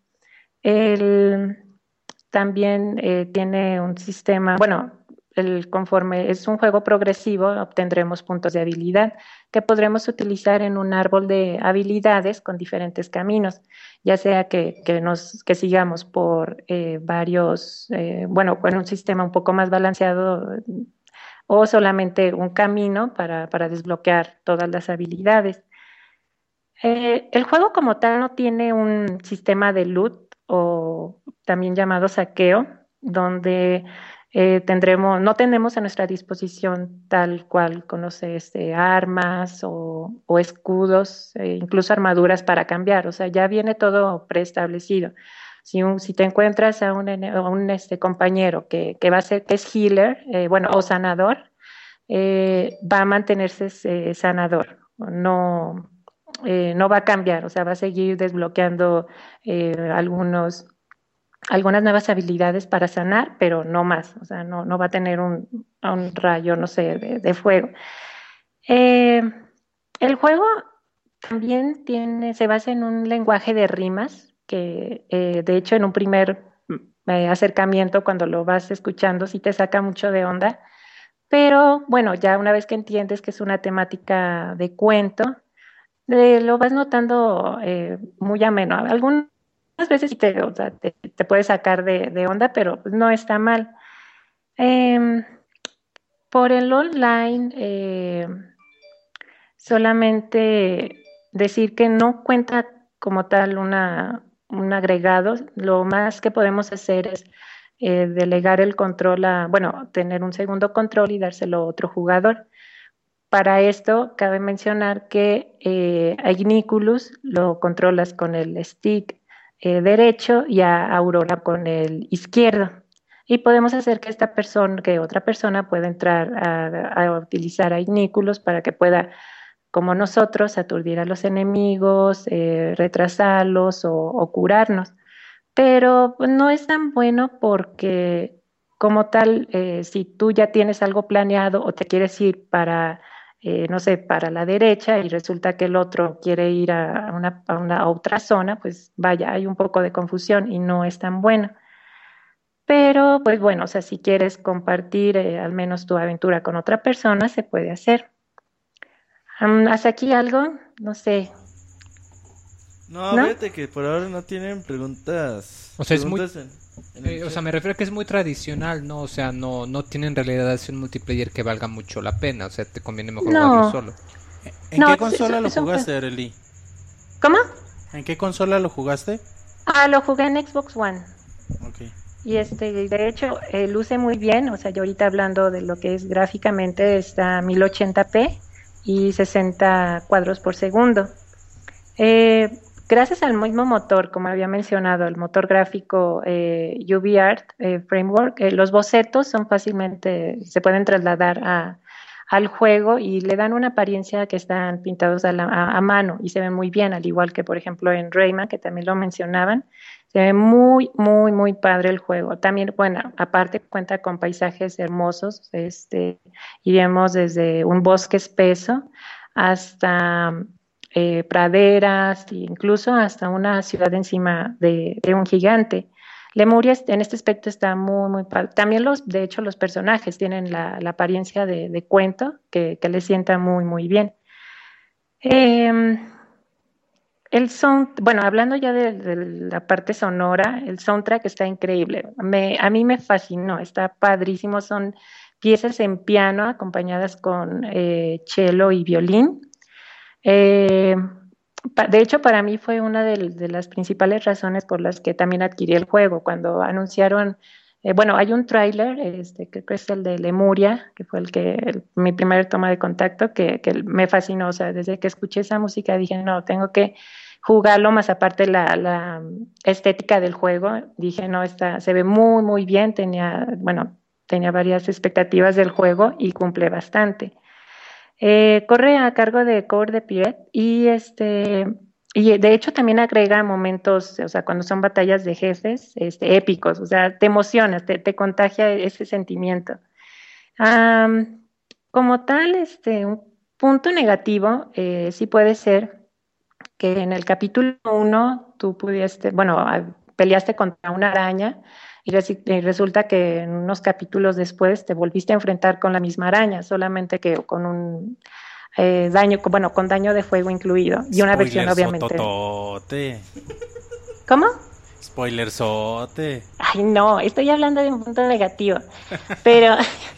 también eh, tiene un sistema, bueno, el, conforme es un juego progresivo, obtendremos puntos de habilidad que podremos utilizar en un árbol de habilidades con diferentes caminos, ya sea que, nos, que sigamos por eh, varios, eh, bueno, con un sistema un poco más balanceado o solamente un camino para, desbloquear todas las habilidades. Eh, el juego como tal no tiene un sistema de loot o también llamado saqueo, donde eh, tendremos, no tenemos a nuestra disposición tal cual conoce este, armas o, escudos, e incluso armaduras para cambiar, o sea, ya viene todo preestablecido. Si, si te encuentras a un, un este, compañero que, que, va a ser, que es healer, eh, bueno, o sanador, eh, va a mantenerse sanador, no, no va a cambiar, o sea, va a seguir desbloqueando algunos algunas nuevas habilidades para sanar, pero no más, o sea, no, no va a tener un, un rayo, no sé, de, fuego. Eh, el juego también tiene, se basa en un lenguaje de rimas, que eh, de hecho en un primer eh, acercamiento, cuando lo vas escuchando, sí te saca mucho de onda, pero bueno, ya una vez que entiendes que es una temática de cuento, lo vas notando muy ameno. Algunos veces te, te, puede sacar de, onda, pero no está mal. Em, por el online, eh, solamente decir que no cuenta como tal un agregado. Lo más que podemos hacer es eh, delegar el control a, bueno, tener un segundo control y dárselo a otro jugador. Para esto, cabe mencionar que eh, a Igniculus lo controlas con el stick eh, derecho y a Aurora con el izquierdo. Y podemos hacer que esta persona, que otra persona pueda entrar a, utilizar a Ignículos para que pueda, como nosotros, aturdir a los enemigos, eh, retrasarlos o, curarnos. Pero no es tan bueno porque como tal, eh, si tú ya tienes algo planeado o te quieres ir para eh, no sé, para la derecha y resulta que el otro quiere ir a una, a una otra zona, pues vaya, hay un poco de confusión y no es tan bueno. Pero, pues bueno, o sea, si quieres compartir eh, al menos tu aventura con otra persona, se puede hacer. ¿Haz aquí algo? No sé. No, fíjate que por ahora no tienen preguntas. O sea, es muy... Eh, o sea, me refiero a que es muy tradicional, ¿no? O sea, no, no tiene en realidad un multiplayer que valga mucho la pena. O sea, te conviene mejor jugarlo solo. ¿En qué consola lo jugaste, Arely? ¿Cómo? ¿En qué consola lo jugaste? Ah, lo jugué en Xbox One. Ok. Y este, de hecho, eh, luce muy bien. O sea, yo ahorita hablando de lo que es gráficamente, está 1080p y 60 cuadros por segundo. Eh, Gracias al mismo motor, como había mencionado, el motor gráfico eh, UVArt eh, Framework, eh, los bocetos son fácilmente, se pueden trasladar al juego y le dan una apariencia que están pintados a, mano y se ven muy bien, al igual que por ejemplo en Rayman, que también lo mencionaban. Se ve muy, muy, muy padre el juego. También, bueno, aparte cuenta con paisajes hermosos, este, iremos desde un bosque espeso hasta eh, praderas, incluso hasta una ciudad encima de, un gigante. Lemuria en este aspecto está muy, muy También los, de hecho, los personajes tienen la, apariencia de, cuento que, que les sienta muy, muy bien. Em, el sound, bueno, hablando ya de, la parte sonora, el soundtrack está increíble. A mí me fascinó, está padrísimo. Son piezas en piano acompañadas con eh, cello y violín. Eh, de hecho, para mí fue una de, las principales razones por las que también adquirí el juego. Cuando anunciaron, eh, bueno, hay un tráiler, este, que es el de Lemuria, que fue el que mi primer toma de contacto, que, me fascinó. O sea, desde que escuché esa música dije, no, tengo que jugarlo, más aparte la, la estética del juego. Dije, no, está, se ve muy, muy bien. Tenía, bueno, tenía varias expectativas del juego y cumple bastante. Eh, corre a cargo de Core de Piet y este y de hecho también agrega momentos, o sea, cuando son batallas de jefes, este, épicos, o sea, te emocionas, te, contagia ese sentimiento. como tal, este, un punto negativo eh, sí puede ser que en el capítulo 1 tú pudiste, bueno, peleaste contra una araña y, resulta que en unos capítulos después te volviste a enfrentar con la misma araña, solamente que con un eh, daño, bueno, con daño de fuego incluido y una versión obviamente. ¿Cómo? Spoilerzote. Ay, no, estoy hablando de un punto negativo. Pero,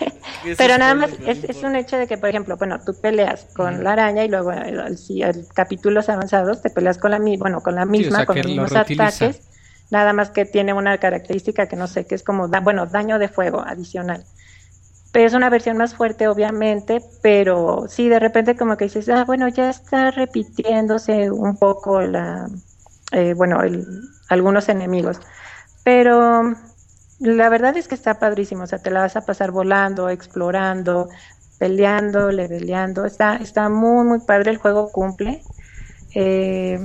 pero nada más es, un hecho de que, por ejemplo, bueno, tú peleas con la araña y luego si el, capítulos avanzados te peleas con la, bueno, con la misma, con los mismos ataques. Nada más que tiene una característica que no sé, que es como, bueno, daño de fuego adicional. Pero es una versión más fuerte, obviamente, pero sí, de repente como que dices, ah, bueno, ya está repitiéndose un poco la, eh, bueno, el, algunos enemigos. Pero la verdad es que está padrísimo, o sea, te la vas a pasar volando, explorando, peleando, leveleando. Está, está muy, muy padre, el juego cumple. Eh,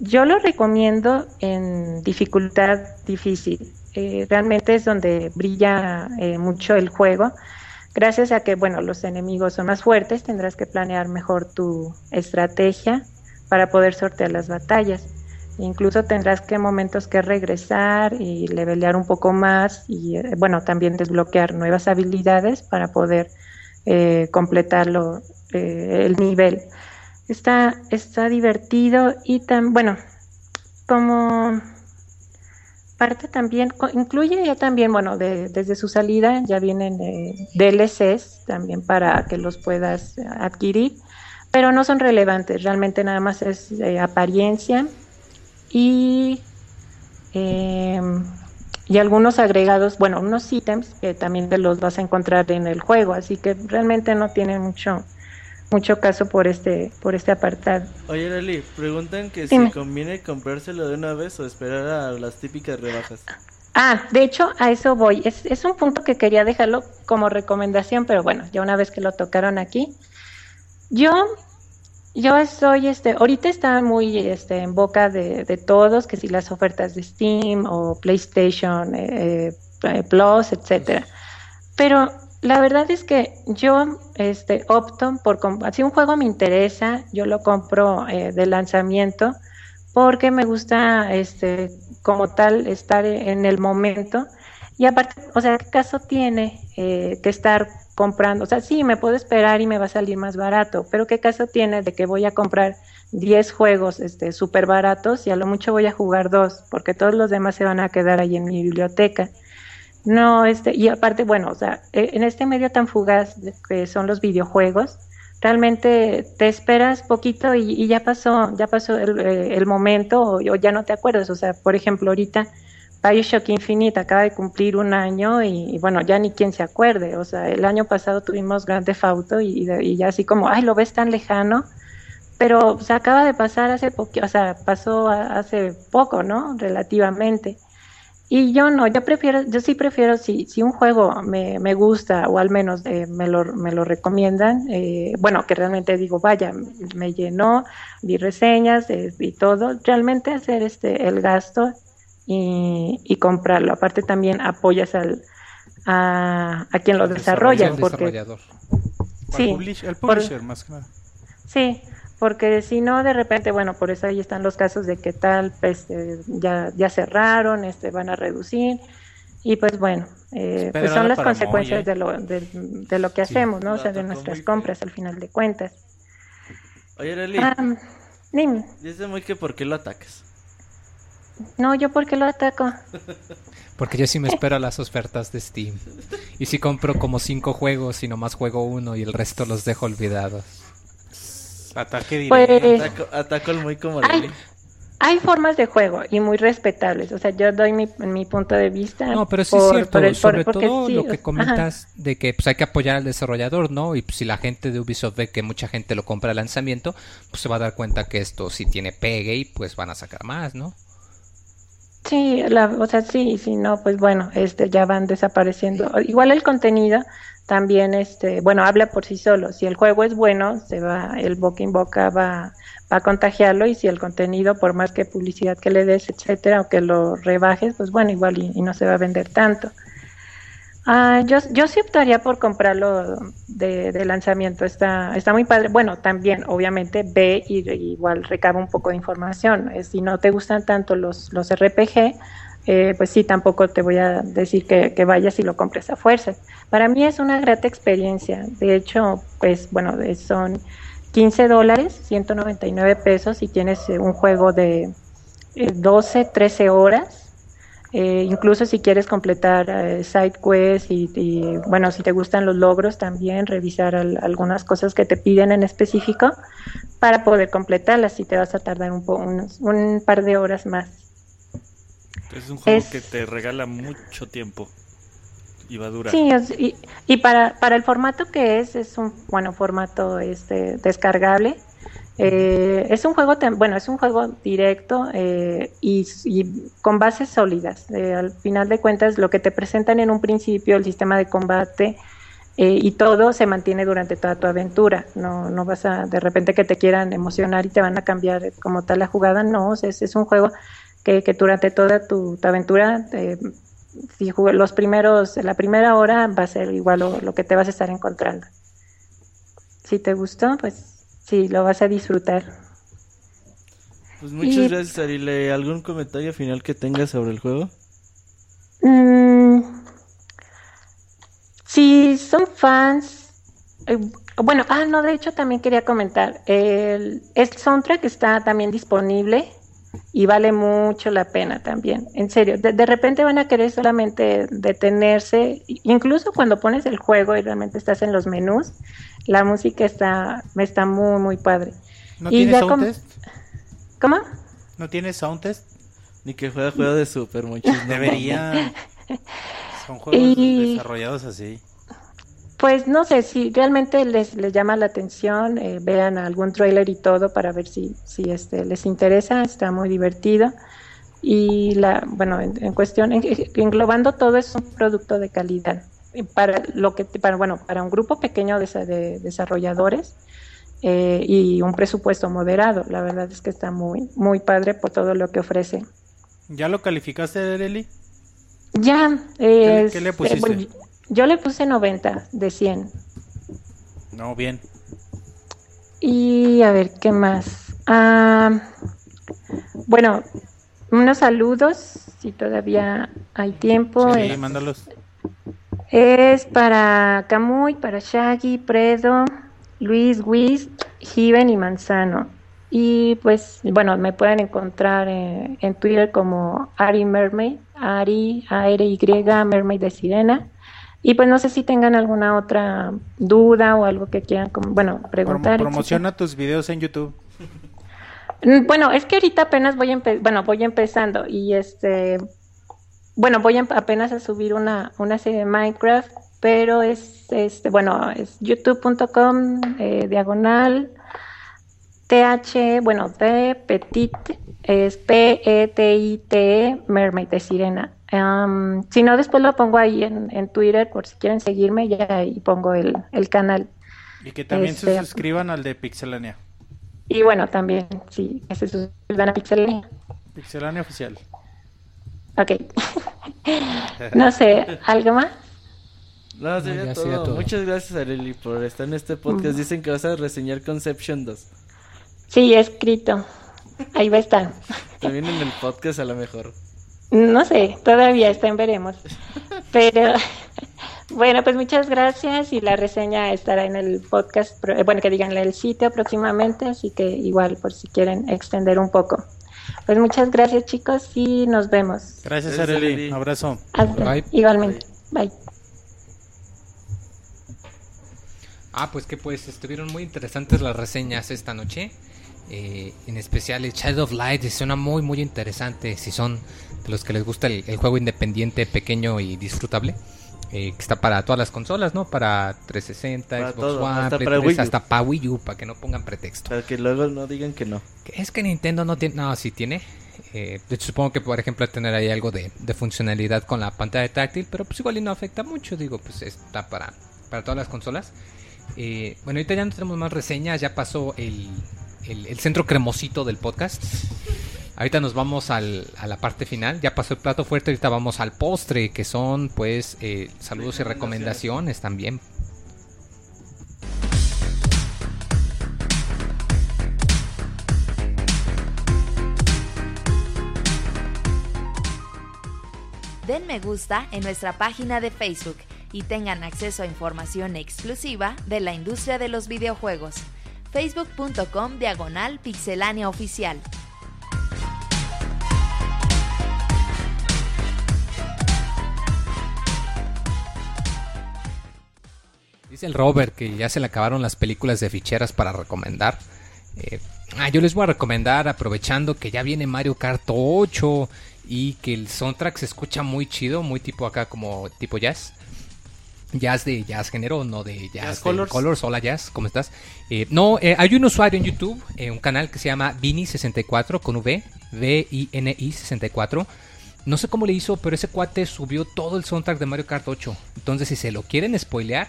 yo lo recomiendo en dificultad difícil. Eh, realmente es donde brilla eh, mucho el juego. Gracias a que, bueno, los enemigos son más fuertes, tendrás que planear mejor tu estrategia para poder sortear las batallas. Incluso tendrás que momentos que regresar y levelear un poco más y eh, bueno, también desbloquear nuevas habilidades para poder eh, completarlo el nivel. Está, está divertido y tan bueno, como parte también, incluye ya también, bueno, desde su salida ya vienen DLCs también para que los puedas adquirir, pero no son relevantes, realmente nada más es apariencia y, em, y algunos agregados, bueno, unos ítems que también te los vas a encontrar en el juego, así que realmente no tiene mucho mucho caso por este por este apartado. Oye, Leli, preguntan que si conviene comprárselo de una vez o esperar a las típicas rebajas. Ah, de hecho, a eso voy. Es, es un punto que quería dejarlo como recomendación, pero bueno, ya una vez que lo tocaron aquí, yo yo estoy, este, ahorita está muy este, en boca de, todos, que si las ofertas de Steam o PlayStation eh, eh, Plus, etcétera. Pero la verdad es que yo este, opto por, si un juego me interesa, yo lo compro eh, de lanzamiento porque me gusta, este, como tal, estar en el momento. Y aparte, o sea, ¿qué caso tiene que estar comprando, o sea, sí, me puedo esperar y me va a salir más barato, pero ¿qué caso tiene de que voy a comprar 10 juegos este súper baratos y a lo mucho voy a jugar dos, porque todos los demás se van a quedar ahí en mi biblioteca? No, este, y aparte, bueno, o sea, e, en este medio tan fugaz que son los videojuegos, realmente te esperas poquito y, ya pasó, ya pasó el, eh, momento o, o, ya no te acuerdas. O sea, por ejemplo, ahorita Bioshock Infinite acaba de cumplir un año y, bueno, ya ni quien se acuerde. O sea, el año pasado tuvimos Grand Theft y, y, ya así como, ay, lo ves tan lejano, pero se acaba de pasar hace poco, o sea, pasó hace poco, ¿no? Relativamente. Y yo no, yo prefiero, yo sí prefiero, si, si un juego me, me gusta o al menos eh, me, lo, me lo recomiendan, eh, bueno, que realmente digo, vaya, me llenó, vi reseñas eh, y todo, realmente hacer este el gasto y, comprarlo. Aparte también apoyas al, a, quien lo desarrolla. porque, Sí, el publisher más que nada. Sí, porque si no de repente bueno por eso ahí están los casos de que tal pues eh, ya ya cerraron este van a reducir. Y pues bueno eh, pues son las consecuencias de lo de, lo que hacemos no o sea de nuestras compras al final de cuentas. Oye Leli ah, dime. Dice muy que por qué lo atacas. No, yo por qué lo ataco. Porque yo sí me espero a las ofertas de Steam. Y si compro como cinco juegos y nomás juego uno y el resto los dejo olvidados. Ataque directo. Pues, ataco, muy como hay, hay formas de juego y muy respetables. O sea, yo doy mi, mi punto de vista. No, pero sí es cierto. sobre todo lo que comentas de que pues, hay que apoyar al desarrollador, ¿no? Y pues, si la gente de Ubisoft ve que mucha gente lo compra al lanzamiento, pues se va a dar cuenta que esto sí tiene pegue y pues van a sacar más, ¿no? Sí, la, o sea, sí, si no, pues bueno, este, ya van desapareciendo. Igual el contenido también, este, bueno, habla por sí solo. Si el juego es bueno, se va, el boca en boca va, va a contagiarlo y si el contenido, por más que publicidad que le des, etcétera, o que lo rebajes, pues bueno, igual y no se va a vender tanto. Ah, yo, yo sí optaría por comprarlo de, lanzamiento, está, está muy padre. Bueno, también, obviamente, ve y, igual recaba un poco de información. Eh, si no te gustan tanto los, los RPG, eh, pues sí, tampoco te voy a decir que, vayas y lo compres a fuerza. Para mí es una grata experiencia. De hecho, pues bueno, son 15 dólares, 199 pesos y tienes eh, un juego de 12, eh, 13 horas. incluso si quieres completar side quests y, bueno, si te gustan los logros también, revisar algunas cosas que te piden en específico para poder completarlas y te vas a tardar un, un par de horas más. Es un juego que te regala mucho tiempo y va a durar. Sí, y, y para, para el formato que es, es un bueno formato este descargable. Eh, es un juego, bueno, es un juego directo eh, y, con bases sólidas. Eh, al final de cuentas, lo que te presentan en un principio, el sistema de combate y todo se mantiene durante toda tu aventura. No, no vas a de repente que te quieran emocionar y te van a cambiar como tal la jugada. No, es, es un juego que, que durante toda tu, aventura, eh, si los primeros, la primera hora va a ser igual lo, que te vas a estar encontrando. Si te gustó, pues sí, lo vas a disfrutar. Pues muchas gracias, Arile. ¿Algún comentario final que tengas sobre el juego? Mm, si son fans, eh, bueno, ah, no, de hecho también quería comentar, el, el soundtrack está también disponible y vale mucho la pena también. En serio, de, repente van a querer solamente detenerse, incluso cuando pones el juego y realmente estás en los menús, la música está, está muy, muy padre. ¿No tiene sound test? ¿Cómo? ¿No tiene sound test? Ni que juega juego de Super, muchos. Debería. Son juegos desarrollados así. Pues no sé si realmente les, les llama la atención, eh, vean algún trailer y todo para ver si, si este, les interesa, está muy divertido. Y la, bueno, en, cuestión, englobando todo es un producto de calidad. Para lo que, para, bueno, para un grupo pequeño de, desarrolladores eh, y un presupuesto moderado, la verdad es que está muy, muy padre por todo lo que ofrece. ¿Ya lo calificaste, Eli? Ya. ¿Qué, ¿Qué, le pusiste? Yo le puse 90 de 100. No, bien. Y a ver, ¿qué más? Ah, bueno, unos saludos, si todavía hay tiempo. Sí, mándalos. Es para Camuy, para Shaggy, Predo, Luis, Wiz, Given y Manzano. Y pues, bueno, me pueden encontrar en, en Twitter como Ari Mermaid, Ari, A-R-Y, Mermaid de Sirena. Y pues no sé si tengan alguna otra duda o algo que quieran, bueno, preguntar. promociona tus videos en YouTube. Mm, bueno, es que ahorita apenas voy bueno, voy empezando y este, bueno, voy apenas a subir una, una serie de Minecraft, pero es, este, bueno, es youtube.com eh, diagonal TH, bueno, de Petit, es P-E-T-I-T, e, Mermaid de Sirena si no, después lo pongo ahí en, Twitter por si quieren seguirme y pongo el, canal. Y que también se este, suscriban al de Pixelania. Y bueno, también, sí, que se suscriban a Pixelania. Pixelania oficial. Ok. no sé, ¿algo más? No, sería, todo. Muchas gracias, Areli, por estar en este podcast. Mm. Dicen que vas a reseñar Conception 2. Sí, he escrito. Ahí va a estar. También en el podcast a lo mejor. No sé, todavía está en veremos. Pero bueno, pues muchas gracias y la reseña estará en el podcast, eh, bueno, que digan el sitio próximamente, así que igual por si quieren extender un poco. Pues muchas gracias chicos y nos vemos. Gracias Arely, abrazo. Bye. Igualmente, bye. Ah, pues que pues estuvieron muy interesantes las reseñas esta noche. Eh, en especial el Child of Light suena muy muy interesante si son los que les gusta el, juego independiente pequeño y disfrutable eh, que está para todas las consolas no para 360 Xbox One hasta para, Wii hasta para Wii U para que no pongan pretexto. Para que luego no digan que no. Es que Nintendo no tiene no sí tiene eh, supongo que por ejemplo tener ahí algo de, funcionalidad con la pantalla táctil pero pues igual y no afecta mucho digo pues está para para todas las consolas. Bueno ahorita ya no tenemos más reseñas ya pasó el el, centro cremosito del podcast. Ahorita nos vamos al, a la parte final. Ya pasó el plato fuerte, ahorita vamos al postre, que son pues eh, saludos y recomendaciones también. Den me gusta en nuestra página de Facebook y tengan acceso a información exclusiva de la industria de los videojuegos. facebook.com diagonal pixelánea oficial. Dice el Robert que ya se le acabaron las películas de ficheras para recomendar. Eh, ah, yo les voy a recomendar, aprovechando que ya viene Mario Kart 8 y que el soundtrack se escucha muy chido, muy tipo acá como tipo jazz. Jazz de jazz género, no de jazz, colors. Hola Jazz, ¿cómo estás? Eh, no, eh, hay un usuario en YouTube, un canal que se llama Vini64 con V, V-I-N-I 64. No sé cómo le hizo, pero ese cuate subió todo el soundtrack de Mario Kart 8. Entonces, si se lo quieren spoilear,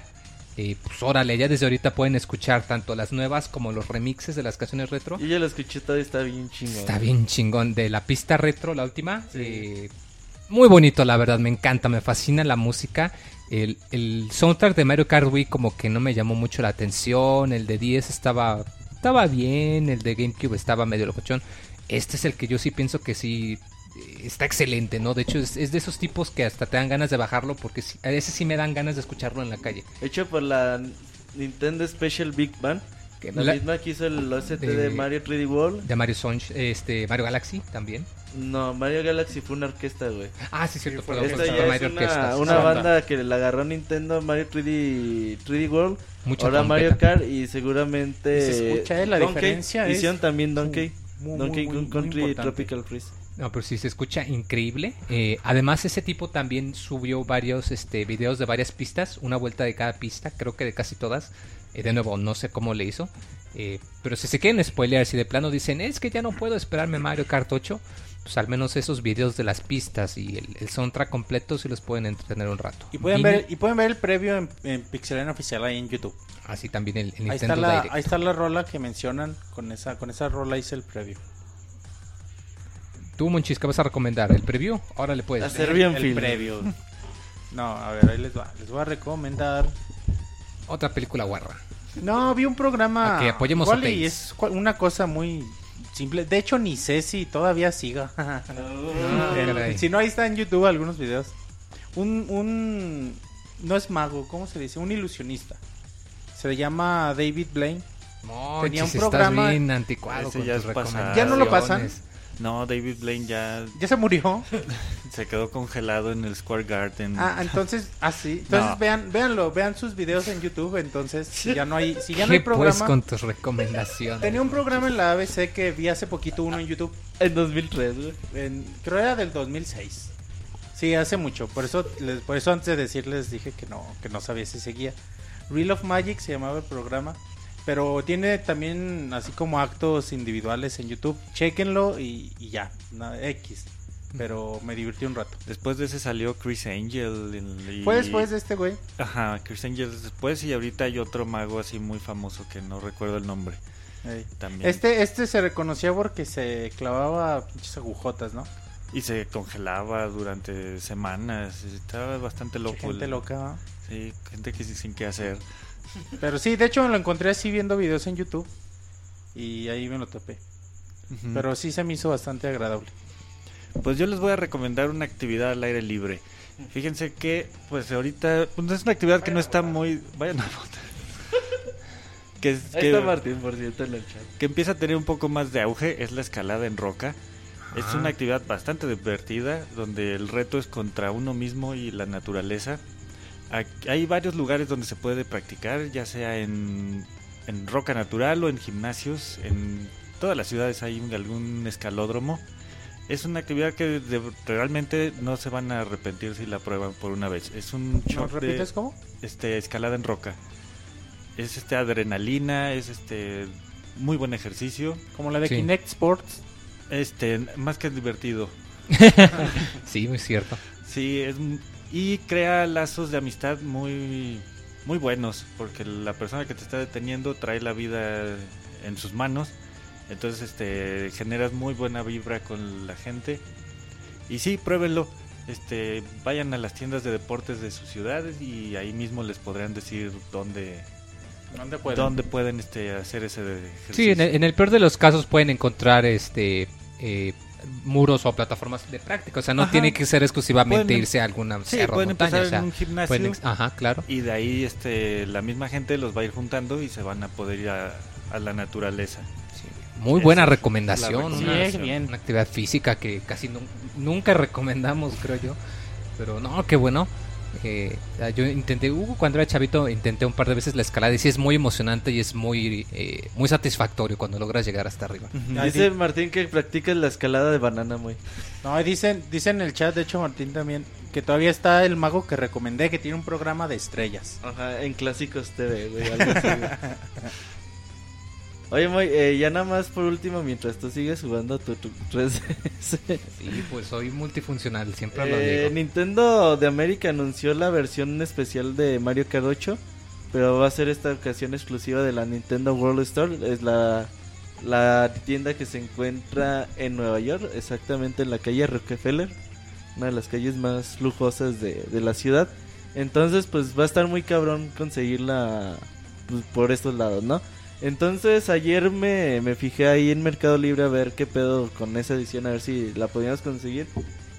y pues órale, ya desde ahorita pueden escuchar tanto las nuevas como los remixes de las canciones retro. Y ya lo escuché todo está bien chingón. Está bien chingón. De la pista retro, la última. Eh, muy bonito, la verdad, me encanta, me fascina la música. El, el, soundtrack de Mario Kart Wii como que no me llamó mucho la atención. El de 10 estaba, estaba bien, el de GameCube estaba medio locochón. Este es el que yo sí pienso que sí está excelente, ¿no? De hecho, es, de esos tipos que hasta te dan ganas de bajarlo porque a veces sí me dan ganas de escucharlo en la calle. Hecho por la Nintendo Special Big Band. Que la, misma que hizo el OST de, Mario 3D World. De Mario Sonch, este, Mario Galaxy también. No, Mario Galaxy fue una orquesta, güey. Ah, sí, cierto. Esta ya Mario es una, una banda que la agarró Nintendo Mario 3D, 3D World. ahora Mario Kart y seguramente... se escucha, ¿eh? La diferencia Hicieron también Donkey. Donkey Kong Country Tropical Freeze. No, pero sí se escucha increíble. Eh, además, ese tipo también subió varios este, videos de varias pistas, una vuelta de cada pista, creo que de casi todas. Eh, de nuevo, no sé cómo le hizo. Eh, pero si se quieren spoilear, si de plano dicen, es que ya no puedo esperarme Mario Kart 8, pues al menos esos videos de las pistas y el, soundtrack completo si los pueden entretener un rato. Y pueden, ver, y pueden ver el previo en, en Oficial ahí en YouTube. Así también el, ahí está la, Ahí está la rola que mencionan, con esa, con esa rola hice el previo. Tú, Monchis, ¿qué vas a recomendar? ¿El preview? Ahora le puedes. Hacer bien el, preview. No, a ver, ahí les va. Les voy a recomendar. Otra película guarra. No, vi un programa. que apoyemos a y es una cosa muy simple. De hecho, ni sé si todavía siga. si no, ahí está en YouTube algunos videos. Un, un. No es mago, ¿cómo se dice? Un ilusionista. Se llama David Blaine. Tenía un programa. Bien anticuado ya, ya no lo pasan. No, David Blaine ya... ¿Ya se murió? se quedó congelado en el Square Garden. Ah, entonces, ah, sí. Entonces vean, véanlo, vean sus videos en YouTube, entonces si ya no hay, si ya no hay programa... Pues con tus recomendaciones? Tenía un programa en la ABC que vi hace poquito uno en YouTube. En 2003, güey. En, creo era del 2006. Sí, hace mucho. Por eso, por eso antes de decirles dije que no, que no sabía si seguía. Real of Magic se llamaba el programa. Pero tiene también así como actos individuales en YouTube. Chequenlo y, ya, X. Pero me divertí un rato. Después de ese salió Chris Angel. Fue después de este güey. Ajá, Chris Angel después y ahorita hay otro mago así muy famoso que no recuerdo el nombre. También. Este, este se reconocía porque se clavaba pinches agujotas, ¿no? Y se congelaba durante semanas. Estaba bastante loco. Gente loca. Sí, gente que sin qué hacer. Pero sí, de hecho me lo encontré así viendo videos en YouTube y ahí me lo topé. Pero sí se me hizo bastante agradable. Pues yo les voy a recomendar una actividad al aire libre. Fíjense que, pues ahorita, pues es una actividad que no está muy. Vayan a que, que, Martín, por cierto, en el chat. Que empieza a tener un poco más de auge, es la escalada en roca. Es una actividad bastante divertida, donde el reto es contra uno mismo y la naturaleza hay varios lugares donde se puede practicar, ya sea en, roca natural o en gimnasios. En todas las ciudades hay algún escalódromo. Es una actividad que realmente no se van a arrepentir si la prueban por una vez. Es un shock repites cómo? Este, escalada en roca. Es este adrenalina, es este muy buen ejercicio. Como la de Kinect Sports. Este, más que divertido. sí, muy cierto. Sí, es y crea lazos de amistad muy muy buenos porque la persona que te está deteniendo trae la vida en sus manos. Entonces este generas muy buena vibra con la gente. Y sí pruébenlo. Este vayan a las tiendas de deportes de sus ciudades y ahí mismo les podrán decir dónde dónde pueden, ¿Dónde pueden este hacer ese ejercicio. sí en el, peor de los casos pueden encontrar este eh, muros o plataformas de práctica. O sea, no tiene que ser exclusivamente irse a alguna sí, pueden montaña. en un gimnasio. ajá, claro. Y de ahí este, la misma gente los va a ir juntando y se van a poder ir a, la naturaleza. Muy buena recomendación. Una, bien. una actividad física que casi nunca recomendamos, creo yo. Pero no, qué bueno. Eh, yo intenté, uh, cuando era chavito, intenté un par de veces la escalada y sí es muy emocionante y es muy eh, muy satisfactorio cuando logras llegar hasta arriba. Dice Martín que practicas la escalada de banana muy. No, dicen, dicen en el chat, de hecho Martín también, que todavía está el mago que recomendé, que tiene un programa de estrellas. Ajá, en Clásicos TV, güey. Oye, Moy, eh, ya nada más por último, mientras tú sigues jugando tu, 3DS. Sí, pues soy multifuncional, siempre lo eh, digo. Nintendo de América anunció la versión especial de Mario Kart 8, pero va a ser esta ocasión exclusiva de la Nintendo World Store. Es la, la tienda que se encuentra en Nueva York, exactamente en la calle Rockefeller, una de las calles más lujosas de, de la ciudad. Entonces, pues va a estar muy cabrón conseguirla pues, por estos lados, ¿no? Entonces ayer me, me fijé ahí en Mercado Libre a ver qué pedo con esa edición, a ver si la podíamos conseguir.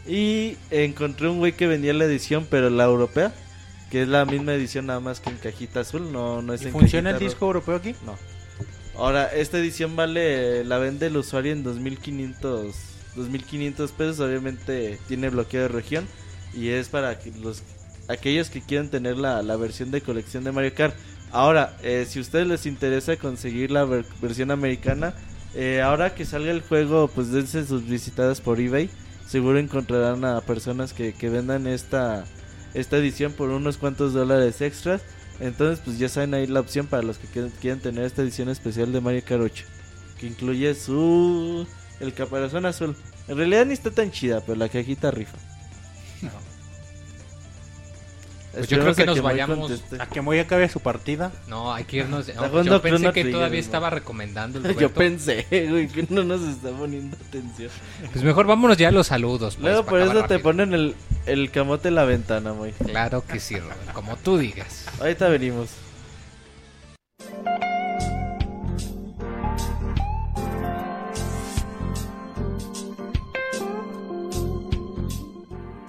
Y encontré un güey que vendía la edición, pero la europea, que es la misma edición nada más que en cajita azul, no, no es ¿Y ¿Funciona el disco europeo aquí? No. Ahora, esta edición vale, la vende el usuario en 2500, 2500 pesos, obviamente tiene bloqueo de región y es para los aquellos que quieran tener la, la versión de colección de Mario Kart. Ahora, eh, si a ustedes les interesa conseguir la versión americana, eh, ahora que salga el juego, pues dense sus visitadas por eBay. Seguro encontrarán a personas que, que vendan esta, esta edición por unos cuantos dólares extras. Entonces, pues ya saben ahí la opción para los que quieran, tener esta edición especial de Mario Kart 8. Que incluye su... el caparazón azul. En realidad ni está tan chida, pero la cajita rifa. Pues yo creo que, nos vayamos a que Moy acabe su partida. No, hay que irnos. yo pensé que todavía estaba recomendando. El yo pensé, güey, que no nos está poniendo atención. Pues mejor vámonos ya a los saludos. Pues, Luego por eso te ponen el, el camote en la ventana, Moy. Claro que sí, como tú digas. Ahorita venimos.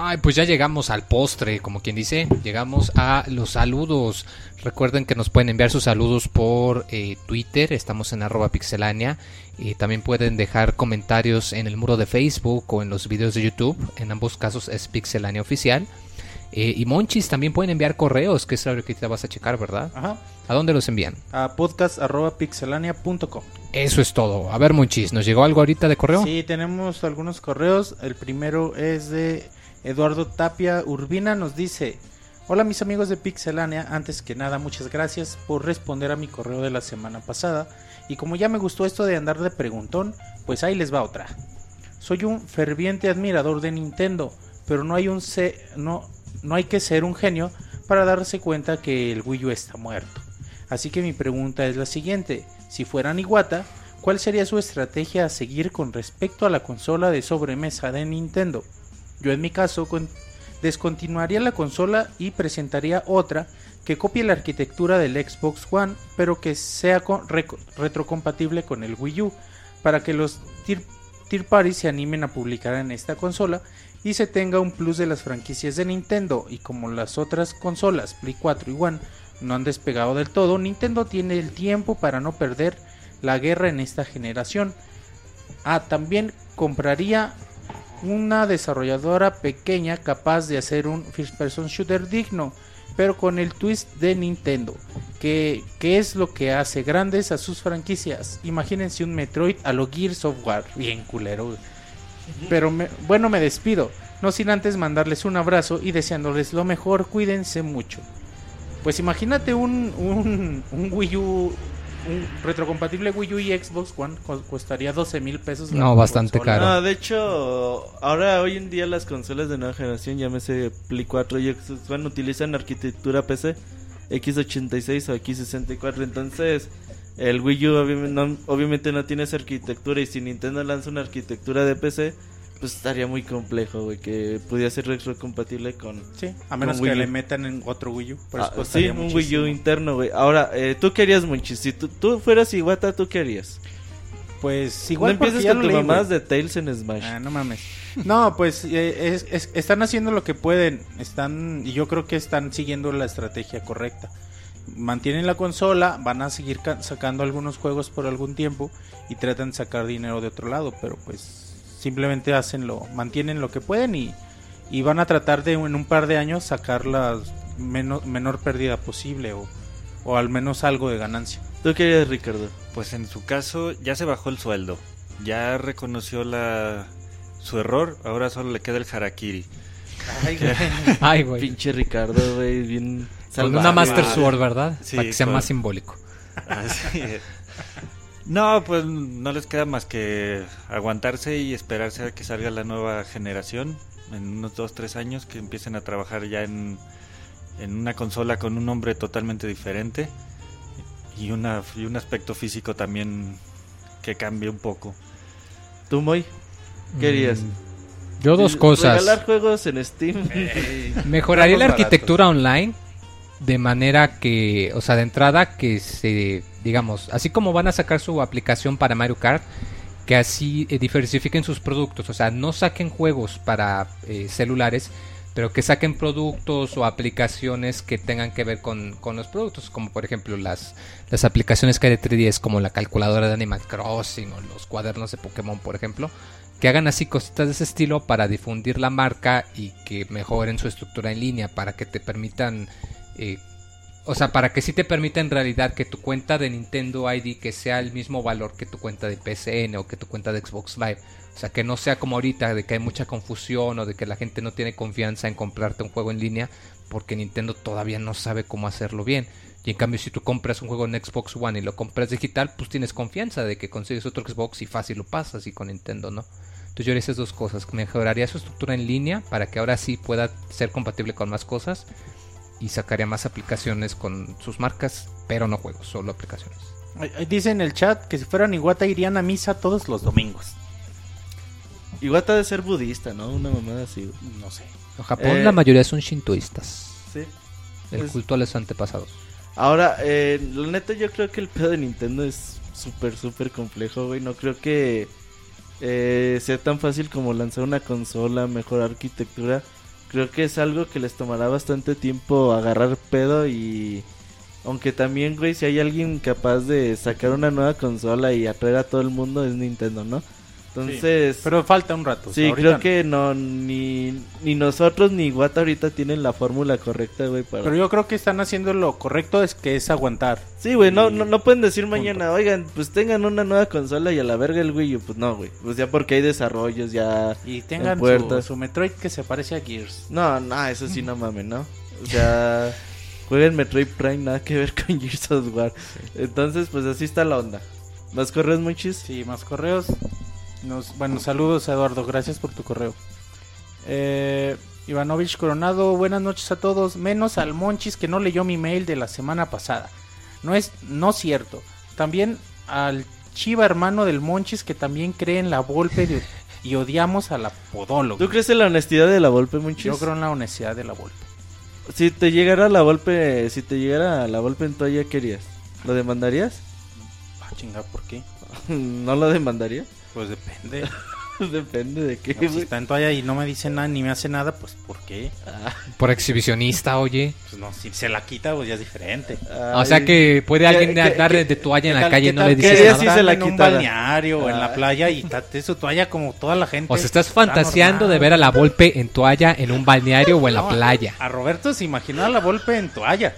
Ay, pues ya llegamos al postre, como quien dice, llegamos a los saludos. Recuerden que nos pueden enviar sus saludos por eh, Twitter, estamos en arroba pixelania. Y también pueden dejar comentarios en el muro de Facebook o en los videos de YouTube. En ambos casos es pixelania oficial. Eh, y Monchis también pueden enviar correos, que es lo que te vas a checar, ¿verdad? Ajá. ¿A dónde los envían? A podcast.pixelania.com. Eso es todo. A ver, Monchis, ¿nos llegó algo ahorita de correo? Sí, tenemos algunos correos. El primero es de Eduardo Tapia Urbina nos dice, hola mis amigos de Pixelania, antes que nada muchas gracias por responder a mi correo de la semana pasada y como ya me gustó esto de andar de preguntón, pues ahí les va otra. Soy un ferviente admirador de Nintendo, pero no hay un no no hay que ser un genio para darse cuenta que el Wii U está muerto. Así que mi pregunta es la siguiente, si fueran Iwata, ¿cuál sería su estrategia a seguir con respecto a la consola de sobremesa de Nintendo? Yo en mi caso descontinuaría la consola y presentaría otra que copie la arquitectura del Xbox One, pero que sea retrocompatible con el Wii U, para que los tier, se animen a publicar en esta consola y se tenga un plus de las franquicias de Nintendo. Y como las otras consolas, Play 4 y One, no han despegado del todo, Nintendo tiene el tiempo para no perder la guerra en esta generación. Ah, también compraría una desarrolladora pequeña capaz de hacer un first person shooter digno, pero con el twist de Nintendo, que, es lo que hace grandes a sus franquicias. Imagínense un Metroid a lo Gear Software, bien culero. Pero bueno, me despido, no sin antes mandarles un abrazo y deseándoles lo mejor, cuídense mucho. Pues imagínate un, un, un Wii U un retrocompatible Wii U y Xbox One costaría 12 mil pesos. No, bastante caro. No, de hecho, ahora hoy en día las consolas de nueva generación, llámese Play 4 y Xbox One, utilizan arquitectura PC X86 o X64. Entonces, El Wii U obviamente no, tiene esa arquitectura y si Nintendo lanza una arquitectura de PC, pues estaría muy complejo, güey, que pudiera ser retrocompatible con... Sí, a menos que le metan en otro Wii U. Ah, sí, un Wii U interno, güey. Ahora, eh, tú querías, Monchis, si tú, fueras Iwata, ¿tú querías? Pues igual no empieces con tu mamás de Tails en Smash. Ah, no mames. No, pues eh, están haciendo lo que pueden. Están y yo creo que están siguiendo la estrategia correcta. Mantienen la consola, van a seguir sacando algunos juegos por algún tiempo y tratan de sacar dinero de otro lado, pero pues simplemente hacen lo, mantienen lo que pueden y, y van a tratar de en un par de años sacar la menor, menor pérdida posible o, o al menos algo de ganancia. ¿Tú qué Ricardo? Pues en su caso ya se bajó el sueldo, ya reconoció la su error, ahora solo le queda el harakiri. Ay, güey. Pinche Ricardo, güey, bien Con una Master Sword, ¿verdad? Para que sea más simbólico. Así es. No, pues no les queda más que aguantarse y esperarse a que salga la nueva generación en unos 2, 3 años, que empiecen a trabajar ya en, en una consola con un nombre totalmente diferente y, una, y un aspecto físico también que cambie un poco. ¿Tú, Moy? ¿Qué harías? Mm, yo dos cosas. Regalar juegos en Steam. Mejoraría la arquitectura online de manera que, o sea, de entrada que se digamos, así como van a sacar su aplicación para Mario Kart, que así eh, diversifiquen sus productos, o sea, no saquen juegos para eh, celulares, pero que saquen productos o aplicaciones que tengan que ver con, los productos, como por ejemplo las, las aplicaciones que hay de 3DS, como la calculadora de Animal Crossing o los cuadernos de Pokémon, por ejemplo, que hagan así cositas de ese estilo para difundir la marca y que mejoren su estructura en línea, para que te permitan eh, o sea, para que sí te permita en realidad que tu cuenta de Nintendo ID que sea el mismo valor que tu cuenta de PSN o que tu cuenta de Xbox Live. O sea, que no sea como ahorita de que hay mucha confusión o de que la gente no tiene confianza en comprarte un juego en línea porque Nintendo todavía no sabe cómo hacerlo bien. Y en cambio, si tú compras un juego en Xbox One y lo compras digital, pues tienes confianza de que consigues otro Xbox y fácil lo pasas y con Nintendo, ¿no? Entonces yo haría esas dos cosas. Mejoraría su estructura en línea para que ahora sí pueda ser compatible con más cosas y sacaría más aplicaciones con sus marcas, pero no juegos, solo aplicaciones. Dice en el chat que si fueran Iguata irían a misa todos los domingos. Iguata de ser budista, ¿no? Una mamada así. No sé. En Japón eh, la mayoría son shintoístas. Sí. El culto a los antepasados. Ahora, eh, la neta yo creo que el pedo de Nintendo es súper, súper complejo, güey. No creo que eh, sea tan fácil como lanzar una consola, mejorar arquitectura creo que es algo que les tomará bastante tiempo agarrar pedo y aunque también, güey, si hay alguien capaz de sacar una nueva consola y atraer a todo el mundo es Nintendo, ¿no? Entonces, pero falta un rato. Sí, creo que no ni, ni nosotros ni Wata ahorita tienen la fórmula correcta, güey, para Pero yo creo que están haciendo lo correcto es que es aguantar. Sí, güey, no, no, no pueden decir mañana, "Oigan, pues tengan una nueva consola y a la verga el Wii U." Pues no, güey. Pues ya porque hay desarrollos ya y tengan su, su, Metroid que se parece a Gears. No, no, eso sí no mames, ¿no? O sea, jueguen Metroid Prime nada que ver con Gears of War. Entonces, pues así está la onda. ¿Más correos, muchis? Sí, más correos bueno, saludos Eduardo, gracias por tu correo. Eh, Ivanovich Coronado, buenas noches a todos, menos al Monchis que no leyó mi mail de la semana pasada. No es no cierto. También al Chiva hermano del Monchis que también cree en la Volpe y odiamos a la podóloga. ¿Tú crees en la honestidad de la Volpe, Monchis? Yo creo en la honestidad de la Volpe. Si te llegara la Volpe, si te llegara la Volpe en toalla, ¿qué harías? ¿Lo demandarías? Ah, chinga, ¿por qué? ¿No lo demandaría? Pues depende. depende de qué. si está en toalla y no me dice nada ni me hace nada, pues ¿por qué? Ah. Por exhibicionista, oye. Pues no, si se la quita, pues ya es diferente. o sea que puede alguien darle de toalla en la calle y no le dice nada. Si se la en un balneario o en la ah. playa y tate su toalla como toda la gente. O sea, estás fantaseando de ver a la Volpe en toalla en un balneario o en la playa. A Roberto se imaginó a la Volpe en toalla.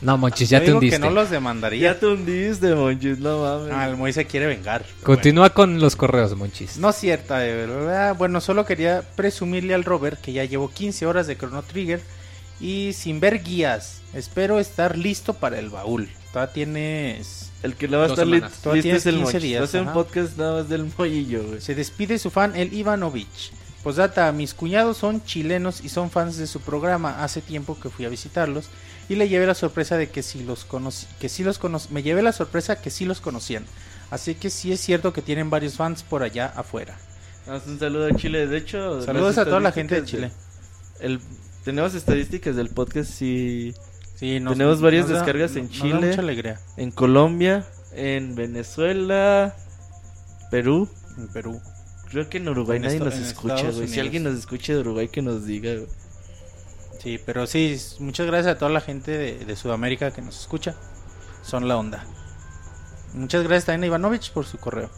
No, Monchis, ya te hundiste. que no los demandaría. Ya te hundiste, Monchis, no mames. Ah, el Moy se quiere vengar. Continúa con los correos, Monchis. No es cierta, de verdad. Bueno, solo quería presumirle al Robert que ya llevo 15 horas de Chrono Trigger y sin ver guías. Espero estar listo para el baúl. Todavía tienes... El que le va a estar listo es el Monchis. Días, un podcast nada más del Moy y yo, Se despide su fan, el Ivanovich. Posdata, mis cuñados son chilenos y son fans de su programa. Hace tiempo que fui a visitarlos y le llevé la sorpresa de que sí los conocí, que sí los me llevé la sorpresa que sí los conocían. Así que sí es cierto que tienen varios fans por allá afuera. un saludo a Chile, de hecho. Saludos a toda la gente de Chile. el, tenemos estadísticas del podcast y sí, tenemos varias descargas en Chile, alegría. en Colombia, en Venezuela, Perú. En Perú. Creo que en Uruguay nadie nos escucha, güey. Si alguien nos escucha de Uruguay, que nos diga, Sí, pero sí, muchas gracias a toda la gente de, Sudamérica que nos escucha. Son la onda. Muchas gracias también a Ivanovich por su correo.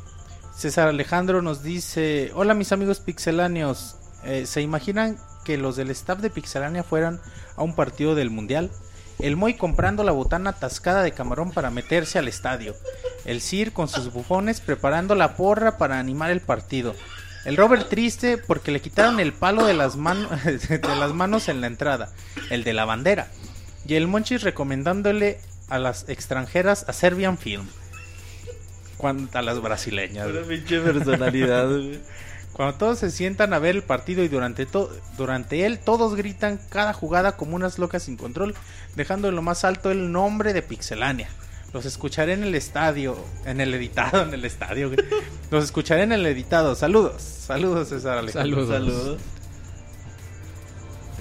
César Alejandro nos dice: Hola, mis amigos pixeláneos. Eh, ¿Se imaginan que los del staff de Pixelania fueran a un partido del Mundial? El Moy comprando la botana atascada de camarón para meterse al estadio. El Sir con sus bufones preparando la porra para animar el partido. El Robert triste porque le quitaron el palo de las, de las manos en la entrada, el de la bandera. Y el Monchis recomendándole a las extranjeras a Serbian Film. Cuando, a las brasileñas. Una pinche personalidad, Cuando todos se sientan a ver el partido y durante, durante él todos gritan cada jugada como unas locas sin control, dejando en lo más alto el nombre de Pixelania. Los escucharé en el estadio, en el editado, en el estadio. Los escucharé en el editado. Saludos, saludos César Alejandro. Saludos. saludos.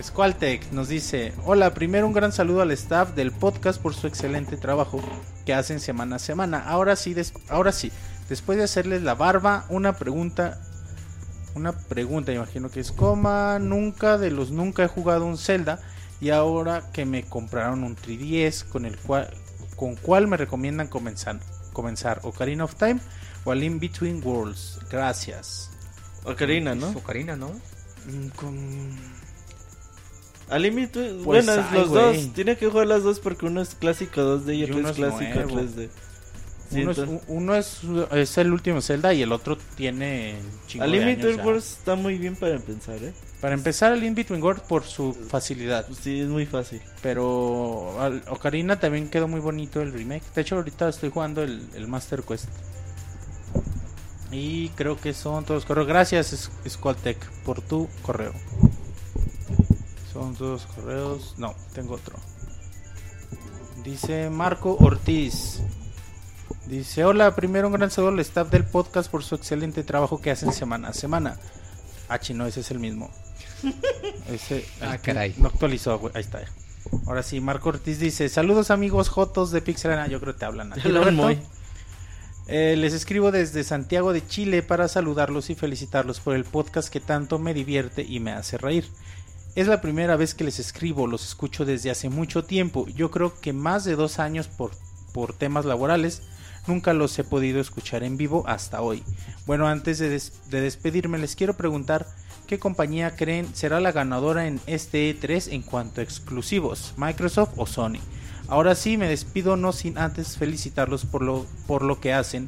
Squaltech nos dice, hola, primero un gran saludo al staff del podcast por su excelente trabajo que hacen semana a semana. Ahora sí, ahora sí, después de hacerles la barba, una pregunta una pregunta, imagino que es coma, nunca de los nunca he jugado un Zelda y ahora que me compraron un 3DS con el cual con cuál me recomiendan comenzar, comenzar Ocarina of Time o al In Between Worlds. Gracias. Ocarina, ¿no? Ocarina, ¿no? Mm, con al límite, pues bueno, los dos. Tiene que jugar las dos porque uno es clásico 2D y, otro es clásico 3D uno, es, es, el último Zelda y el otro tiene Al Between Worlds está muy bien para empezar, ¿eh? Para empezar, el In Between Worlds por su facilidad. Sí, es muy fácil. Pero Ocarina también quedó muy bonito el remake. De hecho, ahorita estoy jugando el, el Master Quest. Y creo que son todos correos. Gracias, Squaltech, por tu correo. Son todos correos. No, tengo otro. Dice Marco Ortiz. Dice, hola, primero un gran saludo al staff del podcast por su excelente trabajo que hacen semana a semana. Ah, chino, ese es el mismo. Ese, ah, caray. No actualizó, Ahí está. Ahora sí, Marco Ortiz dice, saludos amigos Jotos de Pixelana. Yo creo que te hablan. Aquí, eh, les escribo desde Santiago de Chile para saludarlos y felicitarlos por el podcast que tanto me divierte y me hace reír. Es la primera vez que les escribo, los escucho desde hace mucho tiempo. Yo creo que más de dos años por, por temas laborales Nunca los he podido escuchar en vivo hasta hoy. Bueno, antes de, despedirme les quiero preguntar qué compañía creen será la ganadora en este E3 en cuanto a exclusivos, Microsoft o Sony. Ahora sí, me despido no sin antes felicitarlos por lo, por lo que hacen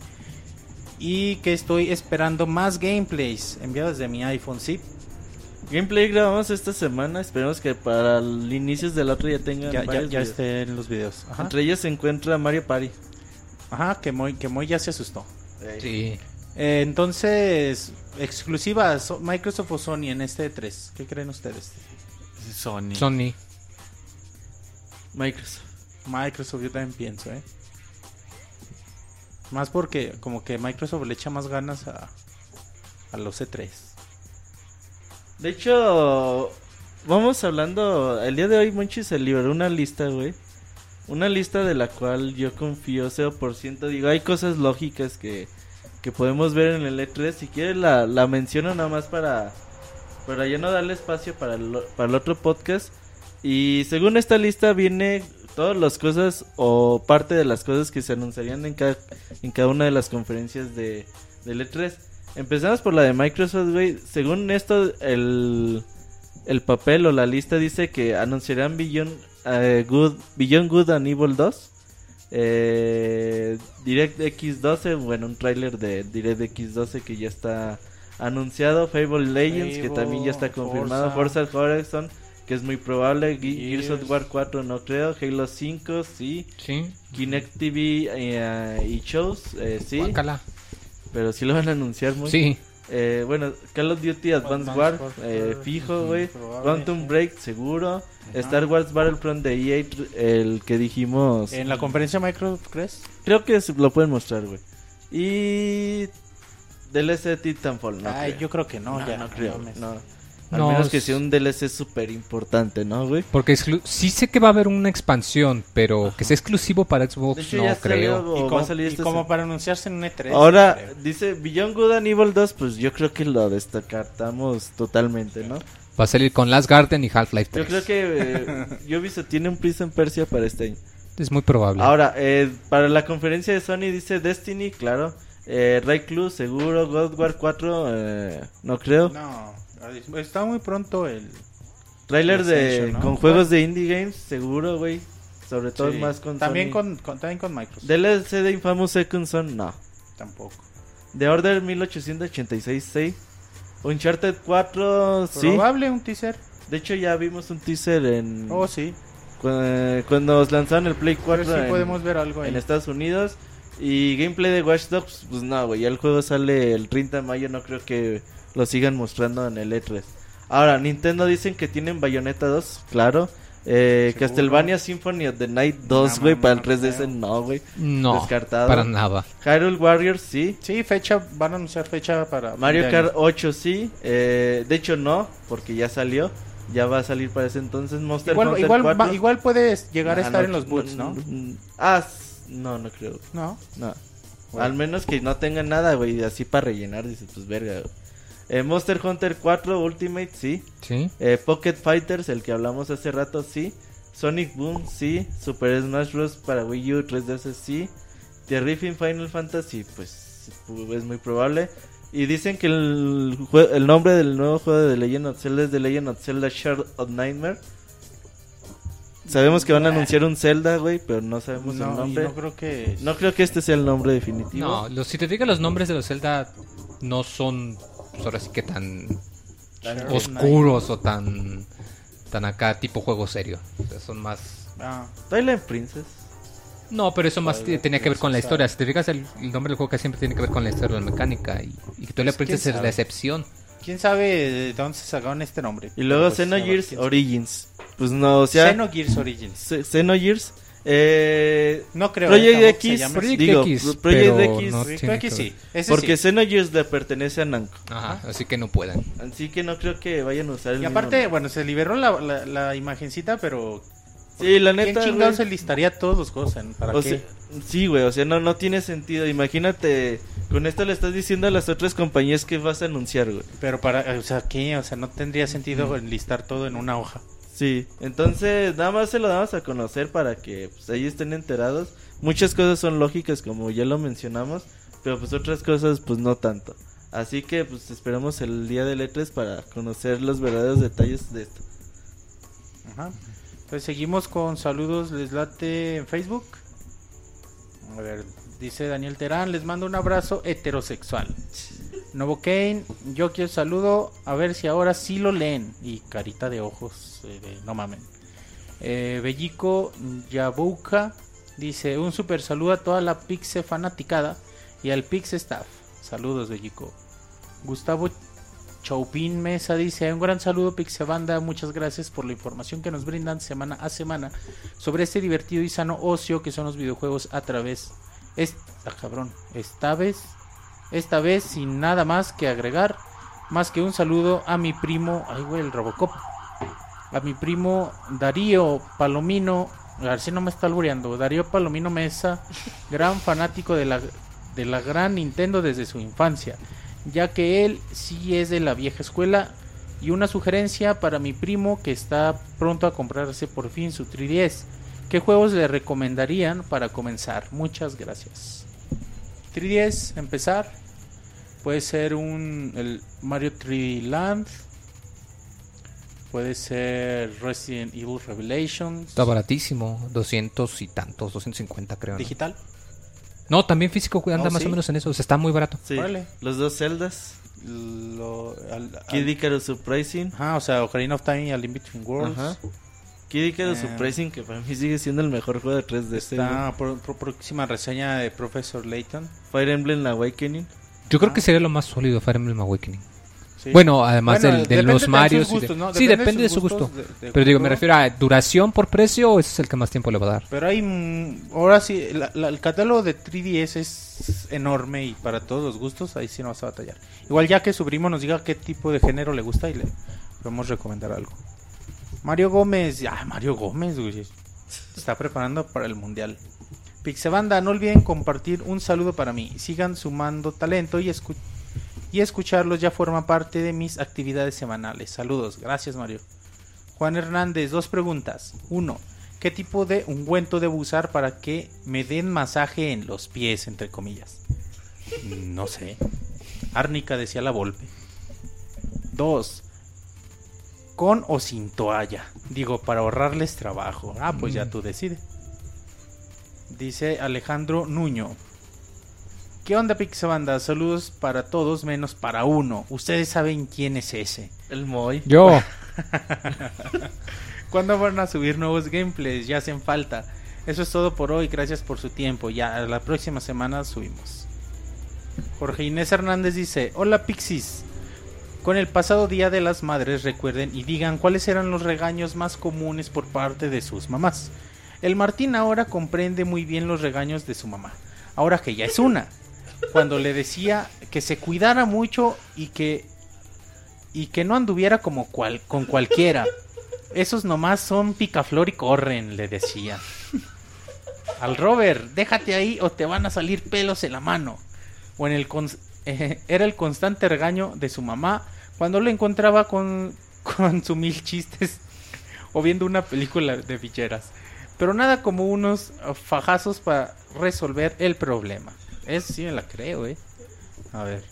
y que estoy esperando más gameplays enviados de mi iPhone, sí. Gameplay grabamos esta semana, esperemos que para el inicios del otro ya tengan ya, ya, ya estén los videos. Entre ellos se encuentra Mario Party. Ajá, que Moy, que ya se asustó. Sí. Eh, entonces, exclusivas Microsoft o Sony en este 3. ¿Qué creen ustedes? Sony. Sony. Microsoft. Microsoft, yo también pienso, ¿eh? Más porque como que Microsoft le echa más ganas a, a los E3. De hecho, vamos hablando, el día de hoy Monchi se liberó una lista, güey, una lista de la cual yo confío 0%. Digo, hay cosas lógicas que, que podemos ver en el E3. Si quieres la, la menciono nada más para, para ya no darle espacio para el, para el otro podcast. Y según esta lista viene todas las cosas o parte de las cosas que se anunciarían en cada, en cada una de las conferencias de, del E3. Empezamos por la de Microsoft, güey. Según esto, el, el papel o la lista dice que anunciarán billón eh, Good, Beyond Good and Evil 2. Eh, DirectX 12, bueno, un tráiler de DirectX 12 que ya está anunciado. Fable Legends, que también ya está confirmado. Forza, Horizon, que es muy probable. Gears of War 4 no creo. Halo 5, sí. Kinect TV eh, y shows, sí. Guácala. Pero sí lo van a anunciar muy. Sí. Eh, bueno, Call of Duty Advanced War, eh, fijo, güey. Quantum Break, seguro. Star Wars Battlefront de EA, el que dijimos. ¿En la conferencia Micro, crees? Creo que lo pueden mostrar, güey. Y. DLC Titanfall, no. Ay, yo creo que no, ya. No creo, no. Al menos que sea un DLC súper importante, ¿no, güey? Porque sí sé que va a haber una expansión, pero que sea exclusivo para Xbox, no creo. Y, como, este como para anunciarse en un E3. Ahora, dice Beyond Good and Evil 2, pues yo creo que lo destacamos totalmente, ¿no? Va a salir con Last Garden y Half-Life 3. Yo creo que eh, Ubisoft tiene un Prison Persia para este año. Es muy probable. Ahora, eh, para la conferencia de Sony dice Destiny, claro. Eh, Ray Club, seguro. God War 4, eh, no creo. No. Está muy pronto el trailer de con juegos de indie games, seguro, güey. Sobre todo más con también con, también con Microsoft. DLC de Infamous Second Son, no. Tampoco. The Order 1886, sí. Uncharted 4, sí. Probable un teaser. De hecho ya vimos un teaser en Oh, sí. Cuando, nos lanzaron el Play 4 sí podemos ver algo en Estados Unidos y gameplay de Watch Dogs, pues no, güey, ya el juego sale el 30 de mayo, no creo que lo sigan mostrando en el E3. Ahora, Nintendo dicen que tienen Bayonetta 2, claro. Eh, Castlevania Symphony of the Night 2, güey, para el 3DS, no, güey. No, Descartado. para nada. Hyrule Warriors, sí. Sí, fecha, van a anunciar fecha para... Mario Kart 8, sí. Eh, de hecho, no, porque ya salió. Ya va a salir para ese entonces Monster igual, Hunter igual, 4. igual puedes llegar a estar en los boots, ¿no? Ah, no, no creo. No. No. Al menos que no tenga nada, güey, así para rellenar, dices, pues verga. Eh, Monster Hunter 4 Ultimate, sí. Sí. Eh, Pocket Fighters, el que hablamos hace rato, sí. Sonic Boom, sí. Super Smash Bros. para Wii U 3DS, sí. Terrifying Final Fantasy, pues es muy probable. Y dicen que el, el nombre del nuevo juego de The Legend of Zelda es The Legend of Zelda Shard of Nightmare. Sabemos que van a anunciar un Zelda, güey, pero no sabemos el nombre. No creo que no creo que este sea el nombre definitivo. No, los, si te digo los nombres de los Zelda no son pues ahora sí que tan oscuros o tan tan acá tipo juego serio. son más ah. Twilight Princess. No, pero eso más tenía que ver con la historia. Si te fijas, el, nombre del juego que siempre tiene que ver con la historia, la mecánica. Y, y Twilight pues, Princess es la excepción. ¿Quién sabe de dónde se sacaron este nombre? Y luego pues, Xenogears Origins. Pues no, o sea... Xenogears Origins. Xenogears eh, no creo. Project X, Project digo, X, Project X, no X sí. porque Xenogears le pertenece a Namco. Ajá, así que no pueden. Así que no creo que vayan a usar el Y aparte, bueno, se liberó la, la, la, imagencita, pero Sí, la neta. ¿Quién chingado se listaría todos los cosas? ¿Para qué? sí, güey, o sea, no, no tiene sentido. Imagínate, con esto le estás diciendo a las otras compañías que vas a anunciar, güey. Pero para, o sea, ¿qué? O sea, no tendría sentido enlistar todo en una hoja. Sí, entonces nada más se lo damos a conocer para que pues, ahí estén enterados. Muchas cosas son lógicas, como ya lo mencionamos, pero pues otras cosas, pues no tanto. Así que pues esperamos el día de letras para conocer los verdaderos detalles de esto. Ajá. Pues seguimos con saludos, les late en Facebook. A ver, dice Daniel Terán, les mando un abrazo heterosexual. Novo Kane, yo quiero saludo, a ver si ahora sí lo leen. Y carita de ojos, eh, no mamen. Eh, Bellico Yabuka dice, un super saludo a toda la Pixe fanaticada y al Pixe staff. Saludos, Bellico. Gustavo Chaupin Mesa dice, un gran saludo Pixabanda, muchas gracias por la información que nos brindan semana a semana sobre este divertido y sano ocio que son los videojuegos a través... Esta, ah, cabrón, esta vez, esta vez sin nada más que agregar, más que un saludo a mi primo, ay güey, el Robocop, a mi primo Darío Palomino, a ver si no me está albureando, Darío Palomino Mesa, gran fanático de la, de la gran Nintendo desde su infancia ya que él sí es de la vieja escuela. Y una sugerencia para mi primo que está pronto a comprarse por fin su 3DS. ¿Qué juegos le recomendarían para comenzar? Muchas gracias. 3DS, empezar. Puede ser un el Mario 3 Land. Puede ser Resident Evil Revelations. Está baratísimo, 200 y tantos, 250 creo. ¿Digital? No, también físico anda oh, más o menos en eso. O sea, está muy barato. Sí. Los dos celdas. Lo, Kid Icarus Surprising. Ajá, o sea, Ocarina of Time y Al In Between Worlds. Ajá. Kid Icarus eh, Surprising, que para mí sigue siendo el mejor juego de 3D. Está por, próxima reseña de Professor Layton. Fire Emblem Awakening. Yo creo que sería lo más sólido Fire Emblem Awakening. Bueno, además de los Mario. Sí, depende de su gusto. Pero digo, me refiero a duración por precio, ese es el que más tiempo le va a dar. Pero hay. Mm, ahora sí, el catálogo de 3DS es enorme y para todos los gustos, ahí sí no vas a batallar. Igual ya que su primo nos diga qué tipo de género le gusta y le podemos recomendar algo. Mario Gómez, ya, Mario Gómez, güey. Está preparando para el mundial. Pixebanda, no olviden compartir un saludo para mí. Sigan sumando talento y y escucharlos ya forma parte de mis actividades semanales. Saludos, gracias Mario. Juan Hernández, dos preguntas. Uno, ¿qué tipo de ungüento debo usar para que me den masaje en los pies, entre comillas? No sé. Árnica decía la Volpe. Dos, con o sin toalla. Digo, para ahorrarles trabajo. Ah, pues ya mm. tú decides. Dice Alejandro Nuño. ¿Qué onda, Pixabanda? Saludos para todos menos para uno. Ustedes saben quién es ese. El Moy. Yo. ¿Cuándo van a subir nuevos gameplays? Ya hacen falta. Eso es todo por hoy. Gracias por su tiempo. Ya la próxima semana subimos. Jorge Inés Hernández dice: Hola Pixis. Con el pasado Día de las Madres recuerden y digan cuáles eran los regaños más comunes por parte de sus mamás. El Martín ahora comprende muy bien los regaños de su mamá, ahora que ya es una cuando le decía que se cuidara mucho y que y que no anduviera como cual, con cualquiera. Esos nomás son picaflor y corren, le decía. Al Robert, déjate ahí o te van a salir pelos en la mano. O en el eh, era el constante regaño de su mamá cuando lo encontraba con, con su mil chistes o viendo una película de ficheras. Pero nada como unos fajazos para resolver el problema. Esa sí me la creo, eh. A ver.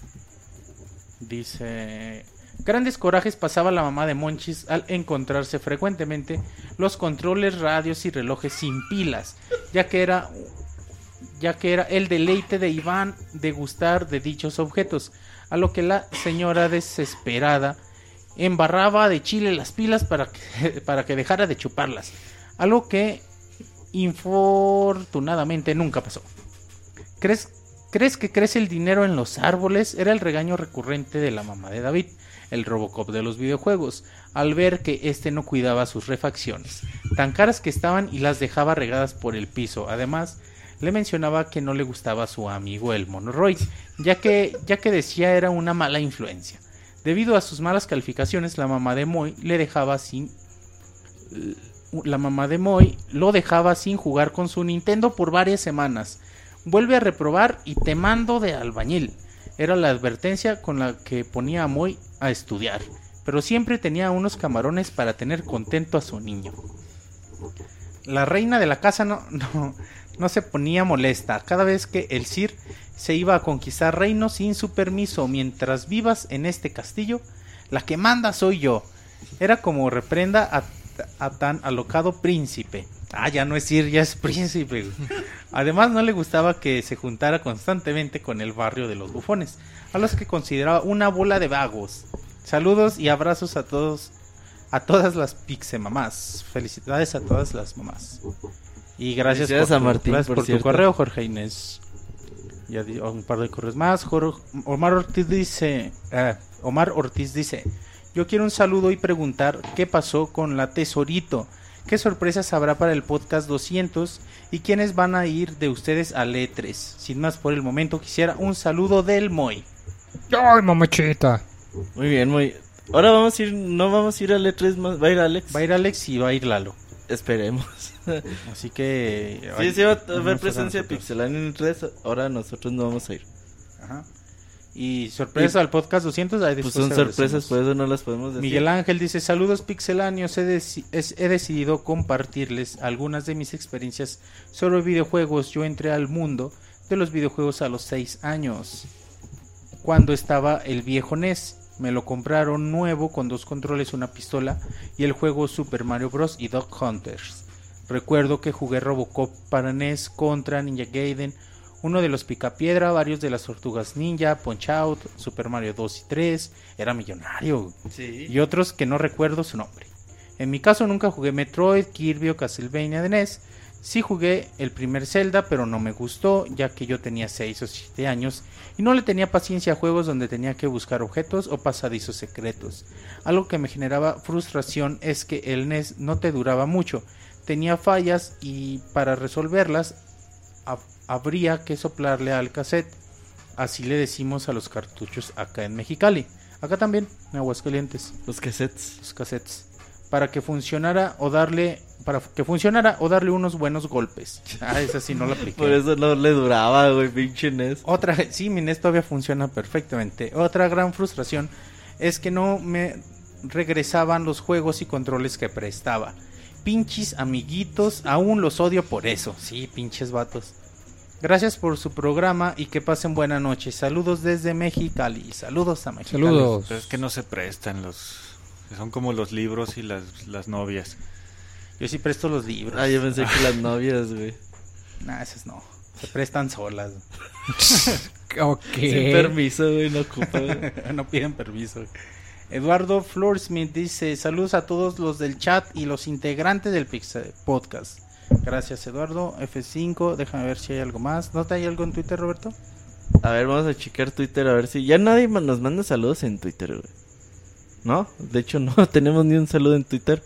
Dice... Grandes corajes pasaba la mamá de Monchis al encontrarse frecuentemente los controles, radios y relojes sin pilas, ya que era ya que era el deleite de Iván de gustar de dichos objetos, a lo que la señora desesperada embarraba de chile las pilas para que, para que dejara de chuparlas, algo que infortunadamente nunca pasó. ¿Crees ¿Crees que crece el dinero en los árboles? Era el regaño recurrente de la mamá de David, el Robocop de los videojuegos, al ver que éste no cuidaba sus refacciones, tan caras que estaban y las dejaba regadas por el piso. Además, le mencionaba que no le gustaba a su amigo el Monoroid, ya que, ya que decía era una mala influencia. Debido a sus malas calificaciones, la mamá de Moy le dejaba sin la mamá de Moy lo dejaba sin jugar con su Nintendo por varias semanas Vuelve a reprobar y te mando de albañil. Era la advertencia con la que ponía a Moy a estudiar, pero siempre tenía unos camarones para tener contento a su niño. La reina de la casa no, no, no se ponía molesta cada vez que el Sir se iba a conquistar reinos sin su permiso. Mientras vivas en este castillo, la que manda soy yo. Era como reprenda a, a tan alocado príncipe. Ah, ya no es Sir, ya es príncipe. Además, no le gustaba que se juntara constantemente con el barrio de los bufones, a los que consideraba una bola de vagos. Saludos y abrazos a todos, a todas las pixe mamás. Felicidades a todas las mamás. Y gracias, por, a Martín, por, tu correo, Jorge Inés. Ya un par de correos más. Omar Ortiz dice, eh, Omar Ortiz dice, yo quiero un saludo y preguntar qué pasó con la tesorito qué sorpresas habrá para el podcast 200 y quiénes van a ir de ustedes a E3. Sin más por el momento, quisiera un saludo del Moy. ¡Ay, mamachita! Muy bien, muy. Ahora vamos a ir, no vamos a ir a E3, va a ir Alex. Va a ir Alex y va a ir Lalo. Esperemos. Así que. Sí, sí, va a haber presencia pixelán en E3. Ahora nosotros no vamos a ir. Ajá. Y sorpresa al podcast 200. pues son sorpresas, por eso no las podemos decir. Miguel Ángel dice: Saludos pixeláneos. He, he decidido compartirles algunas de mis experiencias sobre videojuegos. Yo entré al mundo de los videojuegos a los 6 años. Cuando estaba el viejo NES. Me lo compraron nuevo con dos controles, una pistola y el juego Super Mario Bros. y Dog Hunters. Recuerdo que jugué Robocop para NES contra Ninja Gaiden uno de los Picapiedra, varios de las Tortugas Ninja, Punch Out, Super Mario 2 y 3, era millonario. Y otros que no recuerdo su nombre. En mi caso nunca jugué Metroid, Kirby o Castlevania de NES, Sí jugué el primer Zelda, pero no me gustó, ya que yo tenía 6 o 7 años y no le tenía paciencia a juegos donde tenía que buscar objetos o pasadizos secretos. Algo que me generaba frustración es que el NES no te duraba mucho, tenía fallas y para resolverlas habría que soplarle al cassette. Así le decimos a los cartuchos acá en Mexicali. Acá también, en Aguascalientes. Los cassettes. Los cassettes. Para que funcionara o darle para que funcionara o darle unos buenos golpes. Ah, esa sí no la apliqué. Por eso no le duraba, güey, pinche NES. Otra, sí, mi NES todavía funciona perfectamente. Otra gran frustración es que no me regresaban los juegos y controles que prestaba. Pinches amiguitos, aún los odio por eso. Sí, pinches vatos. Gracias por su programa y que pasen buena noche. Saludos desde Mexicali. Saludos a Mexicali. Saludos. es que no se prestan los... Son como los libros y las, las novias. Yo sí presto los libros. Ah, yo pensé que las novias, güey. Nah, esas no. Se prestan solas. ok. Sin permiso, güey, no ocupan. no piden permiso. Eduardo Florsmith dice: Saludos a todos los del chat y los integrantes del Pixel Podcast. Gracias, Eduardo. F5, déjame ver si hay algo más. ¿No te hay algo en Twitter, Roberto? A ver, vamos a checar Twitter a ver si. Ya nadie nos manda saludos en Twitter, güey. ¿No? De hecho, no tenemos ni un saludo en Twitter.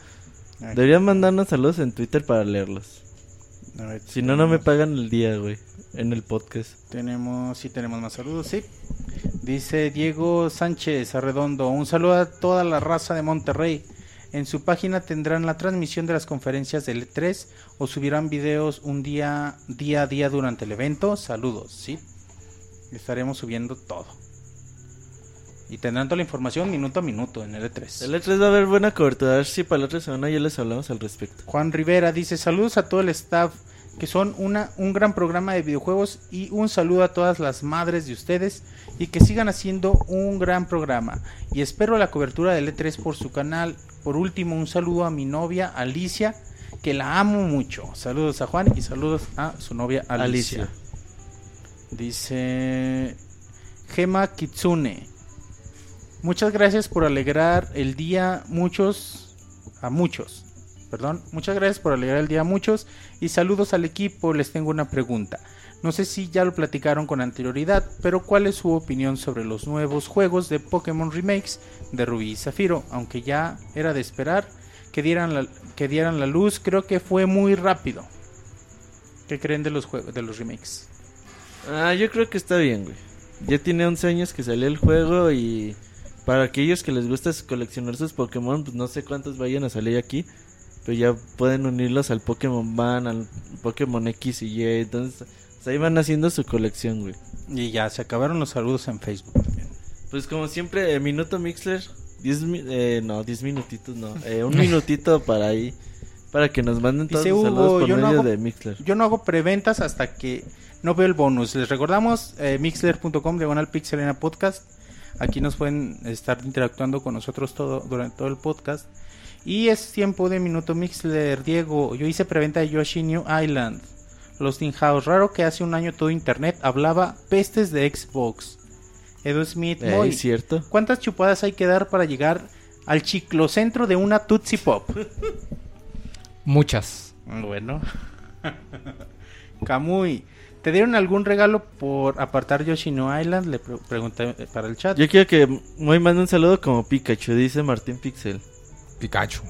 Deberían mandarnos saludos en Twitter para leerlos. si no, no me pagan el día, güey. En el podcast. Tenemos, sí, tenemos más saludos, sí. Dice Diego Sánchez Arredondo. Un saludo a toda la raza de Monterrey. En su página tendrán la transmisión de las conferencias del E3 o subirán videos un día, día a día durante el evento. Saludos, sí. Estaremos subiendo todo. Y tendrán toda la información minuto a minuto en el E3. El E3 va a haber buena cobertura. A ver si para la otra semana ya les hablamos al respecto. Juan Rivera dice: Saludos a todo el staff, que son una, un gran programa de videojuegos. Y un saludo a todas las madres de ustedes. Y que sigan haciendo un gran programa. Y espero la cobertura del E3 por su canal. Por último, un saludo a mi novia Alicia, que la amo mucho. Saludos a Juan y saludos a su novia Alicia. Alicia. Dice Gema Kitsune. Muchas gracias por alegrar el día muchos a muchos. Perdón, muchas gracias por alegrar el día a muchos y saludos al equipo. Les tengo una pregunta. No sé si ya lo platicaron con anterioridad, pero ¿cuál es su opinión sobre los nuevos juegos de Pokémon Remakes de Rubí y Zafiro? Aunque ya era de esperar que dieran la, que dieran la luz, creo que fue muy rápido. ¿Qué creen de los de los remakes? Ah, yo creo que está bien, güey. Ya tiene 11 años que salió el juego y para aquellos que les gusta coleccionar sus Pokémon, pues no sé cuántos vayan a salir aquí. Pero ya pueden unirlos al Pokémon Ban, al Pokémon X y Y. Entonces, pues ahí van haciendo su colección, güey. Y ya, se acabaron los saludos en Facebook también. Pues como siempre, eh, Minuto Mixler. Diez, eh, no, 10 minutitos, no. Eh, un minutito para ahí. Para que nos manden todos los saludos por medio de Mixler. Yo no hago preventas hasta que no veo el bonus. Les recordamos, eh, mixler.com, diagonal pixelena podcast Aquí nos pueden estar interactuando con nosotros todo durante todo el podcast. Y es tiempo de Minuto Mixler. Diego, yo hice preventa de Yoshi New Island. Los In House. Raro que hace un año todo internet hablaba pestes de Xbox. Edu Smith, muy cierto. ¿Cuántas chupadas hay que dar para llegar al ciclocentro de una Tootsie Pop? Muchas. Bueno. Camuy. ¿Te dieron algún regalo por apartar Yoshino Island? Le pregunté para el chat. Yo quiero que muy mande un saludo como Pikachu, dice Martín Pixel. Pikachu.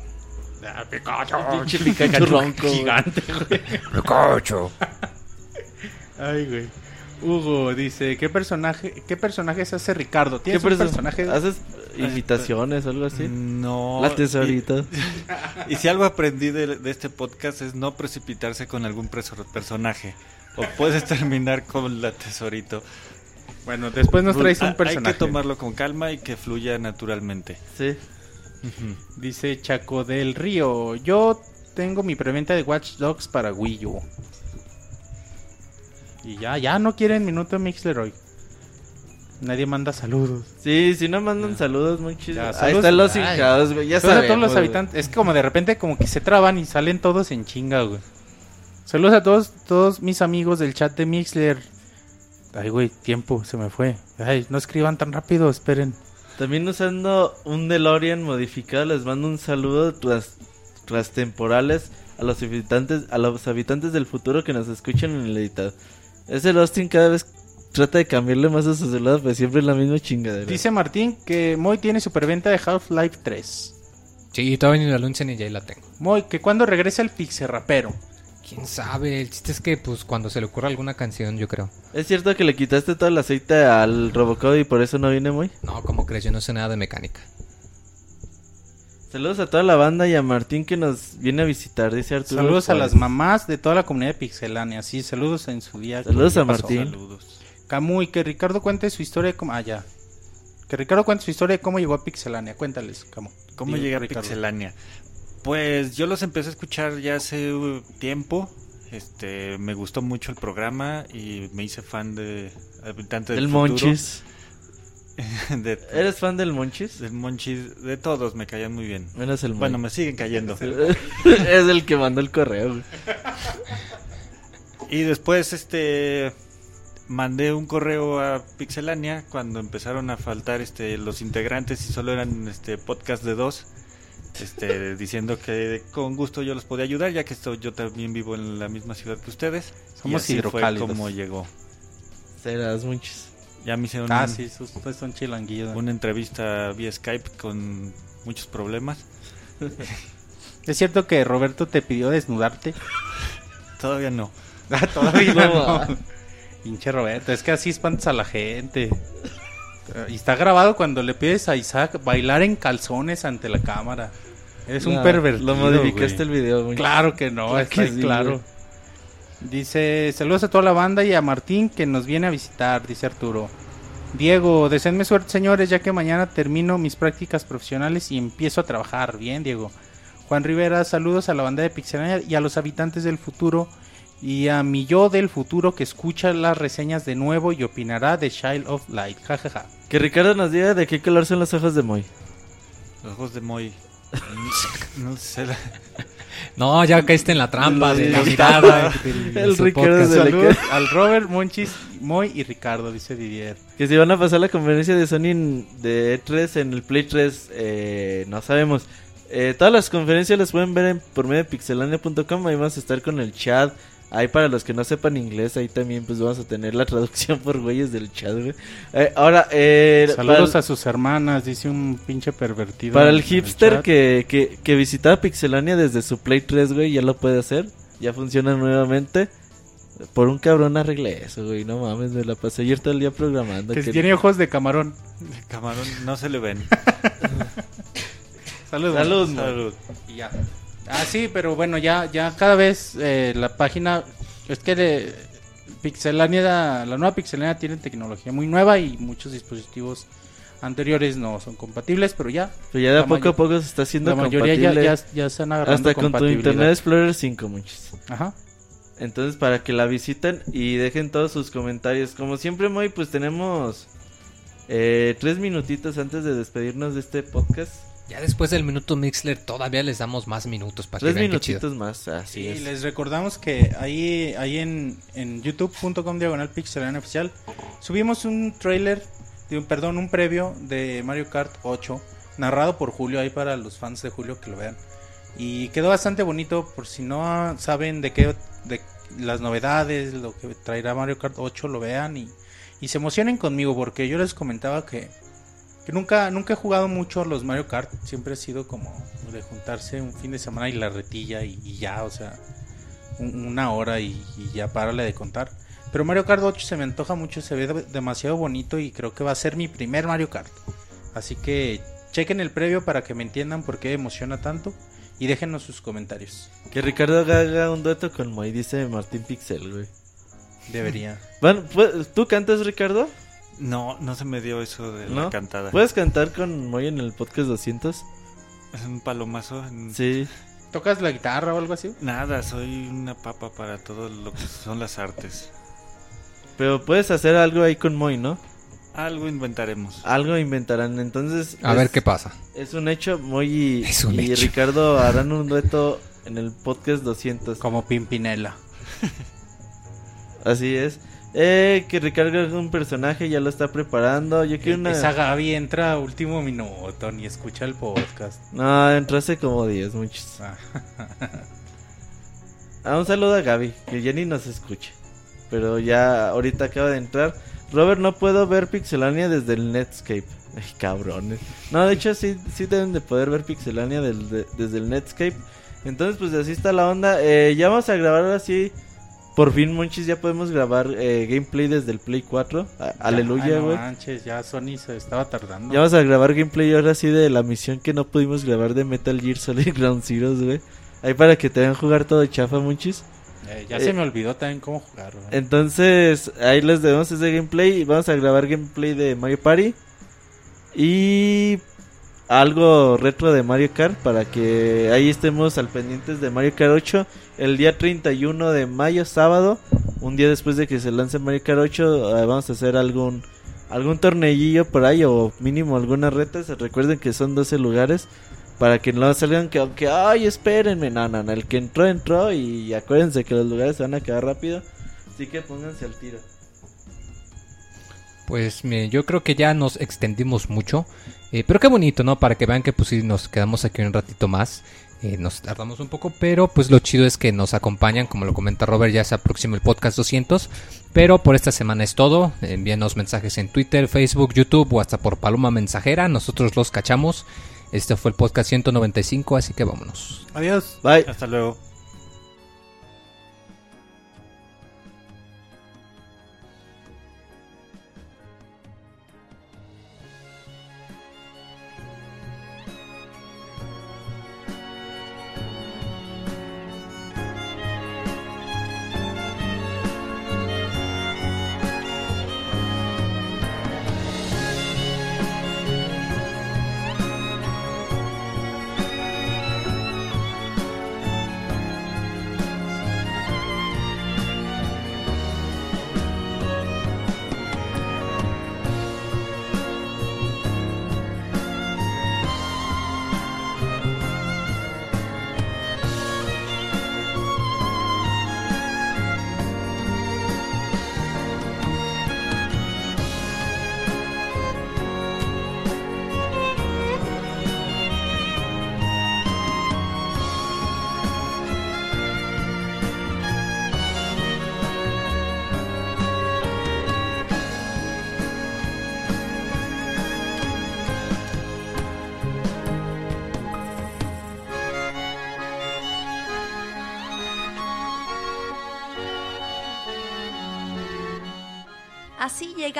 Ah, Pikachu. Pinche Pikachu ronco. Gigante, güey. Pikachu. Ay, güey. Hugo dice, ¿qué personaje qué personajes hace Ricardo? ¿Tienes un personaje? ¿Haces imitaciones o algo así? No. La tesorita. Y, si algo aprendí de, de, este podcast es no precipitarse con algún personaje. O puedes terminar con la tesorito. Bueno, después nos traes un personaje. Hay que tomarlo con calma y que fluya naturalmente. Sí. Dice Chaco del Río. Yo tengo mi preventa de Watch Dogs para Wii U. Y ya, ya no quieren minuto Mixler hoy. Nadie manda saludos. Sí, si no mandan saludos, muy chido. Ahí están los hinchados, güey. Ya sabemos, todos los habitantes. Es como de repente como que se traban y salen todos en chinga, güey. Saludos a todos, todos mis amigos del chat de Mixler. Ay, güey, tiempo, se me fue. Ay, no escriban tan rápido, esperen. También usando un DeLorean modificado, les mando un saludo tras, tras temporales a los habitantes, a los habitantes del futuro que nos escuchan en el editado. Ese Austin cada vez trata de cambiarle más a su celular, pero siempre es la misma chingadera. Dice Martín que Moy tiene superventa de Half-Life 3. Sí, todavía ni la anuncian y ya la tengo. Moy, que cuando regresa el Pixel Rapero. Quién sabe, el chiste es que pues cuando se le ocurra alguna canción, yo creo. ¿Es cierto que le quitaste todo el aceite al Robocop y por eso no viene Moy? No, como crees, yo no sé nada de mecánica. Saludos a toda la banda y a Martín que nos viene a visitar, dice Arturo. Saludos a las mamás de toda la comunidad de Pixelania, sí, saludos en su día. Saludos a Martín. Saludos. Camuy, que Ricardo cuente su historia de cómo... Ah, ya. Que Ricardo cuente su historia de cómo llegó a Pixelania. Cuéntales, Camuy. ¿Cómo llega a Pixelania? Pues yo los empecé a escuchar ya hace tiempo. Este, me gustó mucho el programa y me hice fan de Habitantes del, del Monchis. ¿Eres fan del Monchis? Del Monchis, de todos me caían muy bien. Menos el Bueno, me siguen cayendo. es el que mandó el correo. y después, este, mandé un correo a Pixelania cuando empezaron a faltar, este, los integrantes y solo eran, este, podcast de dos. Este, diciendo que con gusto yo los podía ayudar, ya que esto, yo también vivo en la misma ciudad que ustedes. Somos y así fue como llegó. Serás Monchis. Ya me hicieron ah, sí, ustedes son chilanguillos. Una entrevista vía Skype con muchos problemas. ¿Es cierto que Roberto te pidió desnudarte? Todavía no. Ah, todavía no. Pinche Roberto, es que así espantas a la gente. Y está grabado cuando le pides a Isaac bailar en calzones ante la cámara. Es un pervertido. Lo modificaste el video. Claro que no, está claro. Dice, saludos a toda la banda y a Martín que nos viene a visitar, dice Arturo. Diego, deseenme suerte señores, ya que mañana termino mis prácticas profesionales y empiezo a trabajar. Bien, Diego. Juan Rivera, saludos a la banda de Pixelania y a los habitantes del futuro y a mi yo del futuro que escucha las reseñas de nuevo y opinará de Child of Light. Jajaja. Que Ricardo nos diga de qué color son los ojos de Moy. Los ojos de Moy. no sé. No, ya caíste en la trampa de la mirada. el Ricardo Saludos al Robert, Monchis, Moy y Ricardo, dice Didier. Que si van a pasar la conferencia de Sony de E3 en el Play 3, eh, no sabemos. Eh, todas las conferencias las pueden ver en, por medio de pixelania.com. Ahí vamos a estar con el chat Ahí para los que no sepan inglés, ahí también pues vamos a tener la traducción por güeyes del chat, güey. Eh, ahora, eh, Saludos a sus hermanas, dice un pinche pervertido. Para el hipster que, que, que visitaba Pixelania desde su Play 3, güey, ya lo puede hacer. Ya funciona nuevamente. Por un cabrón arreglé eso, güey. No mames, me la pasé ayer todo el día programando. Que, tiene ojos de camarón. De camarón no se le ven. Salud. Salud. Salud. Y ya. Ah, sí, pero bueno, ya, ya cada vez eh, la página. Es que de Pixelania, la nueva Pixelania tiene tecnología muy nueva y muchos dispositivos anteriores no son compatibles, pero ya. Pero ya de a poco a poco se está haciendo La mayoría ya, ya, ya, están agarrando Hasta con tu Internet Explorer 5, muchos. Ajá. Entonces, para que la visiten y dejen todos sus comentarios. Como siempre, Moy, pues tenemos eh, tres minutitos antes de despedirnos de este podcast. Ya después del minuto Mixler todavía les damos más minutos para Tres que vean minutitos más, así y es. les recordamos que ahí, ahí en, en youtube.com diagonal pixelania oficial subimos un trailer, de un, perdón, un previo de Mario Kart 8 narrado por Julio ahí para los fans de Julio que lo vean. Y quedó bastante bonito por si no saben de qué de las novedades, lo que traerá Mario Kart 8 lo vean y, y se emocionen conmigo porque yo les comentaba que que nunca, nunca he jugado mucho a los Mario Kart. Siempre ha sido como de juntarse un fin de semana y la retilla y, ya, o sea, una hora y, ya párale de contar. Pero Mario Kart 8 se me antoja mucho, se ve demasiado bonito y creo que va a ser mi primer Mario Kart. Así que chequen el previo para que me entiendan por qué emociona tanto y déjenos sus comentarios. Que Ricardo haga un dueto con Moy, dice Martín Pixel, güey. Debería. Bueno, ¿tú cantas, Ricardo? No, no se me dio eso de la cantada. ¿Puedes cantar con Moy en el podcast 200? Es un palomazo. Sí. ¿Tocas la guitarra o algo así? Nada, soy una papa para todo lo que son las artes. Pero puedes hacer algo ahí con Moy, ¿no? Algo inventaremos. Algo inventarán. Entonces. A ver qué pasa. Es un hecho. Moy y, Ricardo harán un dueto en el podcast 200. Como Pimpinela. Así es. Eh, que es un personaje, ya lo está preparando. Yo quiero una. Esa Gaby entra a último minuto, ni escucha el podcast. No, entró hace como 10, muchos. Ah, un saludo a Gaby, que Jenny nos escuche. Pero ya ahorita acaba de entrar. Robert, no puedo ver Pixelania desde el Netscape. Ay, cabrones. No, de hecho sí, sí deben de poder ver Pixelania desde el Netscape. Entonces, pues así está la onda. Eh, ya vamos a grabar ahora sí. Por fin, Monchis, ya podemos grabar eh, gameplay desde el Play 4. aleluya, güey. ya Sony se estaba tardando. Ya vamos a grabar gameplay ahora sí de la misión que no pudimos grabar de Metal Gear Solid Ground Zeroes, güey. Ahí para que te vean jugar todo chafa, Monchis. Eh, ya se me olvidó también cómo jugar, Entonces, ahí les debemos ese gameplay. Vamos a grabar gameplay de Mario Party. Y algo retro de Mario Kart para que ahí estemos al pendientes de Mario Kart 8 el día 31 de mayo sábado un día después de que se lance Mario Kart 8 eh, vamos a hacer algún algún torneillo por ahí o mínimo algunas retas. Recuerden que son 12 lugares para que no salgan que aunque ay espérenme no no el que entró entró y acuérdense que los lugares se van a quedar rápido. Así que pónganse al tiro pues yo creo que ya nos extendimos mucho. Eh, pero qué bonito, ¿no? Para que vean que pues sí nos quedamos aquí un ratito más. Eh, nos tardamos un poco, pero pues lo chido es que nos acompañan, como lo comenta Robert, ya se aproxima el podcast 200. Pero por esta semana es todo. Envíanos mensajes en Twitter, Facebook, YouTube o hasta por Paloma Mensajera. Nosotros los cachamos. Este fue el podcast 195, así que vámonos. Adiós. Bye. Hasta luego.